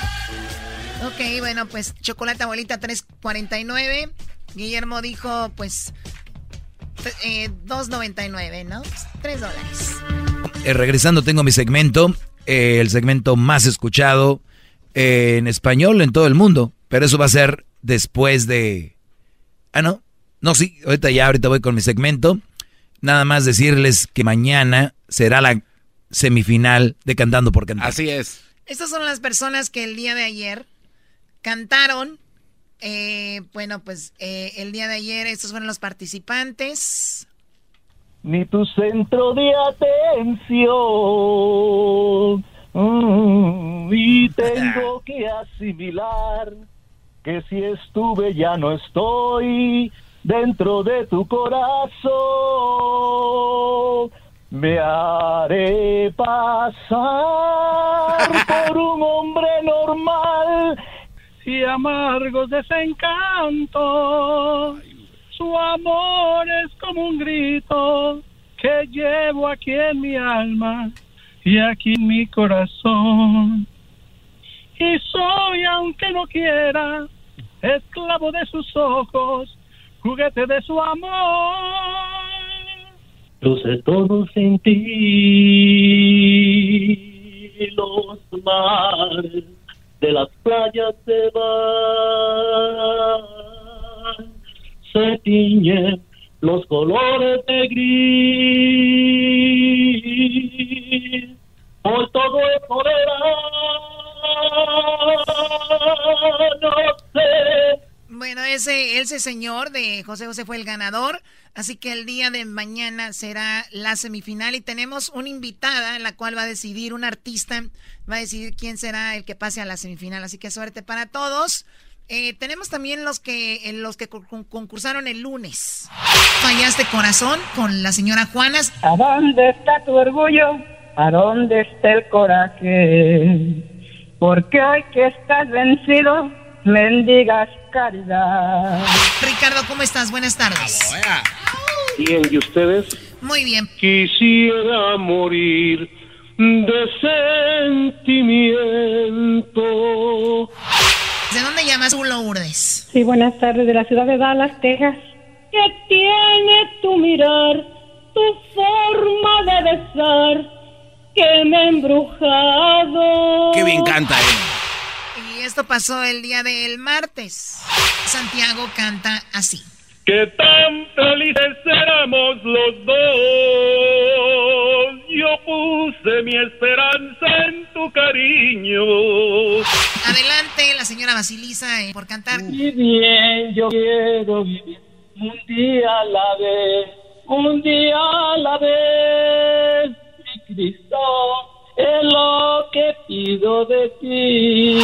Ok, bueno, pues chocolate abuelita 3.49. Guillermo dijo, pues, eh, 2.99, ¿no? 3 dólares. Eh, regresando, tengo mi segmento, eh, el segmento más escuchado eh, en español en todo el mundo. Pero eso va a ser después de... Ah, no. No, sí, ahorita ya, ahorita voy con mi segmento. Nada más decirles que mañana será la semifinal de Cantando por Cantar. Así es. Estas son las personas que el día de ayer cantaron. eh, bueno, pues eh, el día de ayer estos fueron los participantes. ni tu centro de atención. Mm, y tengo que asimilar que si estuve ya no estoy dentro de tu corazón. Me haré pasar por un hombre normal y amargos desencantos. Su amor es como un grito que llevo aquí en mi alma y aquí en mi corazón. Y soy, aunque no quiera, esclavo de sus ojos, juguete de su amor. Crucé todo sin ti, los mares de las playas se van, se tiñen los colores de gris, hoy todo es no sé. Bueno, ese, ese señor de José José fue el ganador, así que el día de mañana será la semifinal y tenemos una invitada en la cual va a decidir, un artista va a decidir quién será el que pase a la semifinal, así que suerte para todos. Eh, tenemos también los que eh, los que con- concursaron el lunes. Fallaste corazón con la señora Juanas. ¿A dónde está tu orgullo? ¿A dónde está el coraje? Porque hoy que estás vencido, mendigas caridad. Ricardo, ¿cómo estás? Buenas tardes. Bien, ¿y ustedes? Muy bien. Quisiera morir de sentimiento. ¿De dónde llamas tú, Lourdes? Sí, buenas tardes, de la ciudad de Dallas, Texas. Que tiene tu mirar, tu forma confesar que me he embrujado. Qué bien canta, eh. Y esto pasó el día del martes. Santiago canta así. Que tan felices éramos los dos. Yo puse mi esperanza en tu cariño. Adelante, la señora Basilisa, eh, por cantar. Y bien, yo quiero vivir un día a la vez, un día a la vez. Mi Cristo, es lo que pido de ti.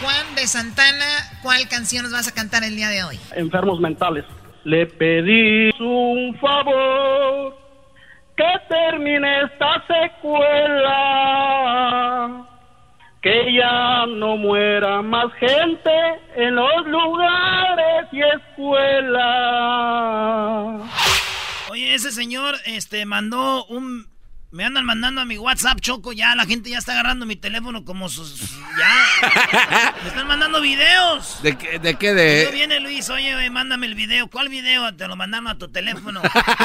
Juan de Santana, ¿cuál canción nos vas a cantar el día de hoy? Enfermos mentales. Le pedí un favor que termine esta secuela. Que ya no muera más gente en los lugares y escuelas. Oye, ese señor este mandó un me andan mandando a mi WhatsApp, Choco, ya la gente ya está agarrando mi teléfono como sus... Ya. Me están mandando videos. ¿De qué? ¿De qué? De... Yo viene Luis, oye, güey, mándame el video. ¿Cuál video? Te lo mandaron a tu teléfono.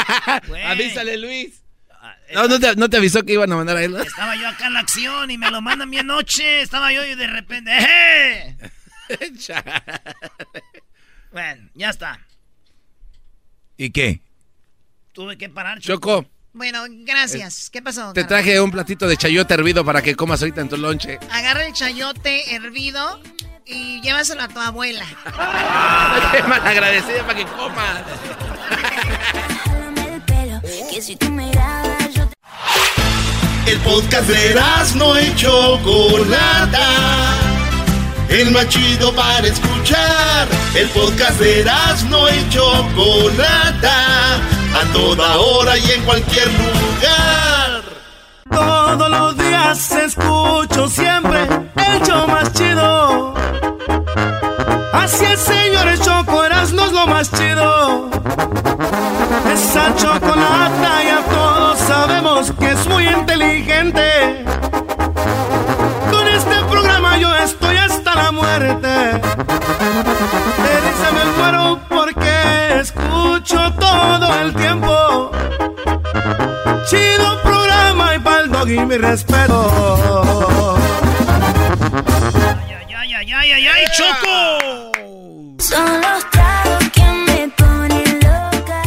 Avísale, Luis. No, no te, no te avisó que iban a mandar a él. Estaba yo acá en la acción y me lo mandan bien noche. Estaba yo y de repente... ¡Eh! bueno, ya está. ¿Y qué? Tuve que parar, Choco. Choco, Bueno, gracias. ¿Qué pasó? te traje un platito de chayote hervido para que comas ahorita en tu lonche. Agarra el chayote hervido y llévaselo a tu abuela. Qué mal agradecida para que comas. El podcast de no y Chocolata. El más chido para escuchar. El podcast de no y Chocolata. A toda hora y en cualquier lugar. Todos los días escucho siempre el show más chido. Así es, señores, Choco Erasmo es lo más chido. Esa chocolata ya todos sabemos que es muy inteligente. Con este programa yo estoy hasta la muerte. Risa me muero porque escucho todo el tiempo. Chido programa y pa'l doggy mi respeto. ¡Ay, ay, ay, ay, ay, Choco! Son los tragos que me ponen loca.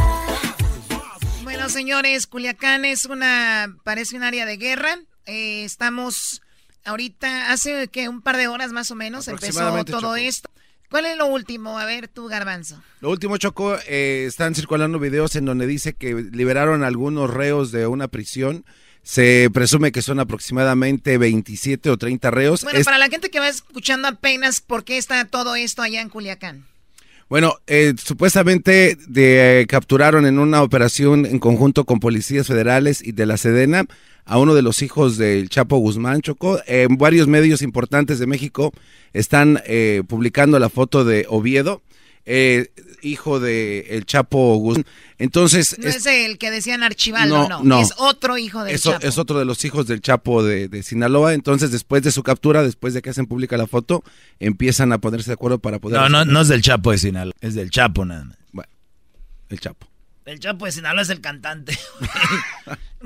Bueno, señores, Culiacán es una, parece un área de guerra. Eh, estamos ahorita, hace que un par de horas más o menos empezó todo Choco. esto. ¿Cuál es lo último? A ver, tú, Garbanzo. Lo último, Choco, eh, están circulando videos en donde dice que liberaron algunos reos de una prisión. Se presume que son aproximadamente 27 o 30 reos. Bueno, Es- para la gente que va escuchando apenas, ¿por qué está todo esto allá en Culiacán? Bueno, eh, supuestamente de, eh, capturaron en una operación en conjunto con policías federales y de la Sedena a uno de los hijos del Chapo Guzmán Choco. Eh, varios medios importantes de México están eh, publicando la foto de Oviedo, eh, hijo de el Chapo Guzmán. Entonces, No es- es el que decían Archibaldo, No, no, no. Es otro hijo del eso Chapo. es otro de los hijos del Chapo de, de Sinaloa. Entonces, después de su captura, después de que hacen pública la foto, empiezan a ponerse de acuerdo para poder... No, no, no es del Chapo de Sinaloa, es del Chapo nada más. Bueno, el Chapo. El Chapo de Sinaloa es el cantante.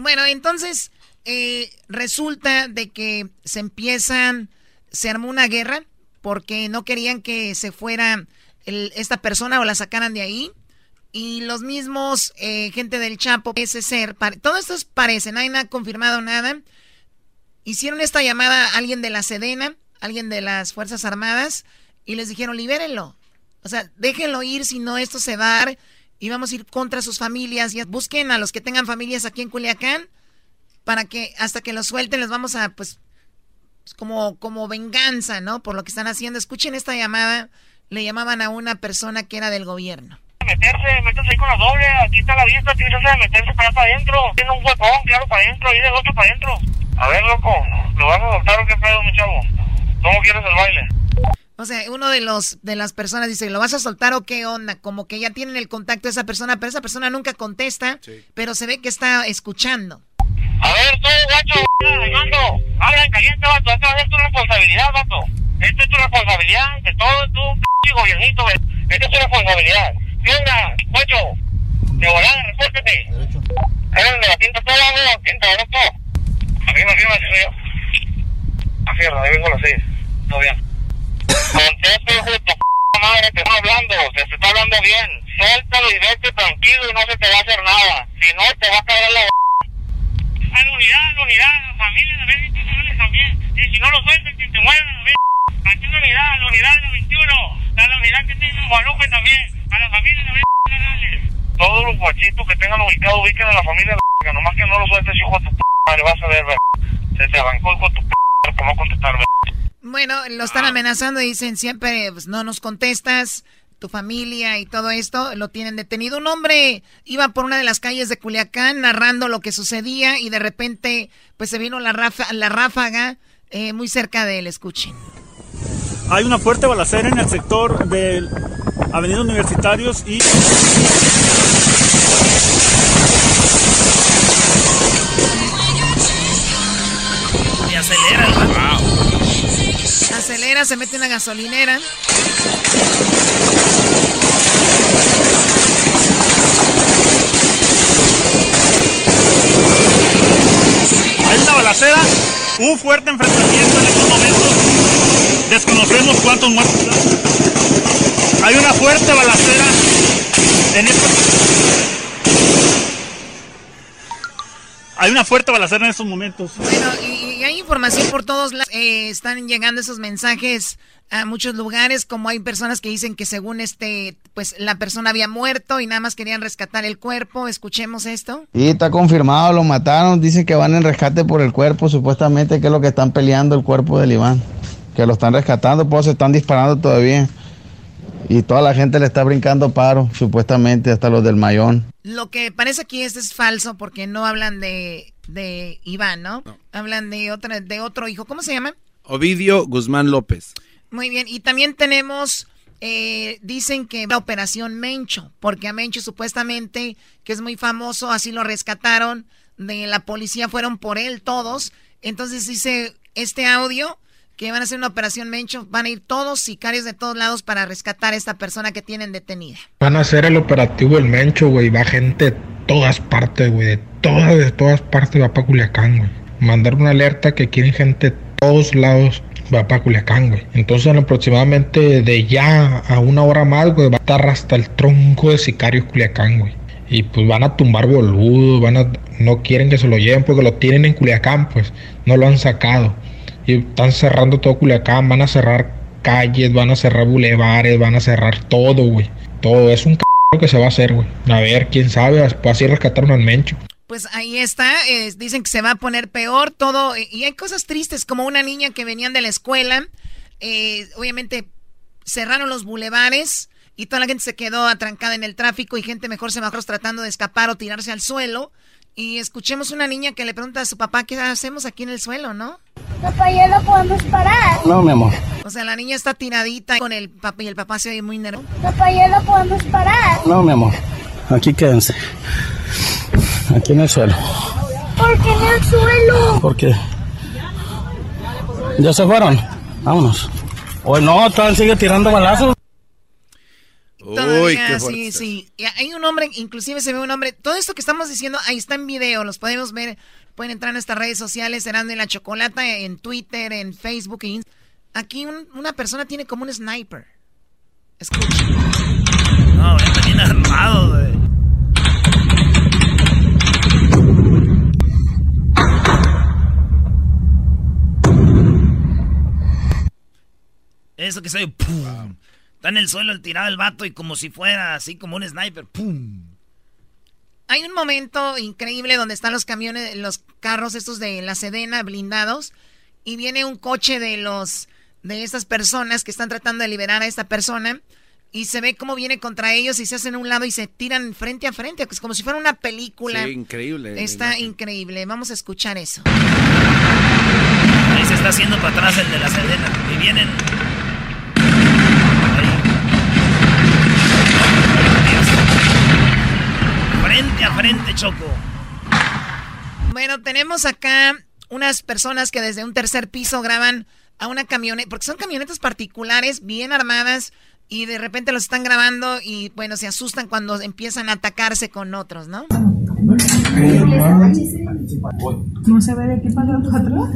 Bueno, entonces eh, resulta de que se empiezan, se armó una guerra porque no querían que se fuera el- esta persona o la sacaran de ahí. Y los mismos eh, gente del Chapo, ese ser, todo esto es parece, nadie ha confirmado nada. Hicieron esta llamada a alguien de la Sedena, alguien de las Fuerzas Armadas, y les dijeron, libérenlo. O sea, déjenlo ir, si no esto se va a dar y vamos a ir contra sus familias. Y busquen a los que tengan familias aquí en Culiacán para que hasta que los suelten les vamos a, pues, como, como venganza, ¿no? Por lo que están haciendo. Escuchen esta llamada. Le llamaban a una persona que era del gobierno. meterse, métase ahí con la doble, aquí está la vista, tiene que hacer meterse para allá para adentro, tiene un huecón, claro, para adentro, y del otro para adentro. A ver, loco, ¿lo vas a adoptar o qué pedo, mi chavo? ¿Cómo quieres el baile? O sea, uno de los de las personas dice, ¿lo vas a soltar o qué onda? Como que ya tienen el contacto de esa persona, pero esa persona nunca contesta, pero se ve que está escuchando. A ver, tú, gacho, Armando, habla en caliente, vato, esta es tu responsabilidad, vato. Esta es tu responsabilidad, de todo tu p gobiernito. Esta es tu responsabilidad. ¿Qué onda, guacho? De volada, respótete. ¿Eres de la tinta toda o tinta de esto? Arriba, arriba, arriba. Afierra, ahí vengo a las seis. Todo bien. Contesta, hijo de tu p madre, te está hablando, te está hablando bien. Suéltalo y vete tranquilo y no se te va a hacer nada. Si no, te va a caer la a la unidad, la unidad, a la familia, a ver si te también. Y si no lo sueltas, que te mueran, a ver. Aquí la unidad, a la unidad de la 21. A la unidad que tiene Guadalupe también. A la familia, a ver, Todos los guachitos que tengan ubicado, ubiquen a la familia, la nomás que no lo sueltes, hijo de tu p madre, vas a ver, ver. Se te arrancó hijo de tu p ¿cómo contestar, ver? Bueno, lo están amenazando, dicen siempre, pues no nos contestas, tu familia y todo esto lo tienen detenido. Un hombre iba por una de las calles de Culiacán narrando lo que sucedía y de repente pues se vino la, rafa, la ráfaga eh, muy cerca de él. Escuchen. Hay una fuerte balacera en el sector de Avenida Universitarios y... Y acelera Acelera, se mete en la gasolinera. Hay una balacera, un fuerte enfrentamiento en estos momentos. Desconocemos cuántos muertos hay. una fuerte balacera en estos Hay una fuerte balacera en estos momentos. Bueno, y, hay información por todos lados. Eh, están llegando esos mensajes a muchos lugares, como hay personas que dicen que según este, pues la persona había muerto y nada más querían rescatar el cuerpo. Escuchemos esto. Y está confirmado, lo mataron. Dicen que van en rescate por el cuerpo, supuestamente que es lo que están peleando el cuerpo del Iván. Que lo están rescatando, pues se están disparando todavía. Y toda la gente le está brincando paro, supuestamente, hasta los del Mayón. Lo que parece aquí es, es falso porque no hablan de, de Iván, ¿no? Hablan de, otra, de otro hijo. ¿Cómo se llama? Ovidio Guzmán López. Muy bien. Y también tenemos, eh, dicen que la operación Mencho, porque a Mencho supuestamente, que es muy famoso, así lo rescataron, de la policía fueron por él todos. Entonces dice este audio que van a hacer una operación Mencho, van a ir todos sicarios de todos lados para rescatar a esta persona que tienen detenida. Van a hacer el operativo El Mencho, güey, va gente de todas partes, güey, de todas, de todas partes va para Culiacán, güey. Mandar una alerta que quieren gente de todos lados va para Culiacán, güey. Entonces, aproximadamente de ya a una hora más, güey, va a estar hasta el tronco de sicarios Culiacán, güey. Y pues van a tumbar boludos, van a, no quieren que se lo lleven porque lo tienen en Culiacán, pues no lo han sacado están cerrando todo Culiacán, van a cerrar calles, van a cerrar bulevares, van a cerrar todo, güey. Todo es un c que se va a hacer, güey. A ver, quién sabe, así rescataron al Mencho. Pues ahí está, dicen que se va a poner peor todo, y hay cosas tristes, como una niña que venían de la escuela, eh, obviamente cerraron los bulevares y toda la gente se quedó atrancada en el tráfico y gente mejor se bajó tratando de escapar o tirarse al suelo. Y escuchemos una niña que le pregunta a su papá qué hacemos aquí en el suelo, ¿no? Papá, ya no podemos parar. No, mi amor. O sea, la niña está tiradita con el papá y el papá se oye muy nervioso. Papá, ya no podemos parar. No, mi amor. Aquí quédense. Aquí en el suelo. ¿Por qué en el suelo? ¿Por qué? ¿Ya se fueron? Vámonos. Hoy no, todavía sigue tirando balazos. Uy, qué sí, sí. Hay un hombre, inclusive se ve un hombre. Todo esto que estamos diciendo, ahí está en video, los podemos ver. Pueden entrar a nuestras redes sociales, serán de la Chocolata, en Twitter, en Facebook. E Aquí una persona tiene como un sniper. Escucha. No, está bien armado, güey. Eso que soy, ¡pum! Está en el suelo el tirado el vato y como si fuera así como un sniper. ¡Pum! Hay un momento increíble donde están los camiones, los carros estos de la Sedena blindados y viene un coche de los de estas personas que están tratando de liberar a esta persona y se ve cómo viene contra ellos y se hacen a un lado y se tiran frente a frente, es como si fuera una película. Sí, increíble. Está increíble. Vamos a escuchar eso. Ahí se está haciendo para atrás el de la Sedena y vienen Frente Choco. Bueno, tenemos acá unas personas que desde un tercer piso graban a una camioneta, porque son camionetas particulares, bien armadas, y de repente los están grabando y bueno, se asustan cuando empiezan a atacarse con otros, ¿no? ¿No se ve de aquí para atrás?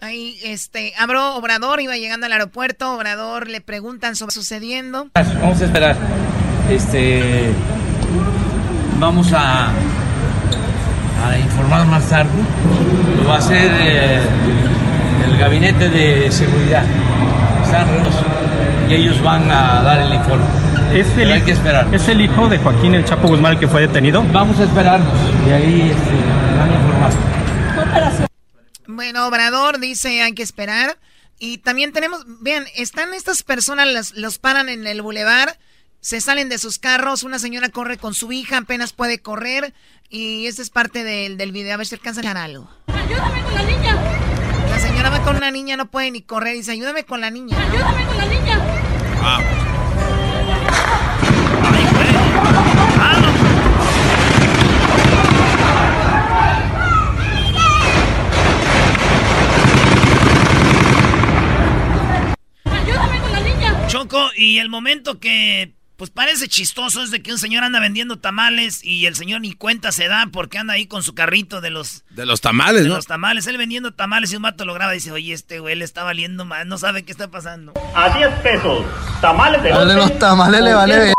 Ahí, este, Abro Obrador iba llegando al aeropuerto, Obrador le preguntan sobre sucediendo. Vamos a esperar. Este, vamos a, a informar más tarde. Lo va a hacer eh, el gabinete de seguridad. Están y ellos van a dar el informe. ¿Es el, hay que esperar. ¿Es el hijo de Joaquín El Chapo Guzmán el que fue detenido? Vamos a esperarnos y ahí este, van a informar. Bueno, Obrador dice hay que esperar. Y también tenemos, vean, están estas personas, las- los paran en el bulevar, se salen de sus carros, una señora corre con su hija, apenas puede correr, y esta es parte del, del video, a ver si alcanza a algo. ¡Ayúdame con la niña! La señora va con una niña, no puede ni correr, dice, ayúdame con la niña. ¡Ayúdame con la niña! ¡Ayúdame Choco, y el momento que pues parece chistoso es de que un señor anda vendiendo tamales y el señor ni cuenta se da porque anda ahí con su carrito de los De los tamales, de ¿no? los tamales, él vendiendo tamales y un vato lo graba y dice, oye, este güey le está valiendo más, no sabe qué está pasando. A 10 pesos. Tamales de Al de los tamales le vale ver-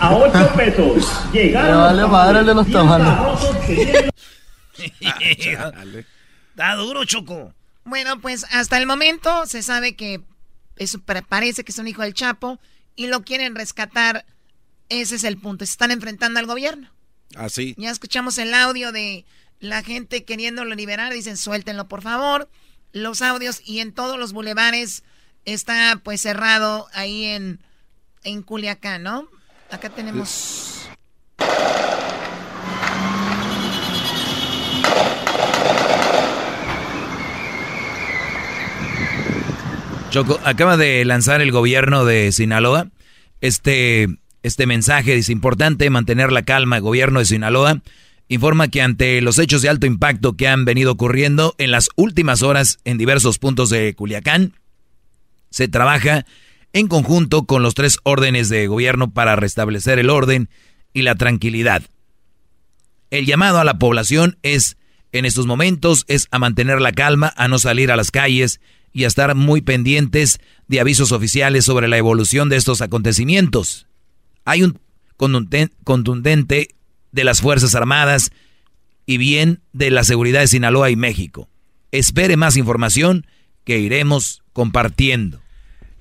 a 8 pesos. Llegaron Le vale madre de los bien tamales. Está duro, Choco. Bueno, pues hasta el momento se sabe que eso pa- parece que es un hijo del Chapo y lo quieren rescatar. Ese es el punto. Se están enfrentando al gobierno. Así. Ya escuchamos el audio de la gente queriéndolo liberar. Dicen, suéltenlo, por favor. Los audios y en todos los bulevares está pues cerrado ahí en, en Culiacán, ¿no? Acá tenemos... Choco, acaba de lanzar el gobierno de Sinaloa este, este mensaje. Dice, importante mantener la calma. El gobierno de Sinaloa informa que ante los hechos de alto impacto que han venido ocurriendo en las últimas horas en diversos puntos de Culiacán, se trabaja en conjunto con los tres órdenes de gobierno para restablecer el orden y la tranquilidad. El llamado a la población es, en estos momentos, es a mantener la calma, a no salir a las calles y a estar muy pendientes de avisos oficiales sobre la evolución de estos acontecimientos. Hay un contundente, de las Fuerzas Armadas y bien de la seguridad de Sinaloa y México. Espere más información que iremos compartiendo.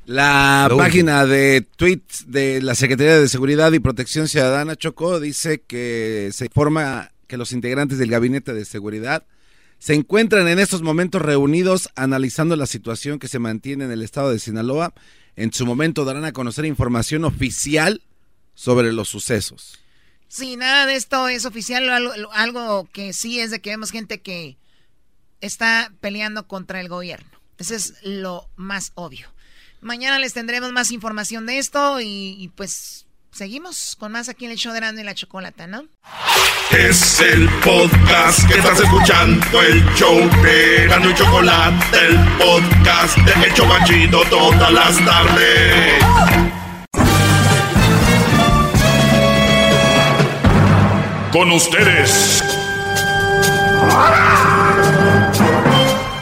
La Lo página de tweets de la Secretaría de Seguridad y Protección Ciudadana Chocó dice que se informa que los integrantes del Gabinete de Seguridad se encuentran en estos momentos reunidos analizando la situación que se mantiene en el estado de Sinaloa. En su momento darán a conocer información oficial sobre los sucesos. Sí, nada de esto es oficial. Algo, algo que sí es de que vemos gente que está peleando contra el gobierno. Ese es lo más obvio. Mañana les tendremos más información de esto y pues seguimos con más aquí en el show de Erasmo y la Chocolata, ¿no? Es el podcast que estás escuchando, el show de Erasmo y Chocolate, el podcast de El Chobachito todas las tardes. Con ustedes.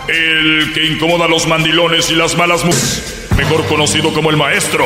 El que incomoda a los mandilones y las malas mujeres, mejor conocido como el maestro.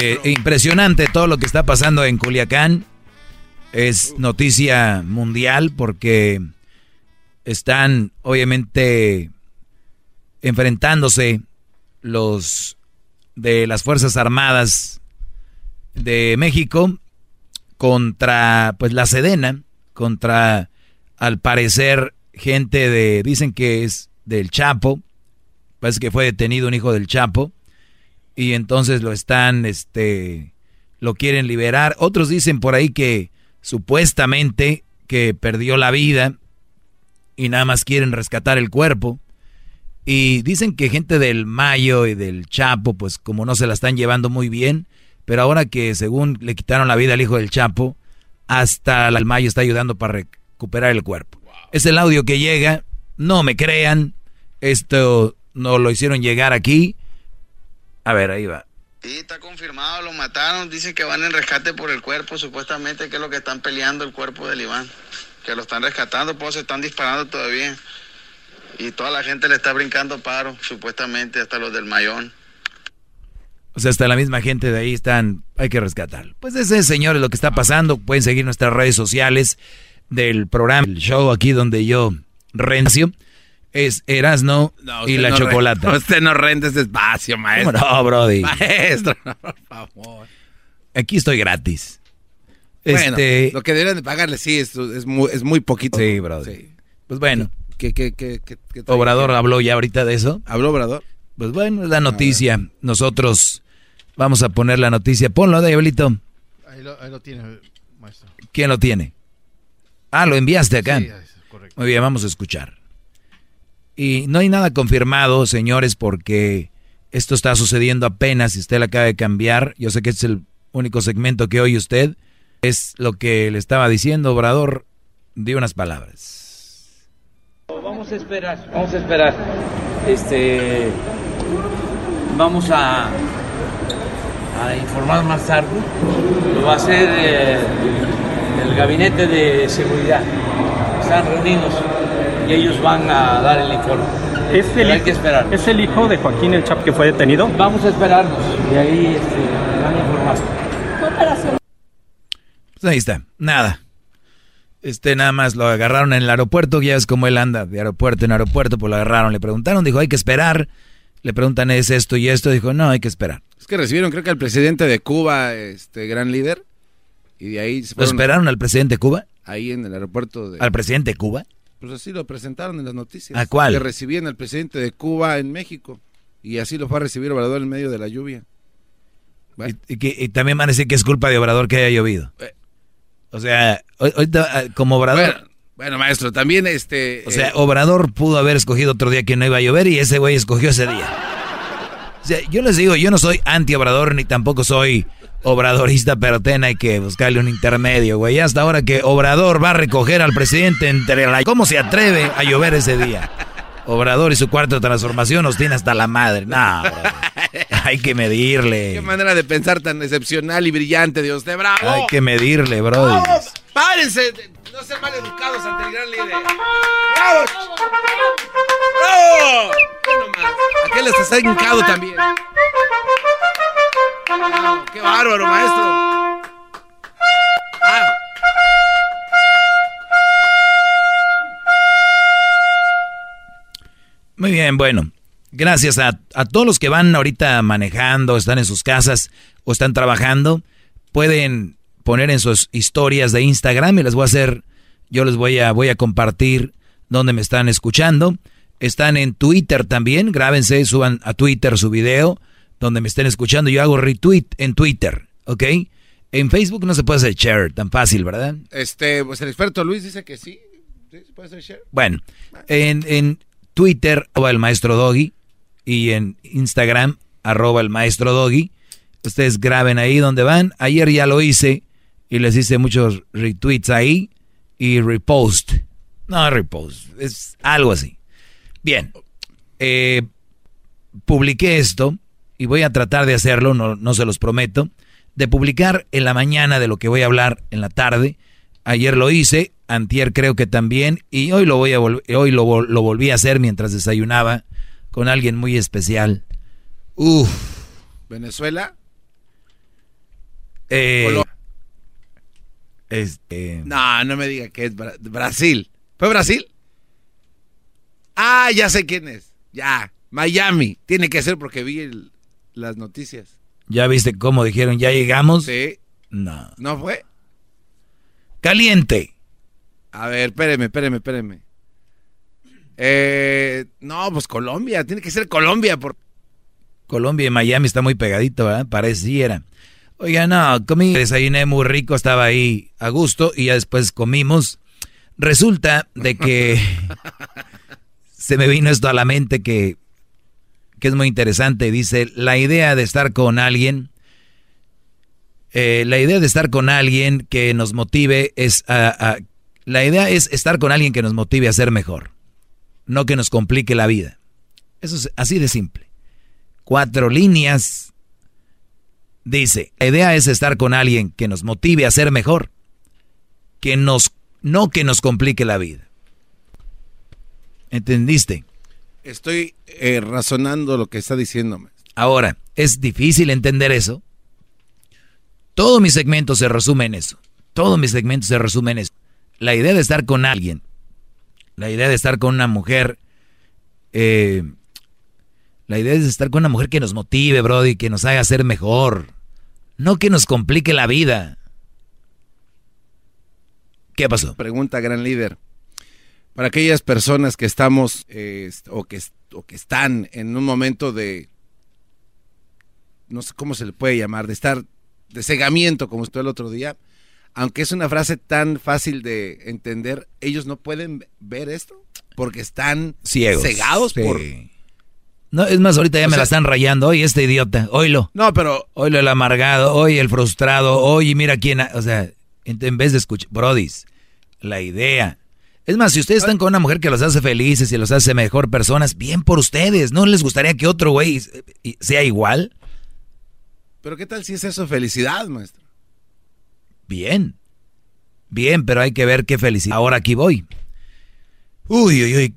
Eh, impresionante todo lo que está pasando en Culiacán. Es noticia mundial porque están obviamente enfrentándose los de las Fuerzas Armadas de México contra pues la Sedena, contra al parecer gente de dicen que es del Chapo, parece que fue detenido un hijo del Chapo y entonces lo están este lo quieren liberar. Otros dicen por ahí que supuestamente que perdió la vida y nada más quieren rescatar el cuerpo. Y dicen que gente del Mayo y del Chapo, pues como no se la están llevando muy bien, pero ahora que según le quitaron la vida al hijo del Chapo, hasta el Mayo está ayudando para recuperar el cuerpo. Es el audio que llega, no me crean, esto no lo hicieron llegar aquí. A ver, ahí va. Sí, está confirmado, lo mataron, dicen que van en rescate por el cuerpo, supuestamente que es lo que están peleando el cuerpo del Iván, que lo están rescatando, pues se están disparando todavía. Y toda la gente le está brincando paro, supuestamente, hasta los del Mayón. O sea, hasta la misma gente de ahí están, hay que rescatarlo. Pues ese, señores, lo que está pasando. Pueden seguir nuestras redes sociales del programa, el show aquí donde yo rencio. Es Erasno y la no chocolata. re- usted no renta ese espacio, maestro. ¿Cómo no, Brody? Maestro, no, por favor. Aquí estoy gratis. Bueno, Este, lo que deberían de pagarle sí es, es, muy, es muy poquito. Sí, Brody. Pues bueno. ¿Qué, qué, qué, qué- qué trae? Obrador habló ya ahorita de eso. ¿Habló Obrador? Pues bueno, es la noticia. Nosotros vamos a poner la noticia. Ponlo, Diablito. Ahí lo, ahí lo tiene, maestro. ¿Quién lo tiene? Ah, lo enviaste acá. Sí, correcto. Muy bien, vamos a escuchar. Y no hay nada confirmado, señores, porque esto está sucediendo apenas. Si usted la acaba de cambiar, yo sé que es el único segmento que oye usted. Es lo que le estaba diciendo, Obrador. Di unas palabras. Vamos a esperar, vamos a esperar. Este, vamos a, a informar más tarde. Lo va a hacer eh, el gabinete de seguridad. Están reunidos y ellos van a dar el informe. ¿Es el, Pero hay que esperar. ¿Es el hijo de Joaquín el Chap que fue detenido? Vamos a esperarnos y ahí este, van a informar. Pues ahí está, nada. Este nada más lo agarraron en el aeropuerto, ya es como él anda de aeropuerto en aeropuerto, pues lo agarraron, le preguntaron, dijo, hay que esperar. Le preguntan, ¿es esto y esto? Dijo, no, hay que esperar. Es que recibieron, creo que al presidente de Cuba, este gran líder, y de ahí se ¿Lo esperaron al presidente de Cuba? ahí en el aeropuerto de... ¿Al presidente de Cuba? Pues así lo presentaron en las noticias. ¿A cuál? Que recibían al presidente de Cuba en México. Y así lo fue a recibir Obrador en medio de la lluvia. Y, y que- y también van a decir que es culpa de Obrador que haya llovido. Eh. O sea, hoy- ah, como Obrador... Bueno, bueno, maestro, también este... O sea, eh, Obrador pudo haber escogido otro día que no iba a llover y ese güey escogió ese día. O sea, yo les digo, yo no soy anti-Obrador ni tampoco soy obradorista, pero ten hay que buscarle un intermedio, güey. Hasta ahora que Obrador va a recoger al presidente entre la... ¿Cómo se atreve a llover ese día? Obrador y su cuarto transformación nos tiene hasta la madre. No, brother. hay que medirle. Qué manera de pensar tan excepcional y brillante de usted, bravo. Hay que medirle, bro. ¡Párense! de No ser mal educados ante el gran líder. ¡Bravo! ¡Bravo! Más. Aquel les está hincado también. ¡Qué bárbaro, maestro! Ah. Muy bien, bueno. Gracias a, a todos los que van ahorita manejando, están en sus casas o están trabajando, pueden poner en sus historias de Instagram y les voy a hacer, yo les voy a, voy a compartir donde me están escuchando. Están en Twitter también, grábense, suban a Twitter su video donde me estén escuchando. Yo hago retweet en Twitter, ¿ok? En Facebook no se puede hacer share tan fácil, ¿verdad? Este, pues el experto Luis dice que sí. ¿Sí? ¿Se puede hacer share? Bueno, en, en Twitter, arroba el maestro Doggy, y en Instagram, arroba el maestro Doggy. Ustedes graben ahí donde van. Ayer ya lo hice y les hice muchos retweets ahí y repost. No, repost, es algo así. Bien, eh, publiqué esto y voy a tratar de hacerlo, no, no se los prometo, de publicar en la mañana de lo que voy a hablar en la tarde. Ayer lo hice, antier creo que también, y hoy lo voy a vol- hoy lo, lo volví a hacer mientras desayunaba con alguien muy especial. Uf. ¿Venezuela? Eh, este, No, no me diga que es Bra- Brasil. ¿Fue Brasil? Ah, ya sé quién es. Ya. Miami. Tiene que ser porque vi el- las noticias. ¿Ya viste cómo dijeron, ya llegamos? Sí. No. ¿No fue? Caliente. A ver, espéreme, espéreme, espéreme. Eh, no, pues Colombia. Tiene que ser Colombia. Por... Colombia y Miami está muy pegadito, ¿verdad? Pareciera. Oiga, no, comí, desayuné muy rico, estaba ahí a gusto y ya después comimos. Resulta de que se me vino esto a la mente que, que es muy interesante. Dice, la idea de estar con alguien, eh, la idea de estar con alguien que nos motive es, a- la idea es estar con alguien que nos motive a ser mejor, no que nos complique la vida. Eso es así de simple cuatro líneas. Dice, la idea es estar con alguien que nos motive a ser mejor, que nos, no que nos complique la vida. ¿Entendiste? Estoy eh, razonando lo que está diciéndome. Ahora, ¿es difícil entender eso? Todo mi segmento se resume en eso. Todo mi segmento se resume en eso. La idea de estar con alguien, la idea de estar con una mujer, eh, la idea es estar con una mujer que nos motive, Brody, que nos haga ser mejor. No que nos complique la vida. ¿Qué pasó? Pregunta, gran líder. Para aquellas personas que estamos eh, o, que, o que están en un momento de, no sé cómo se le puede llamar, de estar de cegamiento, como estuvo el otro día, aunque es una frase tan fácil de entender, ellos no pueden ver esto porque están Ciegos. cegados Sí. por... No, es más, ahorita ya O me sea- la están rayando. Oye, este idiota, oílo. No, pero... Oílo el amargado, oye el frustrado, oye, mira quién... ha- O sea, en, en vez de escuchar... Brodis, la idea... Es más, si ustedes están con una mujer que los hace felices y los hace mejor personas, bien por ustedes. ¿No les gustaría que otro güey eh, sea igual? Pero ¿qué tal si es eso felicidad, maestro? Bien. Bien, pero hay que ver qué felicidad. Ahora aquí voy. Uy, uy, uy.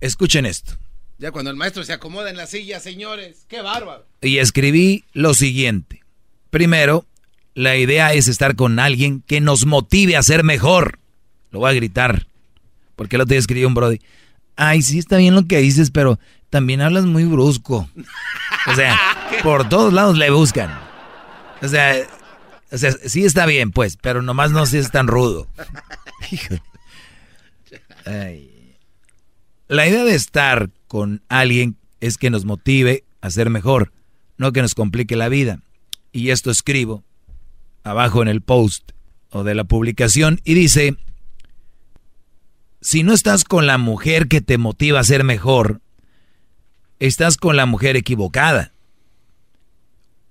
Escuchen esto. Ya cuando el maestro se acomoda en la silla, señores, qué bárbaro. Y escribí lo siguiente. Primero, la idea es estar con alguien que nos motive a ser mejor. Lo voy a gritar. Porque el otro día escribió un brody. Ay, sí está bien lo que dices, pero también hablas muy brusco. O sea, por todos lados le buscan. O sea, o sea, sí está bien, pues, pero nomás no si es tan rudo. Ay. La idea de estar con alguien es que nos motive a ser mejor, no que nos complique la vida. Y esto escribo abajo en el post o de la publicación y dice, si no estás con la mujer que te motiva a ser mejor, estás con la mujer equivocada.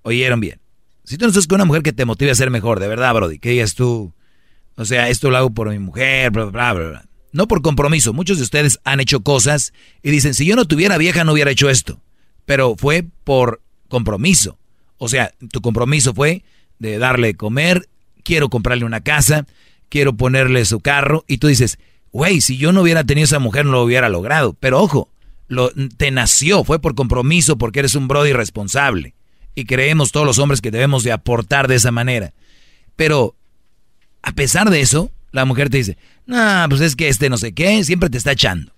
Oyeron bien. Si tú no estás con una mujer que te motive a ser mejor, de verdad, Brody, que digas tú, o sea, esto lo hago por mi mujer, bla, bla, bla, bla. No por compromiso. Muchos de ustedes han hecho cosas y dicen, si yo no tuviera vieja no hubiera hecho esto. Pero fue por compromiso. O sea, tu compromiso fue de darle de comer, quiero comprarle una casa, quiero ponerle su carro. Y tú dices, güey, si yo no hubiera tenido esa mujer no lo hubiera logrado. Pero ojo, te nació, fue por compromiso porque eres un brody responsable. Y creemos todos los hombres que debemos de aportar de esa manera. Pero a pesar de eso, la mujer te dice, no, pues es que este no sé qué, siempre te está echando.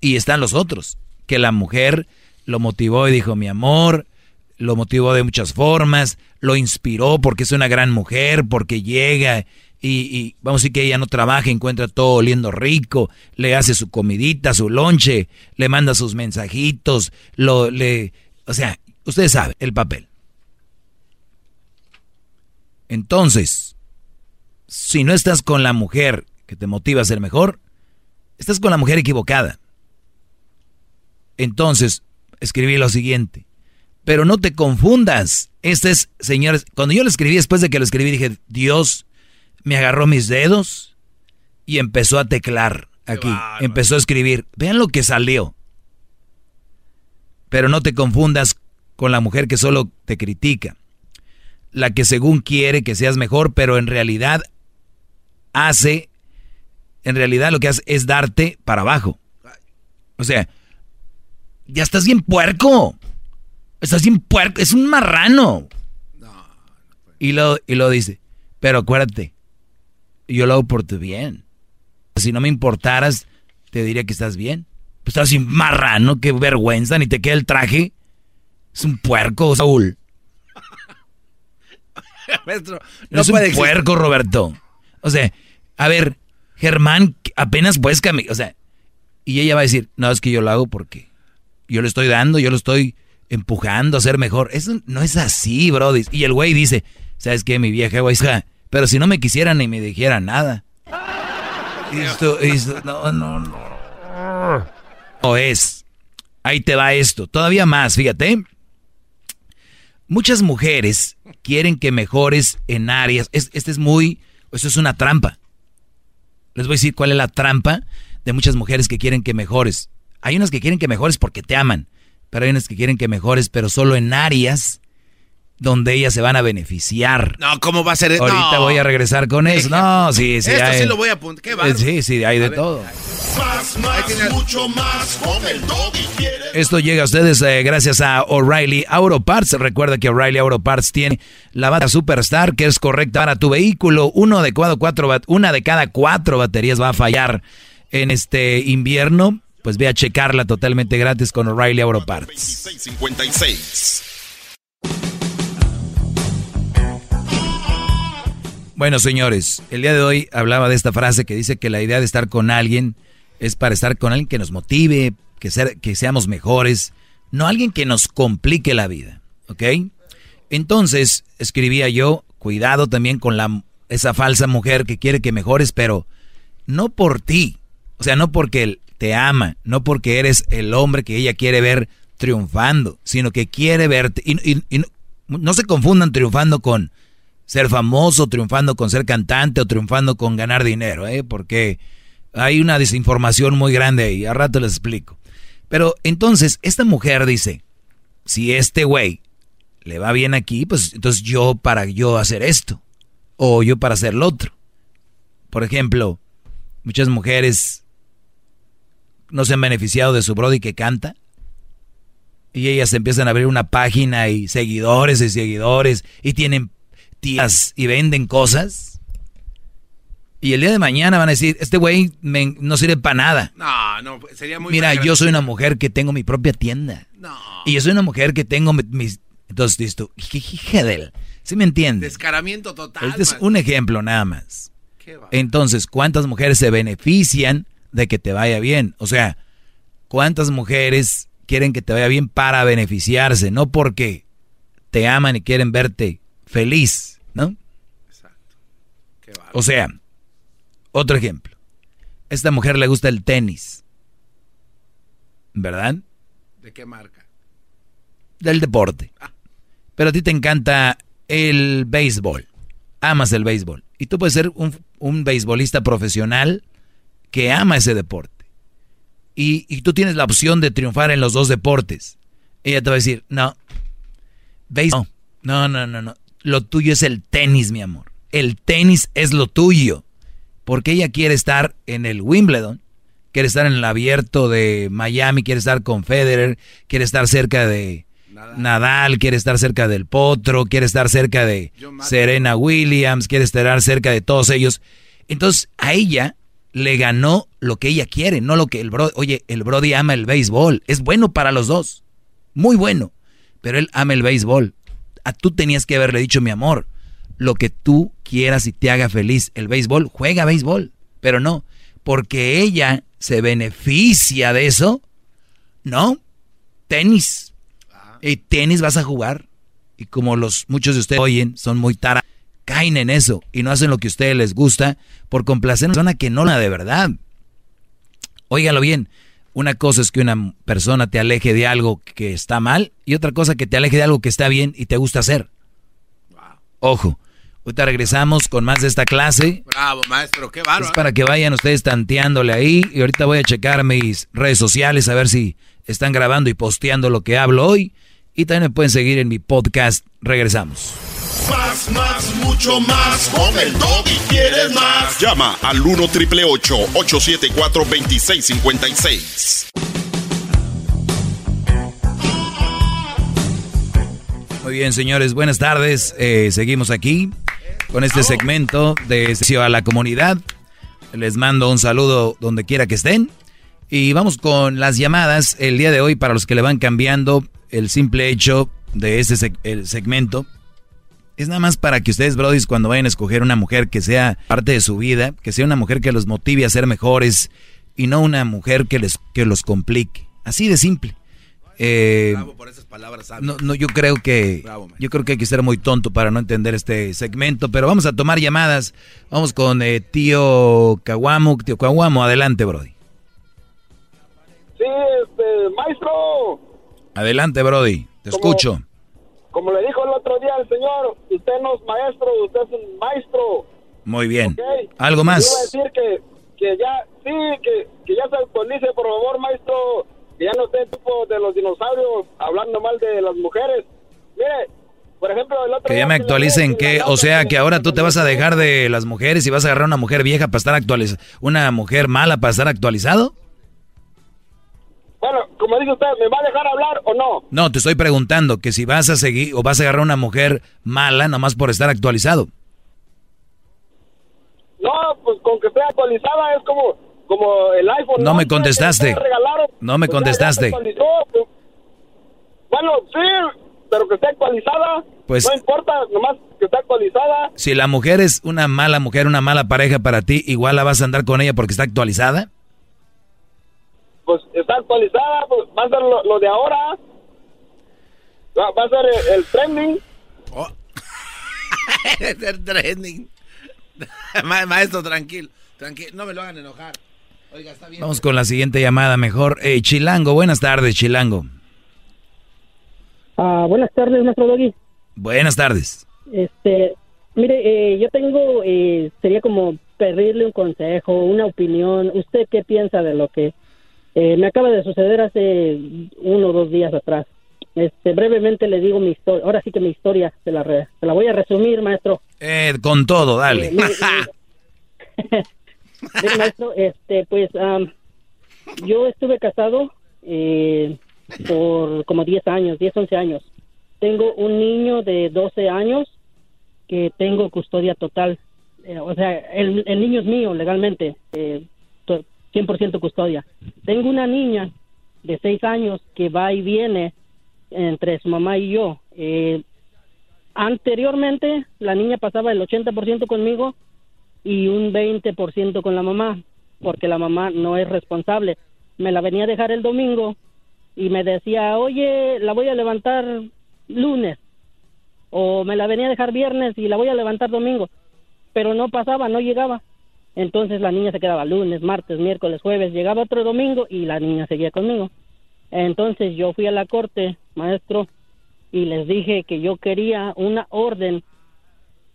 Y están los otros, que la mujer lo motivó y dijo, mi amor, lo motivó de muchas formas, lo inspiró porque es una gran mujer, porque llega y, vamos a decir que ella no trabaja, encuentra todo oliendo rico, le hace su comidita, su lonche, le manda sus mensajitos, lo le, o sea, ustedes saben el papel. Entonces, si no estás con la mujer que te motiva a ser mejor, estás con la mujer equivocada. Entonces, escribí lo siguiente. Pero no te confundas. Este es, señores, cuando yo lo escribí, después de que lo escribí, dije, Dios me agarró mis dedos y empezó a teclar aquí. Empezó a escribir. Vean lo que salió. Pero no te confundas con la mujer que solo te critica. La que según quiere que seas mejor, pero en realidad hace, en realidad lo que hace es darte para abajo. O sea, ya estás bien puerco. Estás bien puerco. Es un marrano. Y lo, y lo dice. Pero acuérdate, yo lo hago por tu bien. Si no me importaras, te diría que estás bien. Pues estás así marrano, qué vergüenza, ni te queda el traje. Es un puerco, Saúl. Maestro, No es un puerco, Roberto. O sea, a ver, Germán, apenas puedes caminar. O sea, y ella va a decir, no, es que yo lo hago porque yo le estoy dando, yo lo estoy empujando a ser mejor. Eso no es así, Brody. Y el güey dice, ¿sabes qué, mi vieja güey? Pero si no me quisieran ni me dijeran nada. Esto, esto, no, no, no. No es. Ahí te va esto. Todavía más, fíjate. Muchas mujeres quieren que mejores en áreas. Es, este es muy. Eso es una trampa. Les voy a decir cuál es la trampa de muchas mujeres que quieren que mejores. Hay unas que quieren que mejores porque te aman, pero hay unas que quieren que mejores, pero solo en áreas donde ellas se van a beneficiar. No, ¿cómo va a ser eso? Ahorita No. voy a regresar con eso. No, sí, sí. Esto hay- sí lo voy a apuntar. Qué. Sí, sí, hay de ver. todo. Más, más, mucho más. Con el Esto llega a ustedes eh, gracias a O'Reilly Auto Parts. Recuerda que O'Reilly Auto Parts tiene la bata Superstar que es correcta para tu vehículo. Uno de cuatro, bat- una de cada cuatro baterías va a fallar en este invierno. Pues ve a checarla totalmente gratis con O'Reilly Auto Parts. 656. Bueno, señores, el día de hoy hablaba de esta frase que dice que la idea de estar con alguien es para estar con alguien que nos motive, que, ser, que seamos mejores, no alguien que nos complique la vida, ¿ok? Entonces, escribía yo, cuidado también con la, esa falsa mujer que quiere que mejores, pero no por ti, o sea, no porque él te ama, no porque eres el hombre que ella quiere ver triunfando, sino que quiere verte, y, y- no- no se confundan triunfando con ser famoso, triunfando con ser cantante o triunfando con ganar dinero, ¿eh? porque hay una desinformación muy grande ahí, a rato les explico. Pero entonces, esta mujer dice, si este güey le va bien aquí, pues entonces yo para yo hacer esto, o yo para hacer lo otro. Por ejemplo, muchas mujeres no se han beneficiado de su brody que canta, y ellas empiezan a abrir una página y seguidores y seguidores, y tienen tías y venden cosas. Y el día de mañana van a decir, este güey me- no sirve para nada. No, no, sería muy Mira, yo soy una mujer que tengo mi propia tienda. No. Y yo soy una mujer que tengo mi- mis... Entonces dices tú. ¿Sí me entiendes? Descaramiento total. Este es un ejemplo nada más. Entonces, ¿cuántas mujeres se benefician de que te vaya bien? O sea, ¿cuántas mujeres quieren que te vaya bien para beneficiarse? No porque te aman y quieren verte feliz, ¿no? O sea, otro ejemplo. Esta mujer le gusta el tenis. ¿Verdad? ¿De qué marca? Del deporte. Pero a ti te encanta el béisbol. Amas el béisbol. Y tú puedes ser un, un beisbolista profesional que ama ese deporte. Y, y tú tienes la opción de triunfar en los dos deportes. Ella te va a decir, no, béisbol. No, no, no, no. Lo tuyo es el tenis, mi amor. El tenis es lo tuyo. Porque ella quiere estar en el Wimbledon, quiere estar en el abierto de Miami, quiere estar con Federer, quiere estar cerca de Nadal, quiere estar cerca del Potro, quiere estar cerca de Serena Williams, quiere estar cerca de todos ellos. Entonces, a ella le ganó lo que ella quiere, no lo que el Brody. Oye, el Brody ama el béisbol, es bueno para los dos, muy bueno, pero él ama el béisbol. A tú tenías que haberle dicho, mi amor, lo que tú quieras y te haga feliz. El béisbol, juega béisbol, pero no, porque ella se beneficia de eso, no, tenis. Y tenis vas a jugar. Y como los muchos de ustedes oyen, son muy tara, caen en eso y no hacen lo que a ustedes les gusta por complacer a una persona que no la de verdad. Óigalo bien, una cosa es que una persona te aleje de algo que está mal y otra cosa que te aleje de algo que está bien y te gusta hacer. Ojo, ahorita regresamos con más de esta clase. Bravo, maestro, qué bárbaro. Es para que vayan ustedes tanteándole ahí y ahorita voy a checar mis redes sociales a ver si están grabando y posteando lo que hablo hoy. Y también me pueden seguir en mi podcast. Regresamos. Más, más, mucho más. Con el doggy quieres más. Llama al 1 triple 874 2656. Muy bien, señores, buenas tardes. Eh, seguimos aquí con este segmento de Servicio a la Comunidad. Les mando un saludo donde quiera que estén. Y vamos con las llamadas el día de hoy para los que le van cambiando el simple hecho de este seg- el segmento. Es nada más para que ustedes, brodis, cuando vayan a escoger una mujer que sea parte de su vida, que sea una mujer que los motive a ser mejores y no una mujer que les que los complique. Así de simple. Eh, no, no, yo creo que yo creo que hay que ser muy tonto para no entender este segmento, pero vamos a tomar llamadas. Vamos con eh, tío Caguamo, tío Caguamo, adelante, Brody. Sí, este, maestro, Adelante, Brody. Te escucho. Como le dijo el otro día el señor, usted no es maestro, usted es un maestro. Muy bien. ¿ok? ¿Algo Iba a más? decir que, que ya, sí, que, que ya se actualice, por favor, maestro, que ya no esté tipo de los dinosaurios hablando mal de las mujeres. Mire, por ejemplo, el otro Que ya me actualicen que, o sea, que ahora tú te vas a dejar de las mujeres y vas a agarrar una mujer vieja para estar actualizada, una mujer mala para estar actualizado. Bueno, como dice usted, ¿me va a dejar hablar o no? No, te estoy preguntando que si vas a seguir o vas a agarrar una mujer mala nomás por estar actualizado. No, pues con que esté actualizada es como, como el iPhone. No me contestaste. No me pues ya- ya contestaste. pues. Bueno, sí, pero que esté actualizada. Pues- No importa, nomás que esté actualizada. Si la mujer es una mala mujer, una mala pareja para ti, igual la vas a andar con ella porque está actualizada. Pues está actualizada, pues va a ser lo, lo de ahora. Va, va a ser el, el trending. el trending. Ma- Maestro, tranquilo, tranquilo, no me lo hagan enojar. Oiga, está bien. Vamos con la siguiente llamada mejor. Eh, Chilango, buenas tardes, Chilango. Ah, buenas tardes, maestro Doggy. Buenas tardes. Este, mire, eh, yo tengo, eh, sería como pedirle un consejo, una opinión. ¿Usted qué piensa de lo que eh, me acaba de suceder hace uno o dos días atrás? Este, brevemente le digo mi historia. Ahora sí que mi historia se la, re- se la voy a resumir, maestro. Eh, con todo, dale. Eh, Mire, maestro, este, pues yo estuve casado eh, por como 10 años, 10, 11 años. Tengo un niño de 12 años que tengo custodia total. O sea, el, el niño es mío legalmente, 100% custodia. Tengo una niña de 6 años que va y viene entre su mamá y yo. Eh, anteriormente, la niña pasaba el 80% conmigo y un 20% con la mamá, porque la mamá no es responsable. Me la venía a dejar el domingo y me decía, oye, la voy a levantar lunes, o me la venía a dejar viernes y la voy a levantar domingo, pero no pasaba, no llegaba. Entonces la niña se quedaba lunes, martes, miércoles, jueves, llegaba otro domingo y la niña seguía conmigo. Entonces yo fui a la corte, maestro, y les dije que yo quería una orden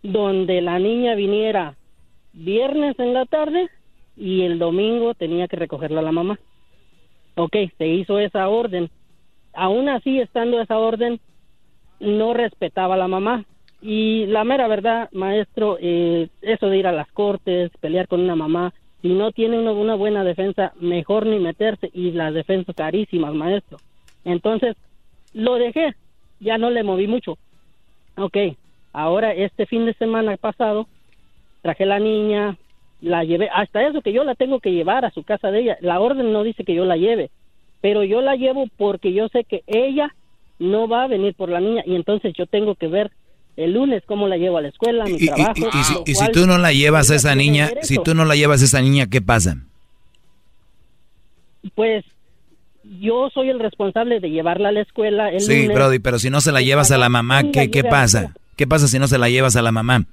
donde la niña viniera viernes en la tarde y el domingo tenía que recogerla la mamá. Ok, se hizo esa orden. Aún así, estando esa orden, no respetaba a la mamá. Y la mera verdad, maestro, eh, eso de ir a las cortes, pelear con una mamá, si no tiene una, una buena defensa, mejor ni meterse. Y las defensas carísimas, maestro. Entonces, lo dejé, ya no le moví mucho. Ok, ahora este fin de semana pasado, traje la niña, la llevé, hasta eso que yo la tengo que llevar a su casa de ella. La orden no dice que yo la lleve, pero yo la llevo porque yo sé que ella no va a venir por la niña y entonces yo tengo que ver el lunes cómo la llevo a la escuela, mi Y, trabajo. y- y si, lo y si cual- tú no la llevas a esa niña, si tú no la llevas a esa niña, ¿qué pasa? Pues yo soy el responsable de llevarla a la escuela el Sí, lunes. Brody, pero si no se la llevas a la mamá, ¿qué, qué pasa? ¿Qué pasa si no se la llevas a la mamá?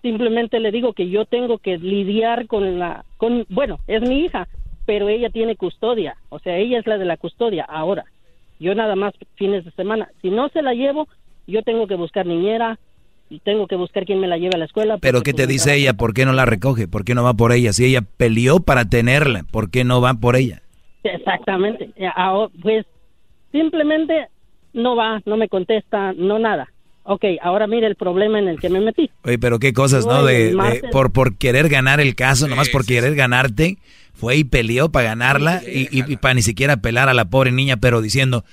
Simplemente le digo que yo tengo que lidiar con la, con, bueno, es mi hija, pero ella tiene custodia, o sea, ella es la de la custodia ahora. Yo nada más fines de semana. Si no se la llevo, yo tengo que buscar niñera, y tengo que buscar quien me la lleve a la escuela. Pero ¿qué te pues, dice ella? ¿Por qué no la recoge? ¿Por qué no va por ella? Si ella peleó para tenerla, ¿por qué no va por ella? Exactamente. Eh, ahora, Pues simplemente no va, no me contesta, no nada. Ok, ahora mire el problema en el que me metí. Oye, pero qué cosas, ¿no? De, por, por querer ganar el caso, nomás por querer ganarte, fue y peleó para ganarla y, y, y para ni siquiera apelar a la pobre niña, pero diciendo,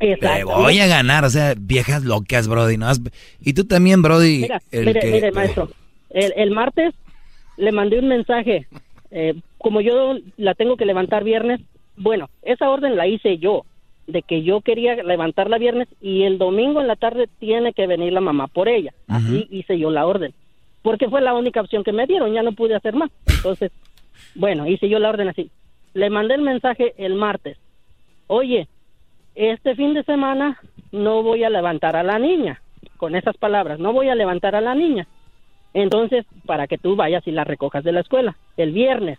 te voy a ganar, o sea, viejas locas, Brody. ¿no? Y tú también, Brody. Mira, el mire, que- mire, maestro. El, el martes le mandé un mensaje. eh, como yo la tengo que levantar viernes, bueno, esa orden la hice yo, de que yo quería levantarla viernes y el domingo en la tarde tiene que venir la mamá por ella. Así hice yo la orden. Porque fue la única opción que me dieron, ya no pude hacer más. Entonces, bueno, hice yo la orden así. Le mandé el mensaje el martes. Oye, este fin de semana no voy a levantar a la niña. Con esas palabras, no voy a levantar a la niña. Entonces, para que tú vayas y la recojas de la escuela, el viernes.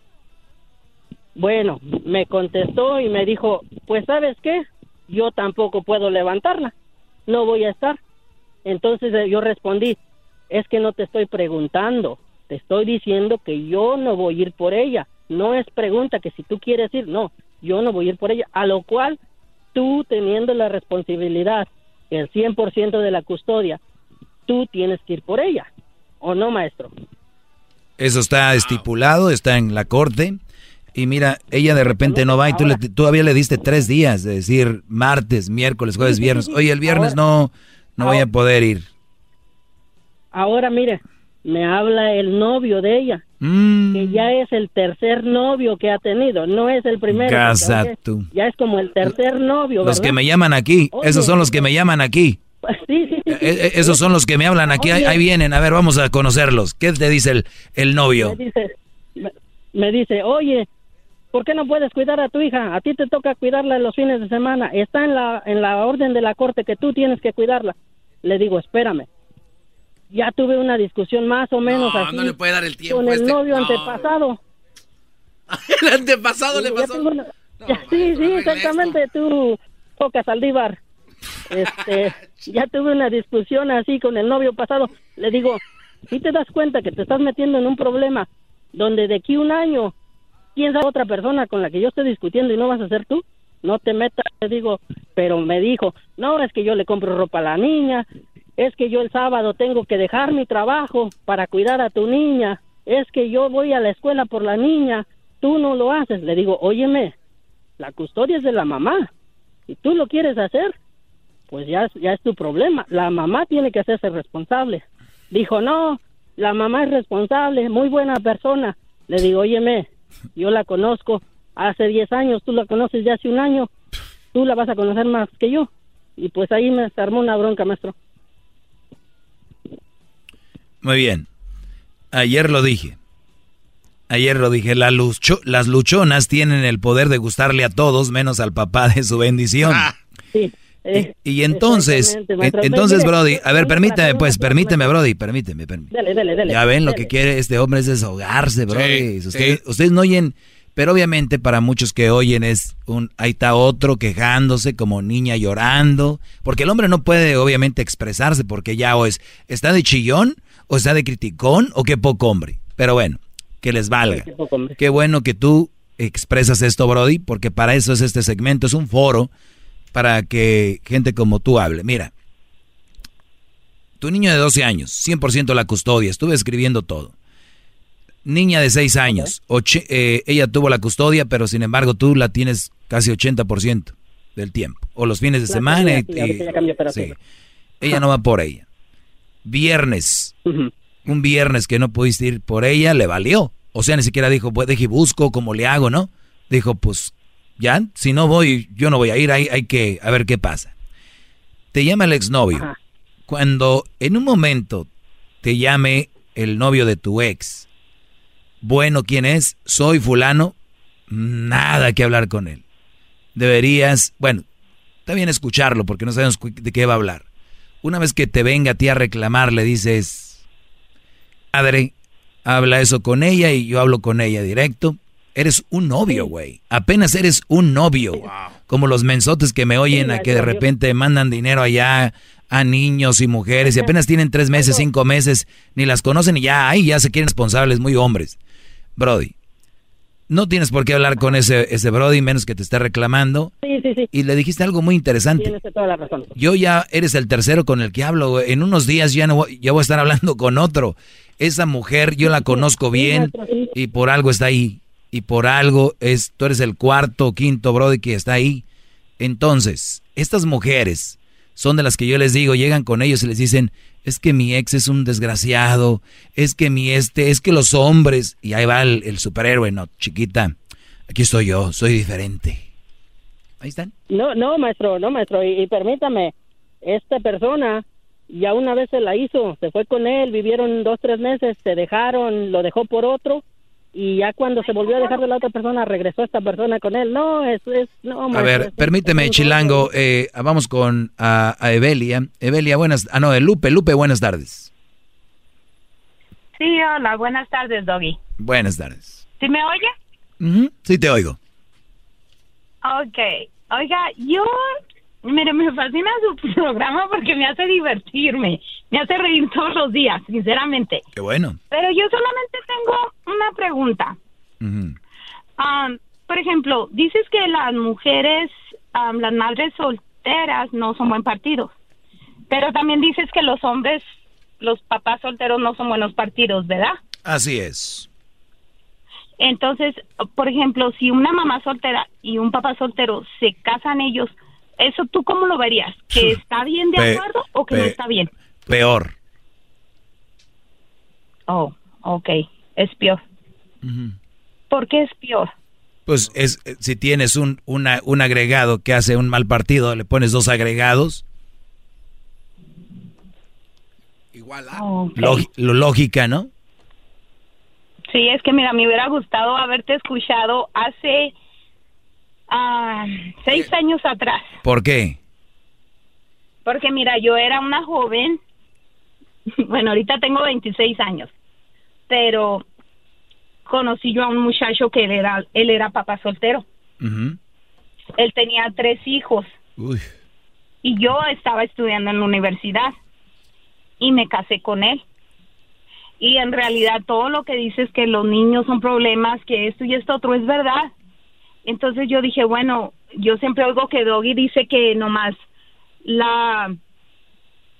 Bueno, me contestó y me dijo, pues sabes qué, yo tampoco puedo levantarla, no voy a estar. Entonces eh, yo respondí, es que no te estoy preguntando, te estoy diciendo que yo no voy a ir por ella. No es pregunta que si tú quieres ir, no, yo no voy a ir por ella. A lo cual tú teniendo la responsabilidad, el 100% de la custodia, tú tienes que ir por ella. ¿O no, maestro? Eso está estipulado, está en la corte. Y mira, ella de repente no va y tú le, todavía le diste tres días, de decir martes, miércoles, jueves, viernes. Oye, el viernes no, no voy a poder ir. Ahora mire, me habla el novio de ella, Mm, que ya es el tercer novio que ha tenido, no es el primero. Casa tú. Ya es como el tercer novio, los que me llaman aquí, Oye. esos son los que me llaman aquí. Sí, sí, sí. Eh, eh, esos son los que me hablan aquí, ahí, vienen, a ver, vamos a conocerlos. ¿Qué te dice el, el novio? Me dice, me, me dice, oye, ¿por qué no puedes cuidar a tu hija? A ti te toca cuidarla en los fines de semana. Está en la, en la orden de la corte que tú tienes que cuidarla. Le digo, espérame. Ya tuve una discusión más o menos No, así no le puede dar el tiempo con el este- novio no. antepasado. El antepasado le pasó. ya- sí, sí, exactamente, tú, Poca Saldívar. Este, ya tuve una discusión así con el novio pasado. Le digo, si te das cuenta que te estás metiendo en un problema donde de aquí un año, quién sabe otra persona con la que yo esté discutiendo y no vas a ser tú? No te metas, le digo, pero me dijo, no, es que yo le compro ropa a la niña, es que yo el sábado tengo que dejar mi trabajo para cuidar a tu niña, es que yo voy a la escuela por la niña, tú no lo haces. Le digo, óyeme, la custodia es de la mamá. Si tú lo quieres hacer, pues ya, ya es tu problema. La mamá tiene que hacerse responsable. Dijo, no, la mamá es responsable, muy buena persona. Le digo, óyeme, yo la conozco hace 10 años, tú la conoces ya hace un año, tú la vas a conocer más que yo. Y pues ahí me armó una bronca, maestro. Muy bien. Ayer lo dije. Ayer lo dije, la lucho- las luchonas tienen el poder de gustarle a todos menos al papá de su bendición. Sí. eh, Y entonces, maestro. entonces, Mire, Brody, a ver, para permíteme, pues, permíteme, Brody, permíteme, permíteme. Dele, dele, dele. Ya ven, lo que quiere este hombre es desahogarse, Brody. Sí. ustedes no oyen, pero obviamente para muchos que oyen es un, ahí está otro quejándose como niña llorando, porque el hombre no puede obviamente expresarse porque ya o es, está de chillón, o está de criticón, o qué poco hombre. Pero bueno, que les valga. Qué bueno que tú expresas esto, Brody, porque para eso es este segmento, es un foro para que gente como tú hable. Mira, tu niño de 12 años, 100% la custodia, estuve escribiendo todo. Niña de 6 años, oche- eh, ella tuvo la custodia, pero sin embargo tú la tienes casi 80% del tiempo. O los fines de semana. cambió, y- pero sí. sí. Ella no va por ella. Viernes, un viernes que no pudiste ir por ella, le valió. O sea, ni siquiera dijo, pues deje y busco, cómo le hago, ¿no? Dijo, pues ya, si no voy, yo no voy a ir, hay, hay que, a ver qué pasa. Te llama el exnovio. Ajá. Cuando en un momento te llame el novio de tu ex, bueno, ¿quién es? Soy fulano, nada que hablar con él. Deberías, bueno, está bien escucharlo porque no sabemos de qué va a hablar. Una vez que te venga a ti a reclamar, le dices, padre, habla eso con ella y yo hablo con ella directo. Eres un novio, güey. Apenas eres un novio. Como los mensotes que me oyen a que de repente mandan dinero allá a niños y mujeres y apenas tienen tres meses, cinco meses, ni las conocen y ya, ay, ya se quieren responsables, muy hombres. Brody, no tienes por qué hablar con ese, ese Brody, menos que te esté reclamando. Sí, sí, sí. Y le dijiste algo muy interesante. Tienes toda la razón. Yo ya eres el tercero con el que hablo. En unos días ya no voy, ya voy a estar hablando con otro. Esa mujer yo la conozco bien y por algo está ahí. Y por algo es, tú eres el cuarto o quinto brody que está ahí. Entonces, estas mujeres son de las que yo les digo, llegan con ellos y les dicen, es que mi ex es un desgraciado, es que mi este, es que los hombres, y ahí va el, superhéroe, no, chiquita, aquí estoy yo, soy diferente. Ahí están. No, no, maestro, no, maestro. Y, y permítame, esta persona ya una vez se la hizo, se fue con él, vivieron dos, tres meses, se dejaron, lo dejó por otro. Y ya cuando se volvió a dejar de la otra persona, regresó esta persona con él. No, es, es, no, A ver, es- permíteme, Chilango, eh, vamos con a, a Evelia. Evelia, buenas, ah, no, Lupe, Lupe, buenas tardes. Sí, hola, buenas tardes, Doggy. Buenas tardes. ¿Sí me oye? Sí, te oigo. Ok. Oiga, yo, mire, me fascina su programa porque me hace divertirme, me hace reír todos los días, sinceramente. Qué bueno. Pero yo solamente tengo una pregunta. Am, por ejemplo, dices que las mujeres, am, las madres solteras no son buen partido. Pero también dices que los hombres, los papás solteros no son buenos partidos, ¿verdad? Así es. Entonces, por ejemplo, si una mamá soltera y un papá soltero se casan ellos, ¿eso tú cómo lo verías? ¿Que está bien de Pe- acuerdo o que no está bien? Peor. Oh, ok, es peor. ¿Por qué es peor? Pues es eh, si tienes un, una- un agregado que hace un mal partido, le pones dos agregados. Igual Ok. Log- lo lógica, ¿no? Sí, es que mira, me hubiera gustado haberte escuchado hace ah, seis años atrás. ¿Por qué? Porque mira, yo era una joven, bueno, ahorita tengo 26 años, pero conocí yo a un muchacho que él era, él era papá soltero. Ujú. Él tenía tres hijos Uy. y yo estaba estudiando en la universidad y me casé con él. Y en realidad todo lo que dices que los niños son problemas, que esto y esto otro es verdad. Entonces yo dije, bueno, yo siempre oigo que Doggy dice que nomás la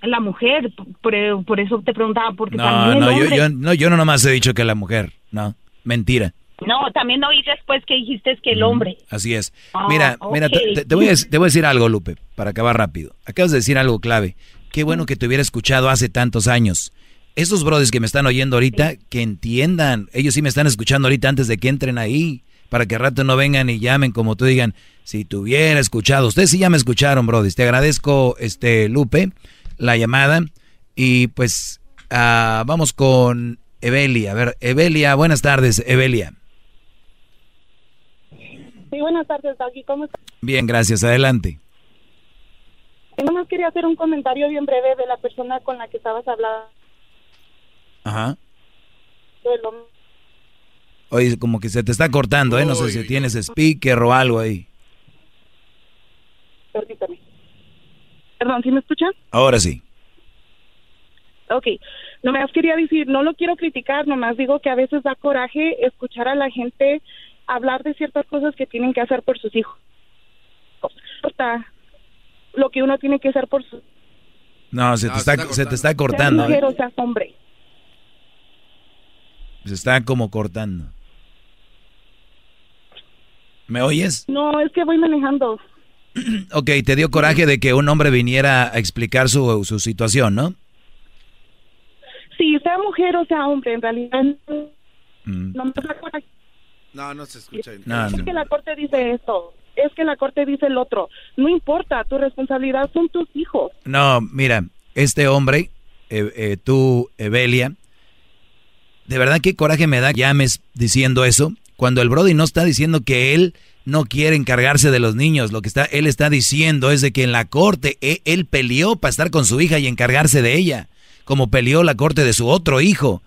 la mujer, por, por eso te preguntaba, porque No, también el no hombre. yo, no, yo no nomás he dicho que la mujer. No, mentira. No, también oí después que dijiste que el hombre. Así es. Ah, mira, mira, te voy a, te voy a decir algo, Lupe, para acabar rápido. Acabas de decir algo clave. Qué bueno que te hubiera escuchado hace tantos años. Esos brothers que me están oyendo ahorita, que entiendan. Ellos sí me están escuchando ahorita antes de que entren ahí. Para que al rato no vengan y llamen como tú digan, si te hubiera escuchado. Ustedes sí ya me escucharon, brothers. Te agradezco, este, Lupe, la llamada. Y pues, ah, vamos con Evelia. A ver, Evelia, buenas tardes, Evelia. Sí, buenas tardes, Doggy. ¿Cómo estás? Bien, gracias. Adelante. Nomás quería hacer un comentario bien breve de la persona con la que estabas hablando. Ajá. del hombre. Oye, como que se te está cortando, ¿eh? No sé si tienes speaker o algo ahí. Permítame. Perdón, ¿sí me escuchan? Ahora sí. Ok. Nomás quería decir, no lo quiero criticar, nomás digo que a veces da coraje escuchar a la gente hablar de ciertas cosas que tienen que hacer por sus hijos. No importa lo que uno tiene que hacer por sus No, se, te, está, se te está cortando. Seas mujer ¿eh? o seas hombre. Se está como cortando. ¿Me oyes? No, es que voy manejando. Ok, te dio coraje de que un hombre viniera a explicar su, su situación, ¿no? Sí, sea mujer o sea hombre, en realidad Mm. no me da coraje. No, no se escucha. No, Es no. que la corte dice esto, es que la corte dice el otro. No importa, tu responsabilidad son tus hijos. No, mira, este hombre, eh, eh, tú, Evelia, de verdad qué coraje me da que llames diciendo eso, cuando el Brody no está diciendo que él no quiere encargarse de los niños, lo que está, él está diciendo es de que en la corte e- él peleó para estar con su hija y encargarse de ella, como peleó la corte de su otro hijo.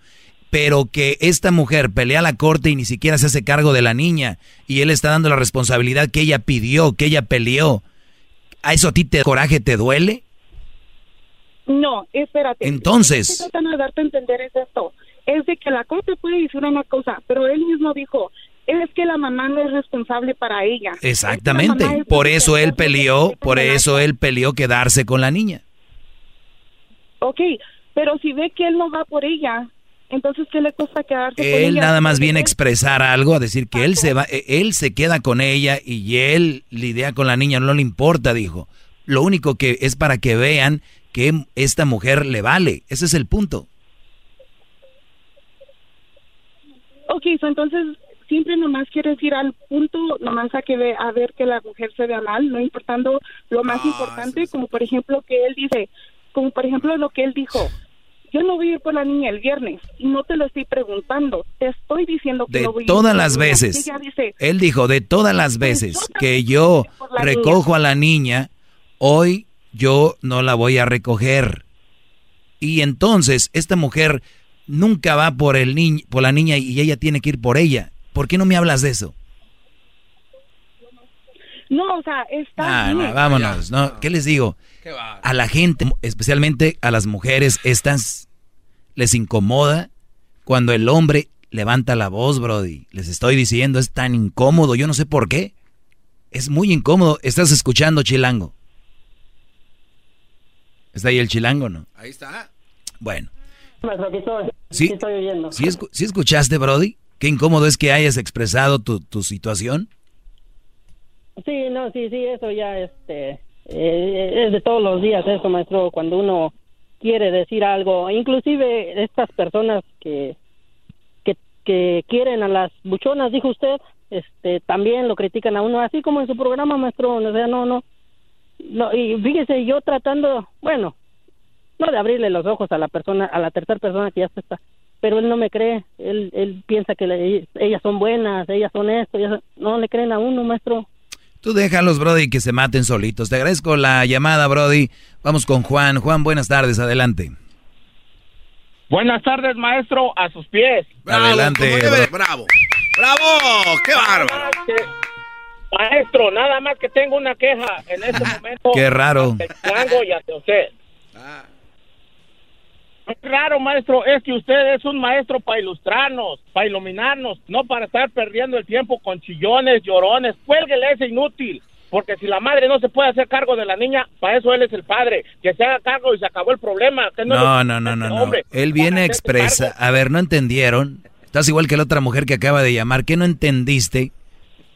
Pero que esta mujer pelea la corte y ni siquiera se hace cargo de la niña, y él está dando la responsabilidad que ella pidió, que ella peleó. ¿A eso a ti te coraje te duele? No, espérate. Entonces- tratando de darte a entender es esto. Es de que la corte puede decir una cosa, pero él mismo dijo, es que la mamá no es responsable para ella. Exactamente. Es Por eso él peleó, por eso él peleó quedarse con la niña. Ok, pero si ve que él no va por ella, entonces ¿qué le cuesta quedarse con Él ella? nada más viene a él- expresar algo, a decir que él se va, él se queda con ella y él lidia con la niña, no le importa, dijo. Lo único que es para que vean que esta mujer le vale. Ese es el punto. Ok, so entonces siempre nomás quieres ir al punto, nomás a, que ve, a ver que la mujer se vea mal, no importando lo más importante, como por ejemplo que él dice, como por ejemplo lo que él dijo, yo no voy a ir por la niña el viernes y no te lo estoy preguntando, te estoy diciendo que de no voy a ir todas las veces. Dice, Él dijo, de todas las veces que yo recojo a la niña, hoy yo no la voy a recoger. Y entonces esta mujer nunca va por el niño, por la niña y ella tiene que ir por ella. ¿Por qué no me hablas de eso? no, o sea, está Ah, no, vámonos, ¿no? ¿Qué les digo? A la gente, especialmente a las mujeres, estas les incomoda cuando el hombre levanta la voz, Brody. Les estoy diciendo, es tan incómodo, yo no sé por qué. Es muy incómodo. ¿Estás escuchando, Chilango? ¿Está ahí el Chilango, no? Ahí está. Bueno, aquí estoy. Sí. Aquí estoy oyendo. ¿sí, escu- sí escuchaste, Brody? Qué incómodo es que hayas expresado tu, tu situación. Sí, no, sí, sí, eso ya este, eh, es de todos los días eso, maestro, cuando uno quiere decir algo. Inclusive estas personas que, que, que quieren a las buchonas, dijo usted, este, también lo critican a uno, así como en su programa, maestro, o sea, no, no. no y fíjese, yo tratando, bueno, no de abrirle los ojos a la persona, a la tercera persona que ya se está, pero él no me cree, él, él piensa que le- ellas son buenas, ellas son esto, ellas no le creen a uno, maestro. Tú déjalos, Brody, que se maten solitos. Te agradezco la llamada, Brody. Vamos con Juan. Juan, buenas tardes, adelante. Buenas tardes, maestro, a sus pies. adelante, debe- bro- bravo. ¡Bravo! ¡Qué bárbaro! Maestro, nada más que tengo una queja en este momento. Qué raro. el y usted. Es raro, maestro, es que usted es un maestro para ilustrarnos, para iluminarnos, no para estar perdiendo el tiempo con chillones, llorones. Cuélguele ese inútil, porque si la madre no se puede hacer cargo de la niña, para eso él es el padre, que se haga cargo y se acabó el problema. que No, no, no, no, no. hombre, Él viene a expresa. A ver, ¿no entendieron? Estás igual que la otra mujer que acaba de llamar. ¿Qué no entendiste?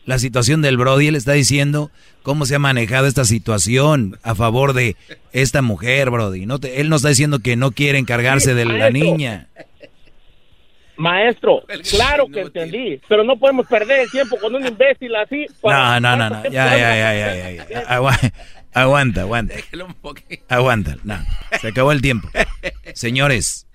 La situación del Brody, él está diciendo cómo se ha manejado esta situación a favor de esta mujer, Brody. No te- él no está diciendo que no quiere encargarse de la niña. Maestro, claro que entendí, pero no podemos perder el tiempo con un imbécil así. No, no, no, no. Ya, ya, ya, ya, ya, ya. Agua- Aguanta, aguanta. Aguanta. No, se acabó el tiempo. Señores,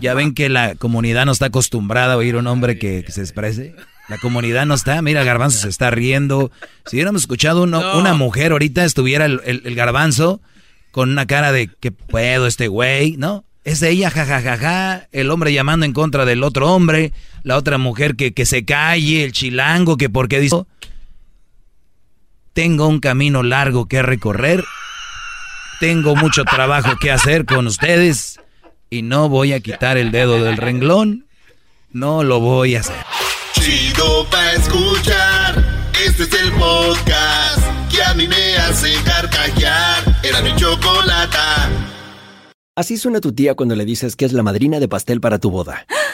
ya ven que la comunidad no está acostumbrada a oír un hombre que, que se exprese. La comunidad no está. Mira, Garbanzo se está riendo. Si hubiéramos escuchado uno- No. una mujer ahorita, estuviera el, el- el Garbanzo con una cara de que puedo este güey, ¿no? Es ella, jajajaja, el hombre llamando en contra del otro hombre, la otra mujer que, que se calle, el chilango que porque dice, tengo un camino largo que recorrer, tengo mucho trabajo que hacer con ustedes y no voy a quitar el dedo del renglón, no lo voy a hacer. Chido pa' escuchar. Este es el podcast que a mí me hace carcajear. Era mi chocolata. Así suena tu tía cuando le dices que es la madrina de pastel para tu boda.